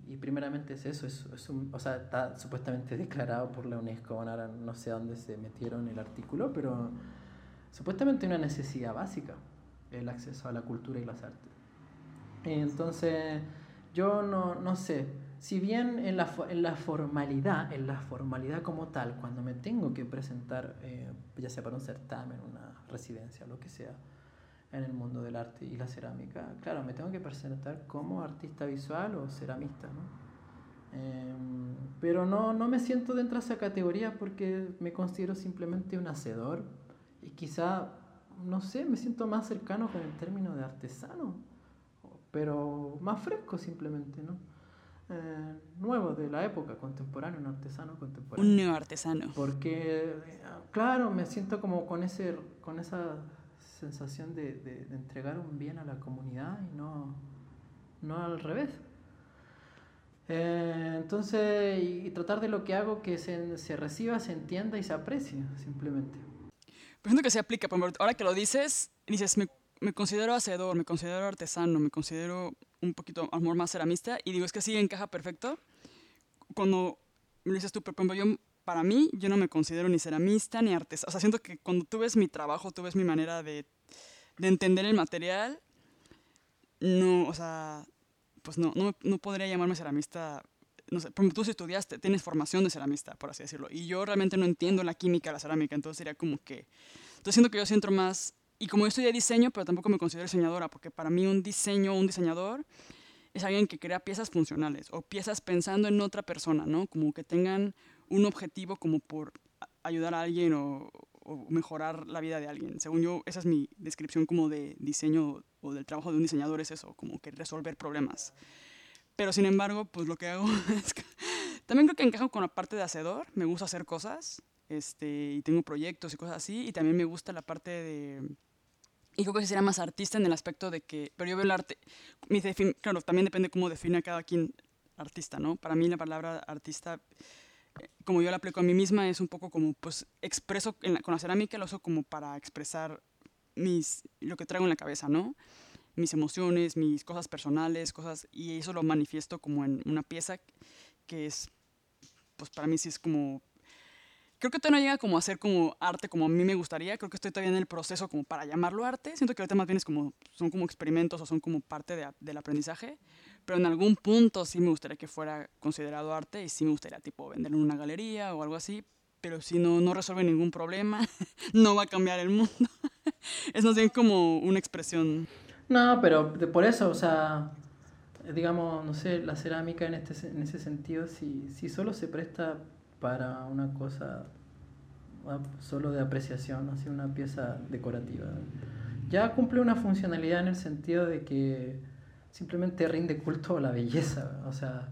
Y, primeramente es eso, es, es un, o sea, está supuestamente declarado por la UNESCO, ahora no sé dónde se metieron el artículo, pero supuestamente una necesidad básica. el acceso a la cultura y las artes. Entonces, yo no, no sé, si bien en la, en la, formalidad, en la formalidad como tal, cuando me tengo que presentar, eh, ya sea para un certamen, una residencia, lo que sea, en el mundo del arte y la cerámica, claro, me tengo que presentar como artista visual o ceramista, ¿no? Em, pero no, no me siento dentro de esa categoría porque me considero simplemente un hacedor y quizá, no sé, me siento más cercano con el término de artesano, pero más fresco simplemente, ¿no? Eh, nuevo de la época, contemporáneo, un artesano contemporáneo. Un neoartesano. Porque, claro, me siento como con, ese, con esa sensación de, de, entregar un bien a la comunidad y no, no al revés. Eh, entonces, y, tratar de lo que hago que se, se, reciba, se entienda y se aprecie, simplemente. Por ejemplo, que se aplica, ahora que lo dices, dices, me, me considero hacedor, me considero artesano, me considero un poquito amor más ceramista y digo, es que sí encaja perfecto. Cuando me dices tú, pero yo, para mí, yo no me considero ni ceramista ni artesano. O sea, siento que cuando tú ves mi trabajo, tú ves mi manera de, de entender el material, no, o sea, pues no, no, no podría llamarme ceramista no sé, tú si estudiaste, tienes formación de ceramista, por así decirlo, y yo realmente no entiendo la química de la cerámica, entonces sería como que, entonces siento que yo siento más y como yo estudié diseño, pero tampoco me considero diseñadora, porque para mí un diseño, un diseñador, es alguien que crea piezas funcionales o piezas pensando en otra persona, ¿no? Como que tengan un objetivo como por ayudar a alguien o, mejorar la vida de alguien. Según yo, esa es mi descripción como de diseño o del trabajo de un diseñador, es eso, como que resolver problemas. Pero sin embargo, pues lo que hago [LAUGHS] es que también creo que encajo con la parte de hacedor, me gusta hacer cosas, este, y tengo proyectos y cosas así, y también me gusta la parte de y creo que sería más artista en el aspecto de que, pero yo veo el arte, mi claro, también depende cómo define cada quien artista, ¿no? Para mí la palabra artista, eh, como yo la aplico a mí misma, es un poco como, pues, expreso con la cerámica, lo uso como para expresar mis, lo que traigo en la cabeza, ¿no? Mis emociones, mis cosas personales, cosas, y eso lo manifiesto como en una pieza que es, pues para mí sí es como creo que todavía no llega como a ser como arte como a mí me gustaría. Creo que estoy todavía en el proceso como para llamarlo arte. Siento que ahorita más bien es como, son como experimentos o son como parte de, del aprendizaje. Pero en algún punto sí me gustaría que fuera considerado arte y sí me gustaría tipo venderlo en una galería o algo así. Pero si no, no resuelve ningún problema, [LAUGHS] no va a cambiar el mundo. [LAUGHS] es más bien como una expresión. No, pero por eso, o sea, digamos, no sé, la cerámica en, este, en ese sentido, si, si solo se presta para una cosa ah, solo de apreciación, así una pieza decorativa. Ya cumple una funcionalidad en el sentido de que simplemente rinde culto a la belleza, o sea,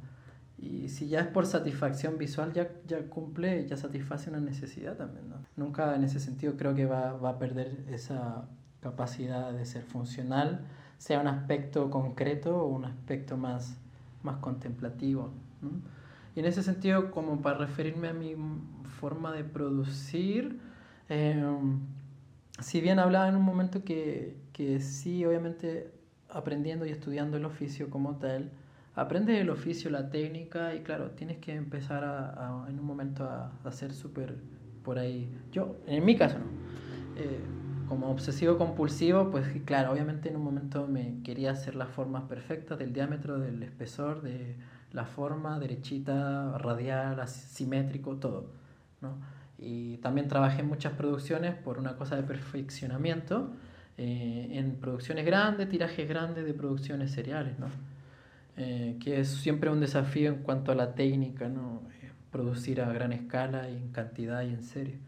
y si ya es por satisfacción visual, ya, ya cumple, ya satisface una necesidad también. Nunca en ese sentido creo que va, va a perder esa capacidad de ser funcional, sea un aspecto concreto o un aspecto más, más contemplativo. Y en ese sentido, como para referirme a mi forma de producir, em, si bien hablaba en un momento que, que sí, obviamente aprendiendo y estudiando el oficio como tal, aprendes el oficio, la técnica y claro, tienes que empezar a, en un momento a, a ser súper por ahí. Yo, en mi caso, ¿no? Eh, como obsesivo compulsivo, pues claro, obviamente en un momento me quería hacer las formas perfectas del diámetro, del espesor, de la forma derechita, radial, simétrico, todo. ¿no? Y también trabajé en muchas producciones por una cosa de perfeccionamiento, eh, en producciones grandes, tirajes grandes de producciones seriales, ¿no? Eh, que es siempre un desafío en cuanto a la técnica, ¿no? Eh, producir a gran escala y en cantidad y en serie.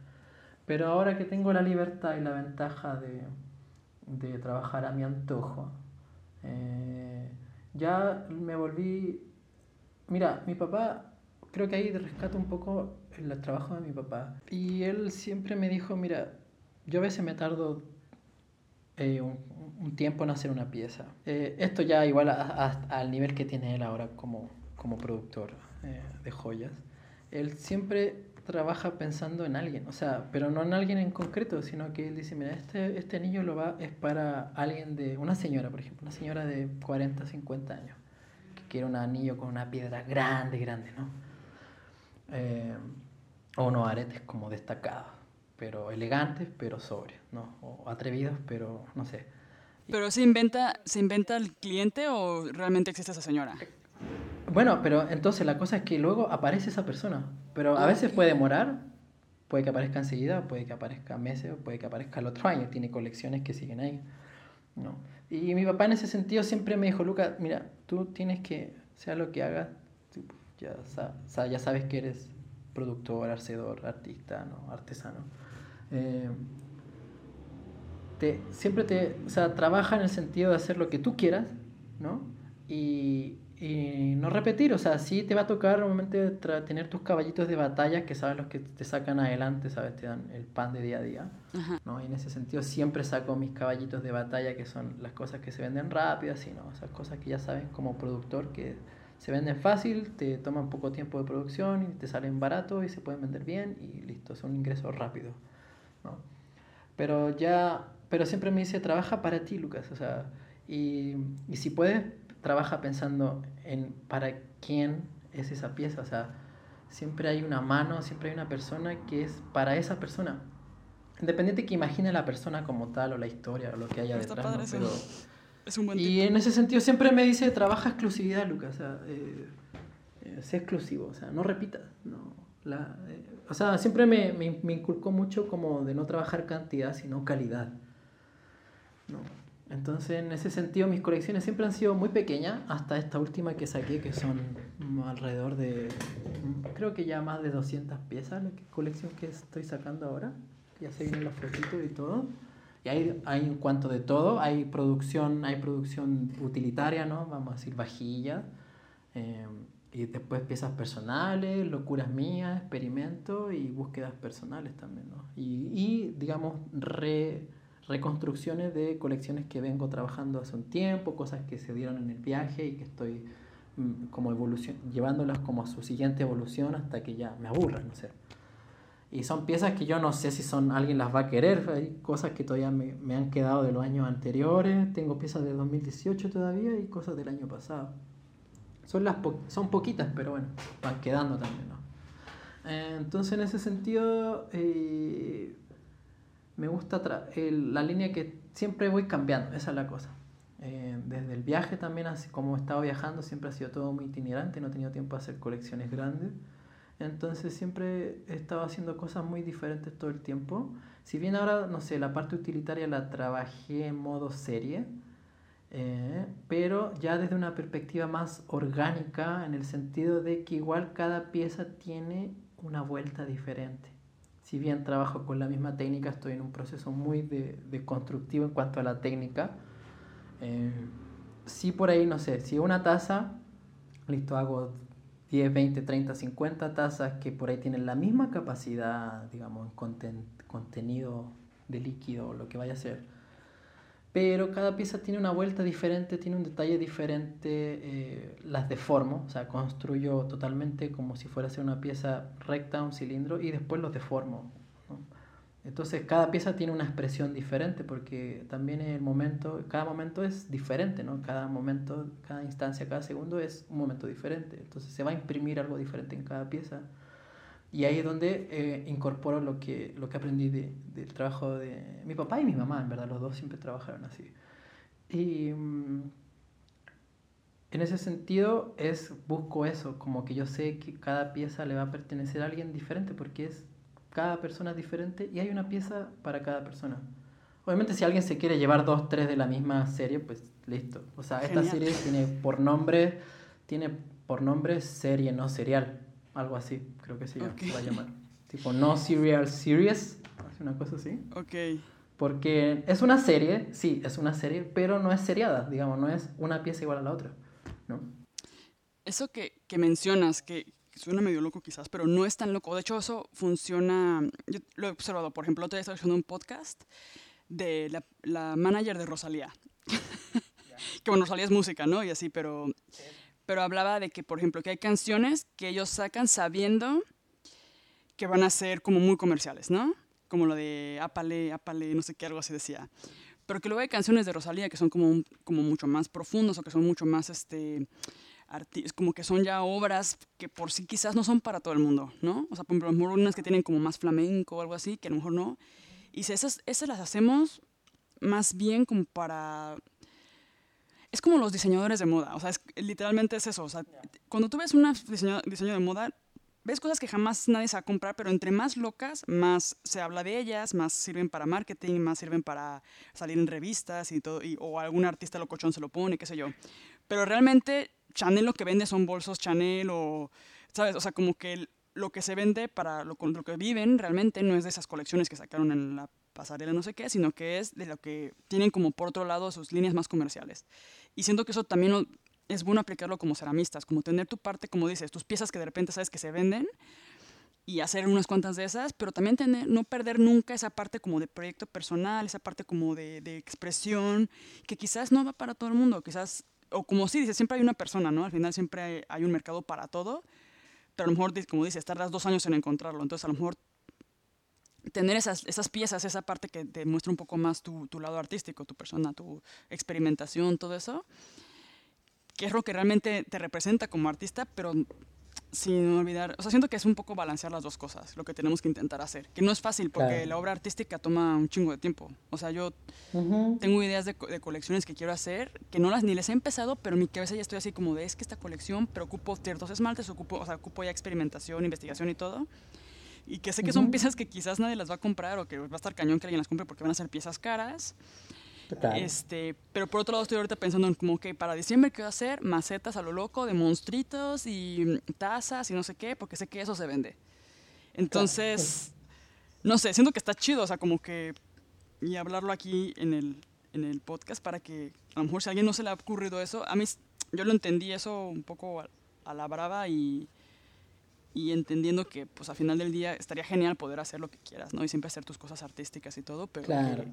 Pero ahora que tengo la libertad y la ventaja de, de trabajar a mi antojo, ya me volví Mira, mi papá, creo que ahí rescato un poco el trabajo de mi papá. Y él siempre me dijo, mira, yo a veces me tardo eh, un, tiempo en hacer una pieza. Eh, esto ya igual al nivel que tiene él ahora como, como productor eh, de joyas. Él siempre trabaja pensando en alguien, o sea, pero no en alguien en concreto, sino que él dice, mira, este, este anillo lo va, es para alguien de, una señora, por ejemplo, una señora de 40, 50 años que era un anillo con una piedra grande, grande, ¿no? Eh, o unos aretes como destacados, pero elegantes, pero sobrios, ¿no? O atrevidos, pero no sé. ¿Pero se inventa, se inventa el cliente o realmente existe esa señora? Bueno, pero entonces la cosa es que luego aparece esa persona. Pero a veces puede demorar, puede que aparezca enseguida, puede que aparezca meses, puede que aparezca el otro año. Tiene colecciones que siguen ahí. ¿no? Y mi papá en ese sentido siempre me dijo, Luca, mira, tú tienes que, sea lo que hagas, ya, ya sabes que eres productor, hacedor, artista, ¿no? artesano. Eh, te, siempre te, o sea, trabaja en el sentido de hacer lo que tú quieras, ¿no? Y, y no repetir, o sea, sí te va a tocar normalmente tener tus caballitos de batalla que sabes los que te sacan adelante, sabes, te dan el pan de día a día, ¿no? Y en ese sentido siempre saco mis caballitos de batalla que son las cosas que se venden rápidas, y no, esas cosas que ya sabes como productor que se venden fácil, te toman poco tiempo de producción y te salen barato y se pueden vender bien y listo, es un ingreso rápido, ¿no? Pero ya, pero siempre me dice, trabaja para ti, Lucas, o sea, y, y si puedes trabaja pensando en para quién es esa pieza. O sea, siempre hay una mano, siempre hay una persona que es para esa persona. Independiente que imagine la persona como tal o la historia o lo que haya detrás. Pero, es un buen y en ese sentido siempre me dice, trabaja exclusividad, Lucas. O sea, eh, eh, sé exclusivo, o sea, no repitas. No, la, eh, o sea, siempre me, me, me, inculcó mucho como de no trabajar cantidad, sino calidad. ¿no? Entonces, en ese sentido, mis colecciones siempre han sido muy pequeñas, hasta esta última que saqué, que son alrededor de, creo que ya más de 200 piezas, la colección que estoy sacando ahora. Ya se vienen los fotitos y todo. Y hay, hay en cuanto de todo, hay producción, hay producción utilitaria, ¿no? Vamos a decir, vajilla. Eh, y después piezas personales, locuras mías, experimentos y búsquedas personales también, ¿no? Y, y digamos, re reconstrucciones de colecciones que vengo trabajando hace un tiempo, cosas que se dieron en el viaje y que estoy mm, como evolución, llevándolas como a su siguiente evolución hasta que ya me aburran, no sé. Y son piezas que yo no sé si son alguien las va a querer, hay cosas que todavía me, me han quedado de los años anteriores, tengo piezas de 2018 todavía y cosas del año pasado. Son, las son poquitas, pero bueno, van quedando también, ¿no? Eh, entonces en ese sentido... Eh, me gusta la línea que siempre voy cambiando, esa es la cosa. Eh, desde el viaje también, como he estado viajando, siempre ha sido todo muy itinerante, no he tenido tiempo de hacer colecciones grandes. Entonces siempre he estado haciendo cosas muy diferentes todo el tiempo. Si bien ahora, no sé, la parte utilitaria la trabajé en modo serie, eh, pero ya desde una perspectiva más orgánica, en el sentido de que igual cada pieza tiene una vuelta diferente si bien trabajo con la misma técnica, estoy en un proceso muy de, de constructivo en cuanto a la técnica. Eh, sí por ahí, no sé, si una taza, listo, hago 10, 20, 30, 50 tazas que por ahí tienen la misma capacidad, digamos, en contenido de líquido o lo que vaya a ser pero cada pieza tiene una vuelta diferente, tiene un detalle diferente, eh, las deformo, o sea, construyo totalmente como si fuera a ser una pieza recta, un cilindro, y después los deformo. Entonces cada pieza tiene una expresión diferente porque también el momento, cada momento es diferente, ¿no? Cada momento, cada instancia, cada segundo es un momento diferente. Entonces se va a imprimir algo diferente en cada pieza. Y ahí es donde eh, incorporo lo que, lo que aprendí de, del trabajo de mi papá y mi mamá, en verdad, los dos siempre trabajaron así. Y mm, en ese sentido es, busco eso, como que yo sé que cada pieza le va a pertenecer a alguien diferente, porque es, cada persona es diferente y hay una pieza para cada persona. Obviamente si alguien se quiere llevar dos, tres de la misma serie, pues listo. O sea, esta serie tiene por nombre, tiene por nombre serie, no serial algo así, creo que se, va a llamar. Tipo no serial series, una cosa así. Ok. Porque es una serie, sí, es una serie, pero no es seriada, digamos, no es una pieza igual a la otra, ¿no? Eso que, que mencionas, que suena medio loco quizás, pero no es tan loco. De hecho, eso funciona, yo lo he observado, por ejemplo, te estado haciendo un podcast de la, la manager de Rosalía. [LAUGHS] que bueno, Rosalía es música, ¿no? Y así, pero pero hablaba de que, por ejemplo, que hay canciones que ellos sacan sabiendo que van a ser como muy comerciales, ¿no? Como lo de Apale, Apale, no sé qué, algo así decía. Pero que luego hay canciones de Rosalía que son como, como mucho más profundas o que son mucho más, este, como que son ya obras que por sí quizás no son para todo el mundo, ¿no? O sea, por ejemplo, unas que tienen como más flamenco o algo así, que a lo mejor no. Y si esas, esas las hacemos más bien como para... Es como los diseñadores de moda, o sea, es, literalmente es eso, o sea, cuando tú ves un diseño, diseño de moda, ves cosas que jamás nadie se va a comprar, pero entre más locas, más se habla de ellas, más sirven para marketing, más sirven para salir en revistas y todo, y, o algún artista locochón se lo pone, qué sé yo. Pero realmente Chanel lo que vende son bolsos Chanel o, ¿sabes? O sea, como que lo que se vende para lo, lo que viven realmente no es de esas colecciones que sacaron en la pasarela no sé qué, sino que es de lo que tienen como por otro lado sus líneas más comerciales. Y siento que eso también es bueno aplicarlo como ceramistas, como tener tu parte, como dices, tus piezas que de repente sabes que se venden y hacer unas cuantas de esas, pero también tener, no perder nunca esa parte como de proyecto personal, esa parte como de, expresión, que quizás no va para todo el mundo, quizás, o como sí, dices, siempre hay una persona, ¿no? Al final siempre hay, hay un mercado para todo, pero a lo mejor, como dices, tardas dos años en encontrarlo, entonces a lo mejor tener esas, esas piezas, esa parte que te muestra un poco más tu, tu lado artístico, tu persona, tu experimentación, todo eso, que es lo que realmente te representa como artista, pero sin olvidar, o sea, siento que es un poco balancear las dos cosas, lo que tenemos que intentar hacer, que no es fácil porque la obra artística toma un chingo de tiempo. O sea, yo tengo ideas de, de, colecciones que quiero hacer, que no las ni les he empezado, pero en mi cabeza ya estoy así como de, es que esta colección, pero ocupo ciertos esmaltes, ocupo, o sea, ocupo ya experimentación, investigación y todo. Y que sé que son piezas que quizás nadie las va a comprar o que va a estar cañón que alguien las compre porque van a ser piezas caras. Este, pero por otro lado estoy ahorita pensando en como que para diciembre qué voy a hacer macetas a lo loco de monstruitos y tazas y no sé qué, porque sé que eso se vende. Entonces, no sé, siento que está chido, o sea, como que y hablarlo aquí en el, en el podcast para que a lo mejor si a alguien no se le ha ocurrido eso, a mí yo lo entendí eso un poco a, a la brava y, y entendiendo que pues al final del día estaría genial poder hacer lo que quieras, ¿no? Y siempre hacer tus cosas artísticas y todo, pero claro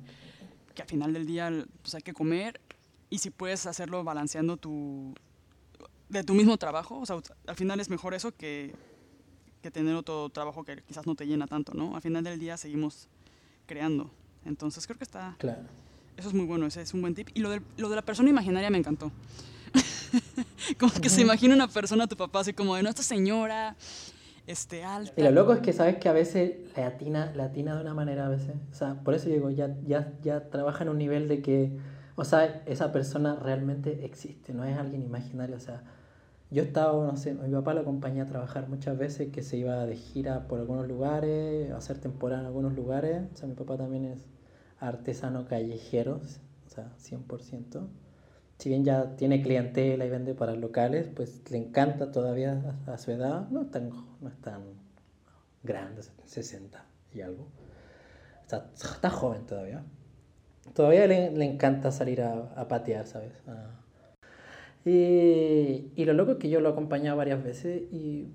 que al final del día pues, hay que comer y si puedes hacerlo balanceando tu de tu mismo trabajo, o sea, al final es mejor eso que, que tener otro trabajo que quizás no te llena tanto, ¿no? Al final del día seguimos creando. Entonces creo que está... Claro. Eso es muy bueno, ese es un buen tip. Y lo de, lo de la persona imaginaria me encantó. [LAUGHS] como que se imagina una persona, tu papá, así como de, no, esta señora este, alta. Y lo loco es que sabes que a veces la atina, atina de una manera a veces. O sea, por eso digo, ya, ya, ya trabaja en un nivel de que, o sea, esa persona realmente existe, no es alguien imaginario. O sea, yo estaba, no sé, mi papá lo acompañé a trabajar muchas veces, que se iba de gira por algunos lugares, a hacer temporada en algunos lugares. O sea, mi papá también es artesano callejero, o sea, 100% si bien ya tiene clientela y vende para locales, pues le encanta todavía a, su edad, no es tan, no es tan grande, 60 y algo. Está, está joven todavía. Todavía le, le encanta salir a, a patear, ¿sabes? Y, y, lo loco es que yo lo he acompañado varias veces y,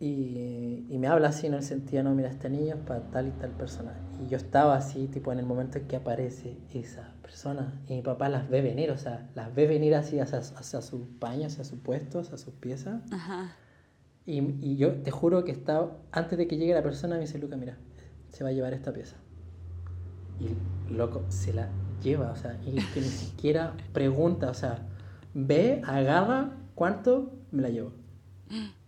y, y, me habla así en el sentido, no, mira, este niño es para tal y tal persona. Y yo estaba así, tipo, en el momento en que aparece esa personas y mi papá las ve venir, o sea, las ve venir así hacia, hacia sus paños, hacia sus puestos, hacia sus piezas. Ajá. Y, y, yo te juro que estaba, antes de que llegue la persona, me dice, Luca, mira, se va a llevar esta pieza. Y loco, se la lleva, o sea, y que ni siquiera pregunta, o sea, ve, agarra, ¿cuánto? Me la llevo. [GASPS]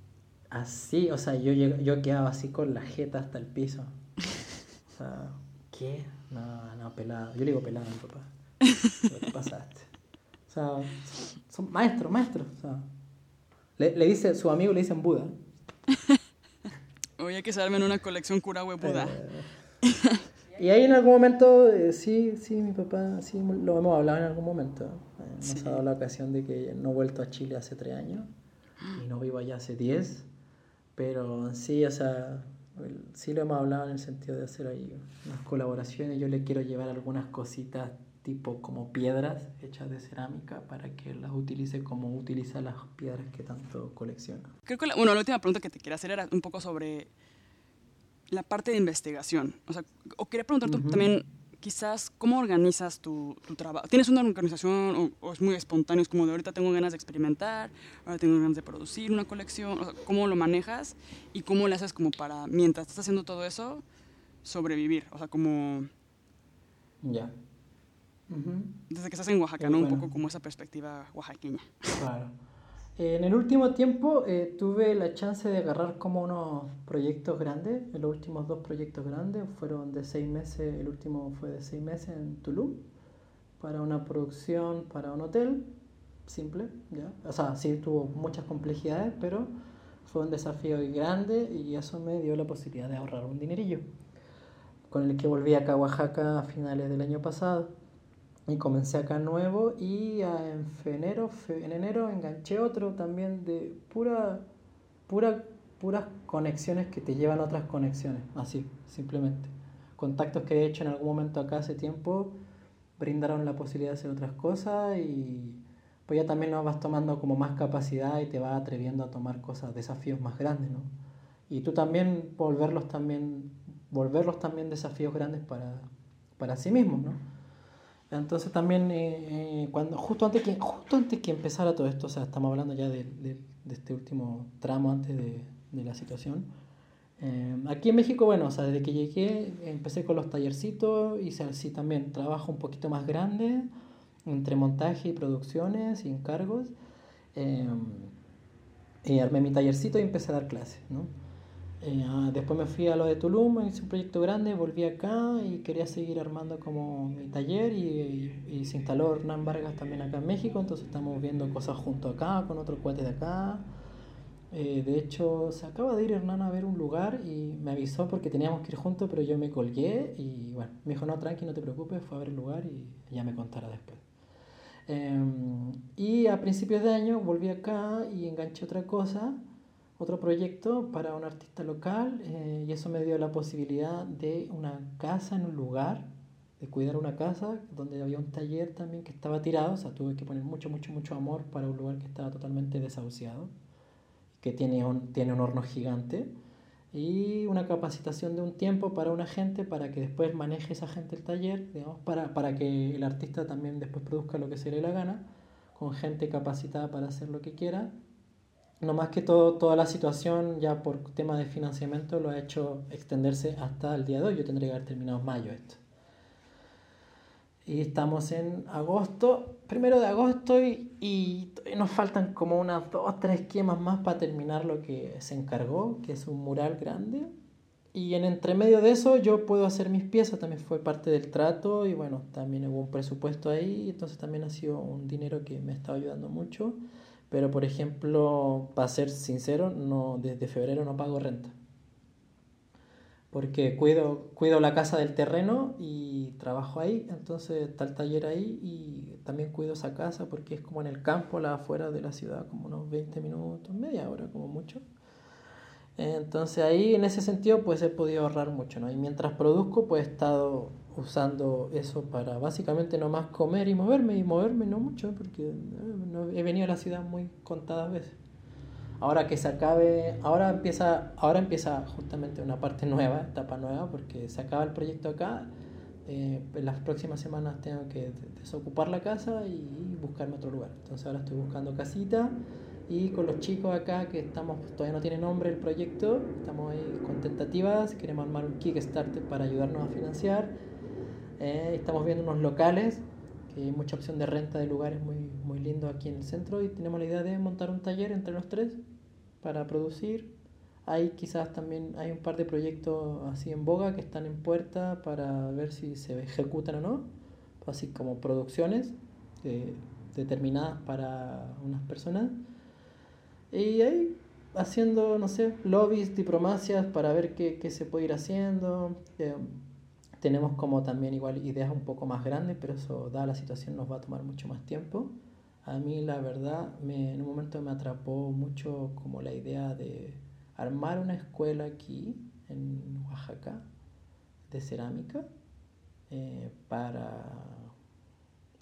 Así, o sea, yo, yo quedaba así con la jeta hasta el piso. O [LAUGHS] sea, ¿qué? No, no, pelado. Yo le digo pelado a mi papá. ¿Qué pasaste? O sea, son maestros, maestros. O sea, le, le, dice, su amigo le dicen Buda. Oye, que se en una colección Curahue Buda. Eh, y ahí en algún momento, eh, sí, sí, mi papá, sí, lo hemos hablado en algún momento. Eh, nos sí. ha dado la ocasión de que no he vuelto a Chile hace tres años y no vivo allá hace diez. Pero sí, o sea, sí lo hemos hablado en el sentido de hacer ahí unas colaboraciones. Yo le quiero llevar algunas cositas tipo como piedras hechas de cerámica para que las utilice como utiliza las piedras que tanto colecciona. Creo que la, bueno, la última pregunta que te quería hacer era un poco sobre la parte de investigación. O sea, o quería preguntarte uh -huh. también quizás cómo organizas tu, tu trabajo. ¿Tienes una organización o, o, es muy espontáneo? Es como de ahorita tengo ganas de experimentar, ahora tengo ganas de producir una colección. O sea, ¿Cómo lo manejas y cómo le haces como para, mientras estás haciendo todo eso, sobrevivir? O sea, como... Ya. Yeah. Uh -huh. Desde que estás en Oaxaca, ¿no? Bueno. Un poco como esa perspectiva oaxaqueña. Claro. En el último tiempo eh, tuve la chance de agarrar como unos proyectos grandes. Los últimos dos proyectos grandes fueron de seis meses. El último fue de seis meses en Tulum para una producción para un hotel simple. ¿ya? O sea, sí tuvo muchas complejidades, pero fue un desafío grande y eso me dio la posibilidad de ahorrar un dinerillo. Con el que volví acá a Oaxaca a finales del año pasado y comencé acá nuevo y en enero, en enero enganché otro también de pura, pura, puras conexiones que te llevan a otras conexiones, así, simplemente. Contactos que he hecho en algún momento acá hace tiempo brindaron la posibilidad de hacer otras cosas y pues ya también nos vas tomando como más capacidad y te vas atreviendo a tomar cosas, desafíos más grandes, ¿no? Y tú también volverlos también, volverlos también desafíos grandes para, para sí mismos, ¿no? Entonces también, eh, eh, cuando, justo, antes que, justo antes que empezara todo esto, o sea, estamos hablando ya de, de, este último tramo antes de, de la situación, eh, aquí en México, bueno, o sea, desde que llegué empecé con los tallercitos, hice así también trabajo un poquito más grande entre montaje y producciones y encargos. y armé mi tallercito y empecé a dar clases, ¿no? Eh, ah, después me fui a lo de Tulum, hice un proyecto grande, volví acá y quería seguir armando como mi taller y, se instaló Hernán Vargas también acá en México, entonces estamos viendo cosas junto acá con otro cuate de acá. Eh, de hecho, se acaba de ir Hernán a ver un lugar y me avisó porque teníamos que ir juntos, pero yo me colgué y bueno, me dijo, no, tranqui, no te preocupes, fue a ver el lugar y ya me contará después. Em, y a principios de año volví acá y enganché otra cosa otro proyecto para un artista local eh, y eso me dio la posibilidad de una casa en un lugar, de cuidar una casa donde había un taller también que estaba tirado, o sea, tuve que poner mucho, mucho, mucho amor para un lugar que estaba totalmente desahuciado, que tiene un, tiene un horno gigante y una capacitación de un tiempo para una gente para que después maneje esa gente el taller, digamos, para, para que el artista también después produzca lo que se le la gana, con gente capacitada para hacer lo que quiera no más que todo, toda la situación ya por tema de financiamiento lo ha hecho extenderse hasta el día de hoy. Yo tendría que haber terminado en mayo esto. Y estamos en agosto, primero de agosto, y, y nos faltan como unas dos, tres esquemas más para terminar lo que se encargó, que es un mural grande. Y en entremedio de eso yo puedo hacer mis piezas, también fue parte del trato y bueno, también hubo un presupuesto ahí, entonces también ha sido un dinero que me ha estado ayudando mucho. Pero, por ejemplo, para ser sincero, no, desde febrero no pago renta. Porque cuido, cuido la casa del terreno y trabajo ahí, entonces está el taller ahí y también cuido esa casa porque es como en el campo, la afuera de la ciudad, como unos 20 minutos, media hora como mucho. Entonces ahí en ese sentido pues he podido ahorrar mucho, ¿no? Y mientras produzco pues he estado usando eso para básicamente nomás comer y moverme y moverme no mucho porque eh, he venido a la ciudad muy contadas veces. Ahora que se acabe, ahora empieza, ahora empieza justamente una parte nueva, etapa nueva, porque se acaba el proyecto acá. Eh, en las próximas semanas tengo que desocupar la casa y buscarme otro lugar. Entonces ahora estoy buscando casita y con los chicos acá que estamos, todavía no tiene nombre el proyecto, estamos ahí con tentativas, queremos armar un Kickstarter para ayudarnos a financiar eh, estamos viendo unos locales, que hay mucha opción de renta de lugares muy, muy lindos aquí en el centro y tenemos la idea de montar un taller entre los tres para producir. Hay quizás también hay un par de proyectos así en boga que están en puerta para ver si se ejecutan o no, así como producciones eh, determinadas para unas personas. Y ahí haciendo, no sé, lobbies, diplomacias para ver qué, qué se puede ir haciendo. Eh, tenemos como también igual ideas un poco más grandes, pero eso, dada la situación, nos va a tomar mucho más tiempo. A mí la verdad, me, en un momento me atrapó mucho como la idea de armar una escuela aquí, en Oaxaca, de cerámica, eh, para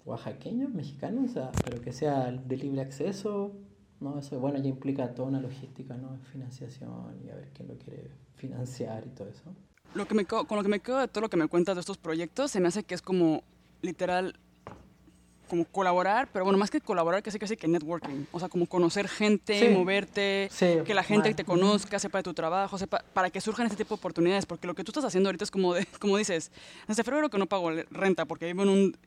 oaxaqueños, mexicanos, pero que sea de libre acceso, ¿no? Eso, bueno, ya implica toda una logística, ¿no? Financiación y a ver quién lo quiere financiar y todo eso lo que me, con lo que me quedo de todo lo que me cuentas de estos proyectos, se me hace que es como literal como colaborar, pero bueno, más que colaborar, casi casi que networking, o sea, como conocer gente, moverte, que la gente te conozca, sepa de tu trabajo, sepa, para que surjan este tipo de oportunidades, porque lo que tú estás haciendo ahorita es como, de, [LAUGHS] como dices, desde febrero que no pago renta, porque vivo en un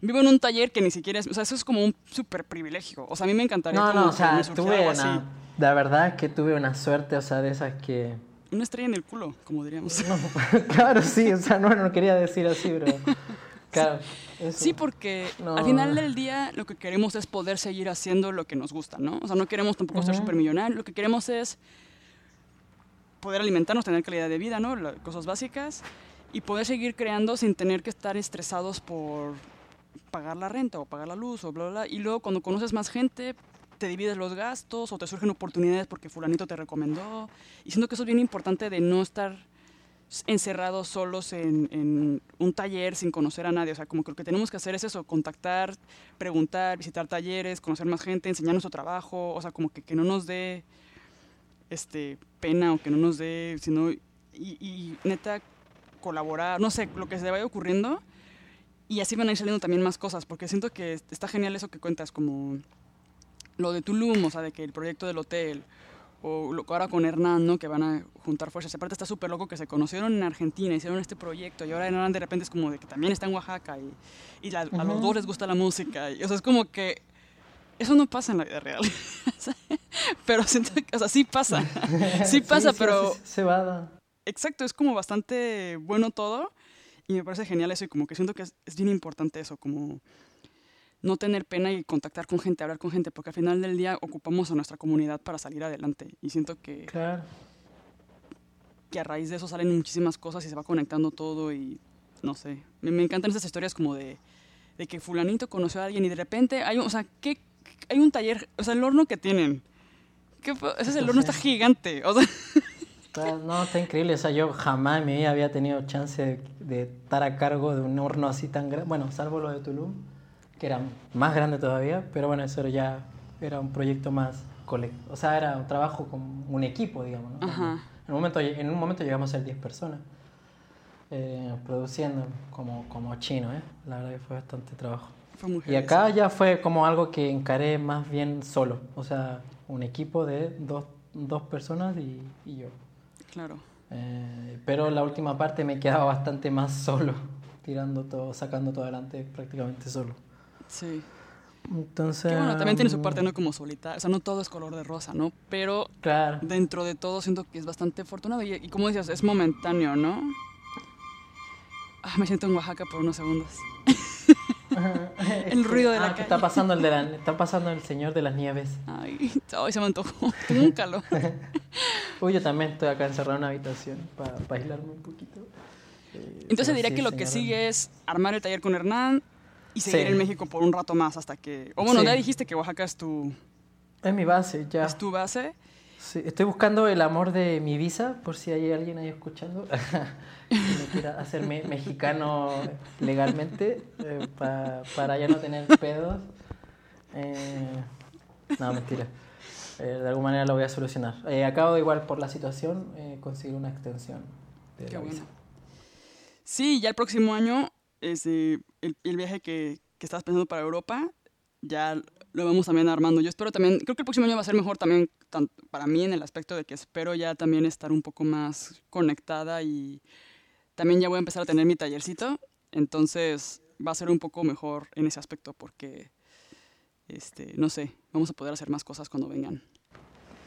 vivo en un taller que ni siquiera es, o sea, eso es como un súper privilegio. O sea, a mí me encantaría. No, como no, o sea, tuve una... así. La verdad que tuve una suerte, o sea, de esas que... Una estrella en el culo, como diríamos. No, [LAUGHS] claro, sí, o sea, no, no quería decir así, pero... Claro, eso. Sí, porque No. al final del día lo que queremos es poder seguir haciendo lo que nos gusta, ¿no? O sea, no queremos tampoco ser Ujú. supermillonarios, lo que queremos es poder alimentarnos, tener calidad de vida, ¿no? Cosas básicas y poder seguir creando sin tener que estar estresados por pagar la renta o pagar la luz o bla, bla, bla. Y luego cuando conoces más gente, te divides los gastos o te surgen oportunidades porque fulanito te recomendó. Y siento que eso es bien importante de no estar encerrados solos en, un taller sin conocer a nadie. O sea, como que lo que tenemos que hacer es eso, contactar, preguntar, visitar talleres, conocer más gente, enseñar nuestro trabajo. O sea, como que, que no nos dé este, pena o que no nos dé, sino, y, y neta, colaborar, no sé, lo que se vaya ocurriendo. Y así van a ir saliendo también más cosas, porque siento que está genial eso que cuentas, como lo de Tulum, o sea, de que el proyecto del hotel, o lo, ahora con Hernán, ¿no? Que van a juntar fuerzas. Aparte está súper loco que se conocieron en Argentina, hicieron este proyecto, y ahora Hernán de repente es como de que también está en Oaxaca, y, y la- a los dos les gusta la música. Y, o sea, es como que eso no pasa en la vida real. [LAUGHS] Pero siento que, o sea, sí pasa. [LAUGHS] Sí pasa, sí, pero sí, se va exacto, es como bastante bueno todo y me parece genial eso y como que siento que es, es bien importante eso, como no tener pena y contactar con gente, hablar con gente, porque al final del día ocupamos a nuestra comunidad para salir adelante y siento que, Claro. que a raíz de eso salen muchísimas cosas y se va conectando todo y no sé, me, me encantan esas historias como de, de que fulanito conoció a alguien y de repente hay un, o sea, ¿qué, hay un taller, o sea, el horno que tienen. ¿qué ese es el horno, está gigante. O sea, [LAUGHS] No, está increíble. O sea, yo jamás en mi vida había tenido chance de, de estar a cargo de un horno así tan grande. Bueno, salvo lo de Tulum, que era más grande todavía, pero bueno, eso ya era un proyecto más colectivo. O sea, era un trabajo con un equipo, digamos. ¿no? Ajá. En, un momento, en un momento llegamos a ser 10 personas eh, produciendo como, como chino, ¿eh? La verdad que fue bastante trabajo. fue Y acá ya fue como algo que encaré más bien solo. O sea, un equipo de dos, dos personas y, y yo. Claro. Eh, pero la última parte me quedaba bastante más [LAUGHS] solo, tirando todo, sacando todo adelante prácticamente solo. Sí. Entonces. Que bueno, también tiene su um, parte, ¿no? Como solitario. O sea, no todo es color de rosa, ¿no? Pero Claro. dentro de todo siento que es bastante afortunado. Y, y como decías, es momentáneo, ¿no? Ah, me siento en Oaxaca por unos segundos. [LAUGHS] El ruido de la ah, calle. Está pasando el de la, [LAUGHS] está pasando el señor de las nieves. Ay, se me antojó. Tengo un calor. [LAUGHS] Uy, yo también estoy acá encerrado en una habitación para aislarme un poquito. Eh, Entonces diría sí, que lo que sigue es armar el taller con Hernán y seguir Sí. en México por un rato más hasta que... O bueno, Sí. ya dijiste que Oaxaca es tu, Es mi base, ya. es tu base. Sí, estoy buscando el amor de mi visa, por si hay alguien ahí escuchando [LAUGHS] que me quiera hacer me- mexicano legalmente eh, pa- para ya no tener pedos. Eh, no, mentira. Eh, de alguna manera lo voy a solucionar. Eh, acabo igual por la situación eh, conseguir una extensión de Qué la bueno. visa. Sí, ya el próximo año, este, el, el viaje que, que estabas pensando para Europa, ya lo vamos también armando. Yo espero también, creo que el próximo año va a ser mejor también tan- para mí en el aspecto de que espero ya también estar un poco más conectada y también ya voy a empezar a tener mi tallercito, entonces va a ser un poco mejor en ese aspecto porque, este, no sé, vamos a poder hacer más cosas cuando vengan.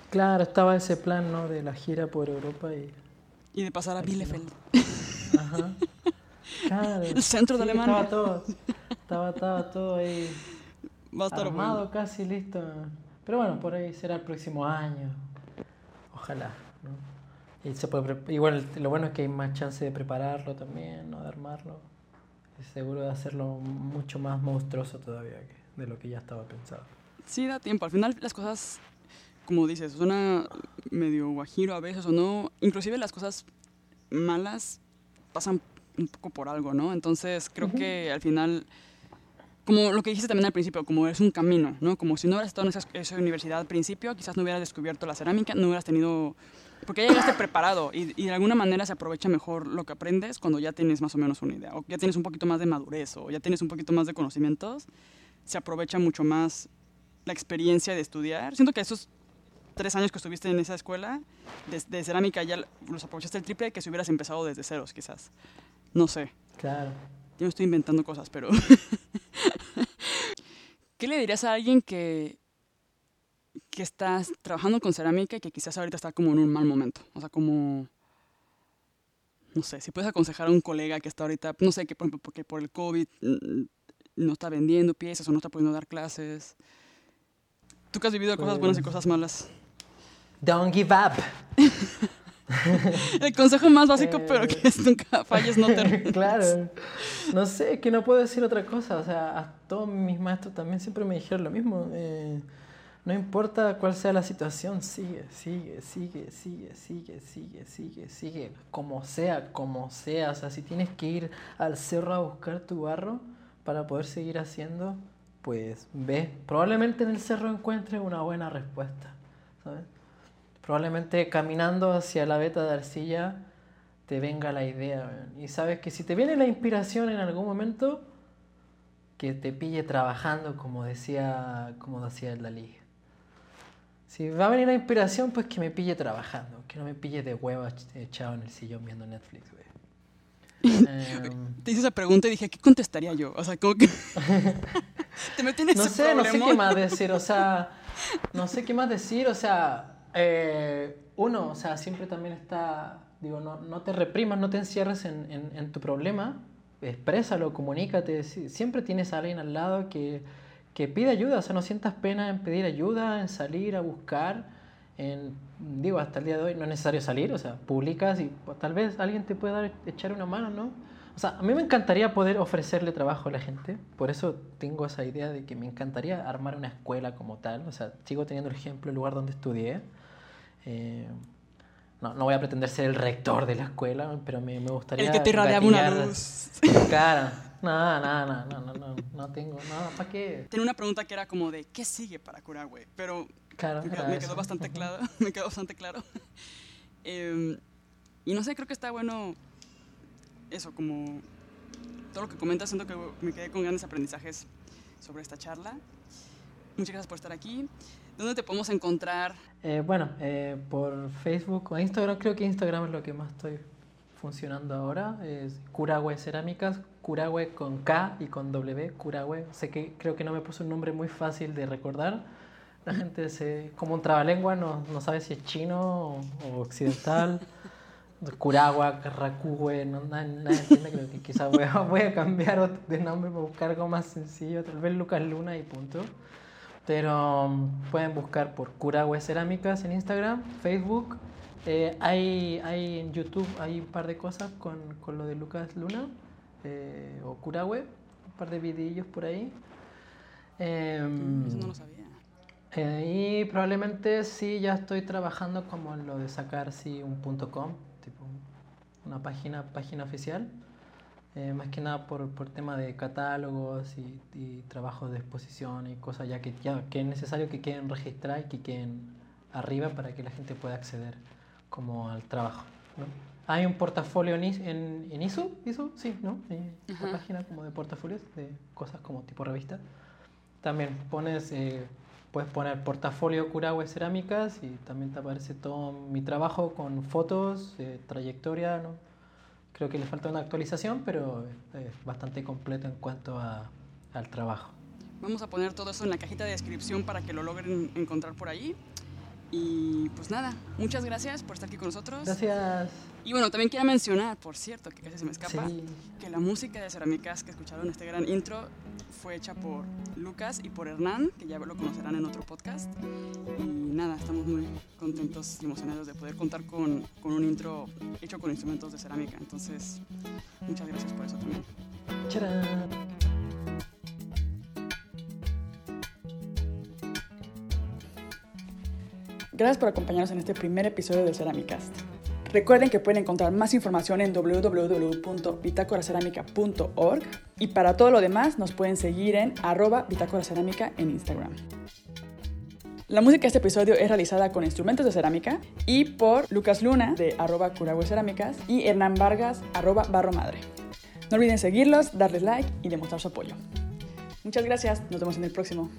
Claro, estaba ese plan ¿no? de la gira por Europa y... Y de pasar a Bielefeld. Ajá. [LAUGHS] Claro. [LAUGHS] El centro de Sí, Alemania. Estaba todo, estaba, estaba todo ahí Va a estar armado, bueno. casi listo. Pero bueno, por ahí será el próximo año. Ojalá, ¿no? Y se puede Igual lo bueno es que hay más chance de prepararlo también, ¿no? De armarlo. Y seguro de hacerlo mucho más monstruoso todavía que de lo que ya estaba pensado. Sí, da tiempo. Al final las cosas, como dices, suena medio guajiro a veces o no. Inclusive las cosas malas pasan un poco por algo, ¿no? Entonces creo Ujú. que al final, como lo que dijiste también al principio, como es un camino, ¿no? Como si no hubieras estado en esa, esa universidad al principio, quizás no hubieras descubierto la cerámica, no hubieras tenido... Porque ya llegaste preparado y, y de alguna manera se aprovecha mejor lo que aprendes cuando ya tienes más o menos una idea, o ya tienes un poquito más de madurez, o ya tienes un poquito más de conocimientos, se aprovecha mucho más la experiencia de estudiar. Siento que esos tres años que estuviste en esa escuela de, de cerámica ya los aprovechaste el triple que si hubieras empezado desde ceros, quizás. No sé. Claro. Yo me estoy inventando cosas, pero [LAUGHS] ¿qué le dirías a alguien que, que está trabajando con cerámica y que quizás ahorita está como en un mal momento? O sea, como, no sé, si puedes aconsejar a un colega que está ahorita, no sé, que por, porque por el COVID mm, no está vendiendo piezas o no está pudiendo dar clases. Tú que has vivido cosas buenas y Pues cosas malas. Don't give up. [LAUGHS] [LAUGHS] El consejo más básico, pero Eh. que es nunca falles, no te [LAUGHS] rindas. claro. No sé, que no puedo decir otra cosa. O sea, a todos mis maestros también siempre me dijeron lo mismo. eh, no importa cuál sea la situación, sigue, sigue, sigue, sigue, sigue, sigue, sigue, sigue. Como sea, como sea. O sea, si tienes que ir al cerro a buscar tu barro para poder seguir haciendo, pues ve. Probablemente en el cerro encuentres una buena respuesta. ¿Sabes? Probablemente caminando hacia la veta de arcilla te venga la idea. weón. Y sabes que si te viene la inspiración en algún momento, que te pille trabajando, como decía, como decía el Dalí. Si va a venir la inspiración, pues que me pille trabajando, que no me pille de hueva echado en el sillón viendo Netflix, güey. [LAUGHS] Em, Te hice esa pregunta y dije, ¿qué contestaría yo? O sea, como que... [LAUGHS] [LAUGHS] te metí en ese no sé, no sé qué más decir, o sea, no sé qué más decir, o sea, eh, uno, o sea, siempre también está, digo, no, no te reprimas, no te encierres en, en- tu problema, exprésalo, comunícate, si- siempre tienes a alguien al lado que, que pide ayuda, o sea, no sientas pena en pedir ayuda, en salir a buscar, en, digo, hasta el día de hoy no es necesario salir, o sea, publicas y pues, tal vez alguien te pueda dar, echar una mano, ¿no? O sea, a mí me encantaría poder ofrecerle trabajo a la gente, por eso tengo esa idea de que me encantaría armar una escuela como tal, o sea, sigo teniendo el ejemplo del lugar donde estudié. Eh, no, no voy a pretender ser el rector de la escuela, pero me, me gustaría... El que te irradiaba una luz. Claro, no, no, no, no, no, no, no tengo, no, ¿para qué? Tenía una pregunta que era como de, ¿qué sigue para Curahue? Pero Claro, me quedó, [LAUGHS] me quedó bastante claro. Me quedó bastante claro. Em, y no sé, creo que está bueno eso, como todo lo que comentas, siento que me quedé con grandes aprendizajes sobre esta charla. Muchas gracias por estar aquí. ¿Dónde te podemos encontrar? Eh, bueno, eh, por Facebook o Instagram, creo que Instagram es lo que más estoy funcionando ahora. Es Curahue Cerámicas, Curahue con K y con W, Curahue. Sé que creo que no me puso un nombre muy fácil de recordar. La gente se, como un trabalengua, no, no sabe si es chino o, o occidental. [LAUGHS] Curagua, Carracúe, no, nadie, nadie entiende, creo que quizás voy voy a cambiar de nombre para buscar algo más sencillo, tal vez Lucas Luna y punto. Pero um, pueden buscar por Curahue Cerámicas en Instagram, Facebook. Eh, hay, hay en YouTube hay un par de cosas con, con lo de Lucas Luna eh, o Curahue, un par de videillos por ahí. Em, Eso no lo sabía. eh, y probablemente sí ya estoy trabajando como en lo de sacar sí un punto .com, tipo una página, página oficial. Eh, más que nada por, por tema de catálogos y, y trabajos de exposición y cosas ya que, ya que es necesario que queden registradas y que queden arriba para que la gente pueda acceder como al trabajo. ¿no? Hay un portafolio en, en, en ISO, ISO, sí, ¿no? Eh. Una página como de portafolios de cosas como tipo revista. También pones, eh, puedes poner portafolio Curahue Cerámicas y también te aparece todo mi trabajo con fotos, eh, trayectoria, ¿no? Creo que le falta una actualización, pero es bastante completo en cuanto a, al trabajo. Vamos a poner todo eso en la cajita de descripción para que lo logren encontrar por ahí. Y pues nada, muchas gracias por estar aquí con nosotros. Gracias. Y bueno, también quiero mencionar, por cierto, que casi se me escapa, Sí. que la música de Cerámicas que escucharon este gran intro fue hecha por Lucas y por Hernán, que ya lo conocerán en otro podcast. Y nada, estamos muy contentos y emocionados de poder contar con, con un intro hecho con instrumentos de cerámica. Entonces, muchas gracias por eso también. Charán. Gracias por acompañarnos en este primer episodio de Ceramicast. Recuerden que pueden encontrar más información en www.bitácoracerámica.org y para todo lo demás nos pueden seguir en arroba en Instagram. La música de este episodio es realizada con instrumentos de cerámica y por Lucas Luna de arroba Cerámicas y Hernán Vargas arroba Barro Madre. No olviden seguirlos, darles like y demostrar su apoyo. Muchas gracias, nos vemos en el próximo.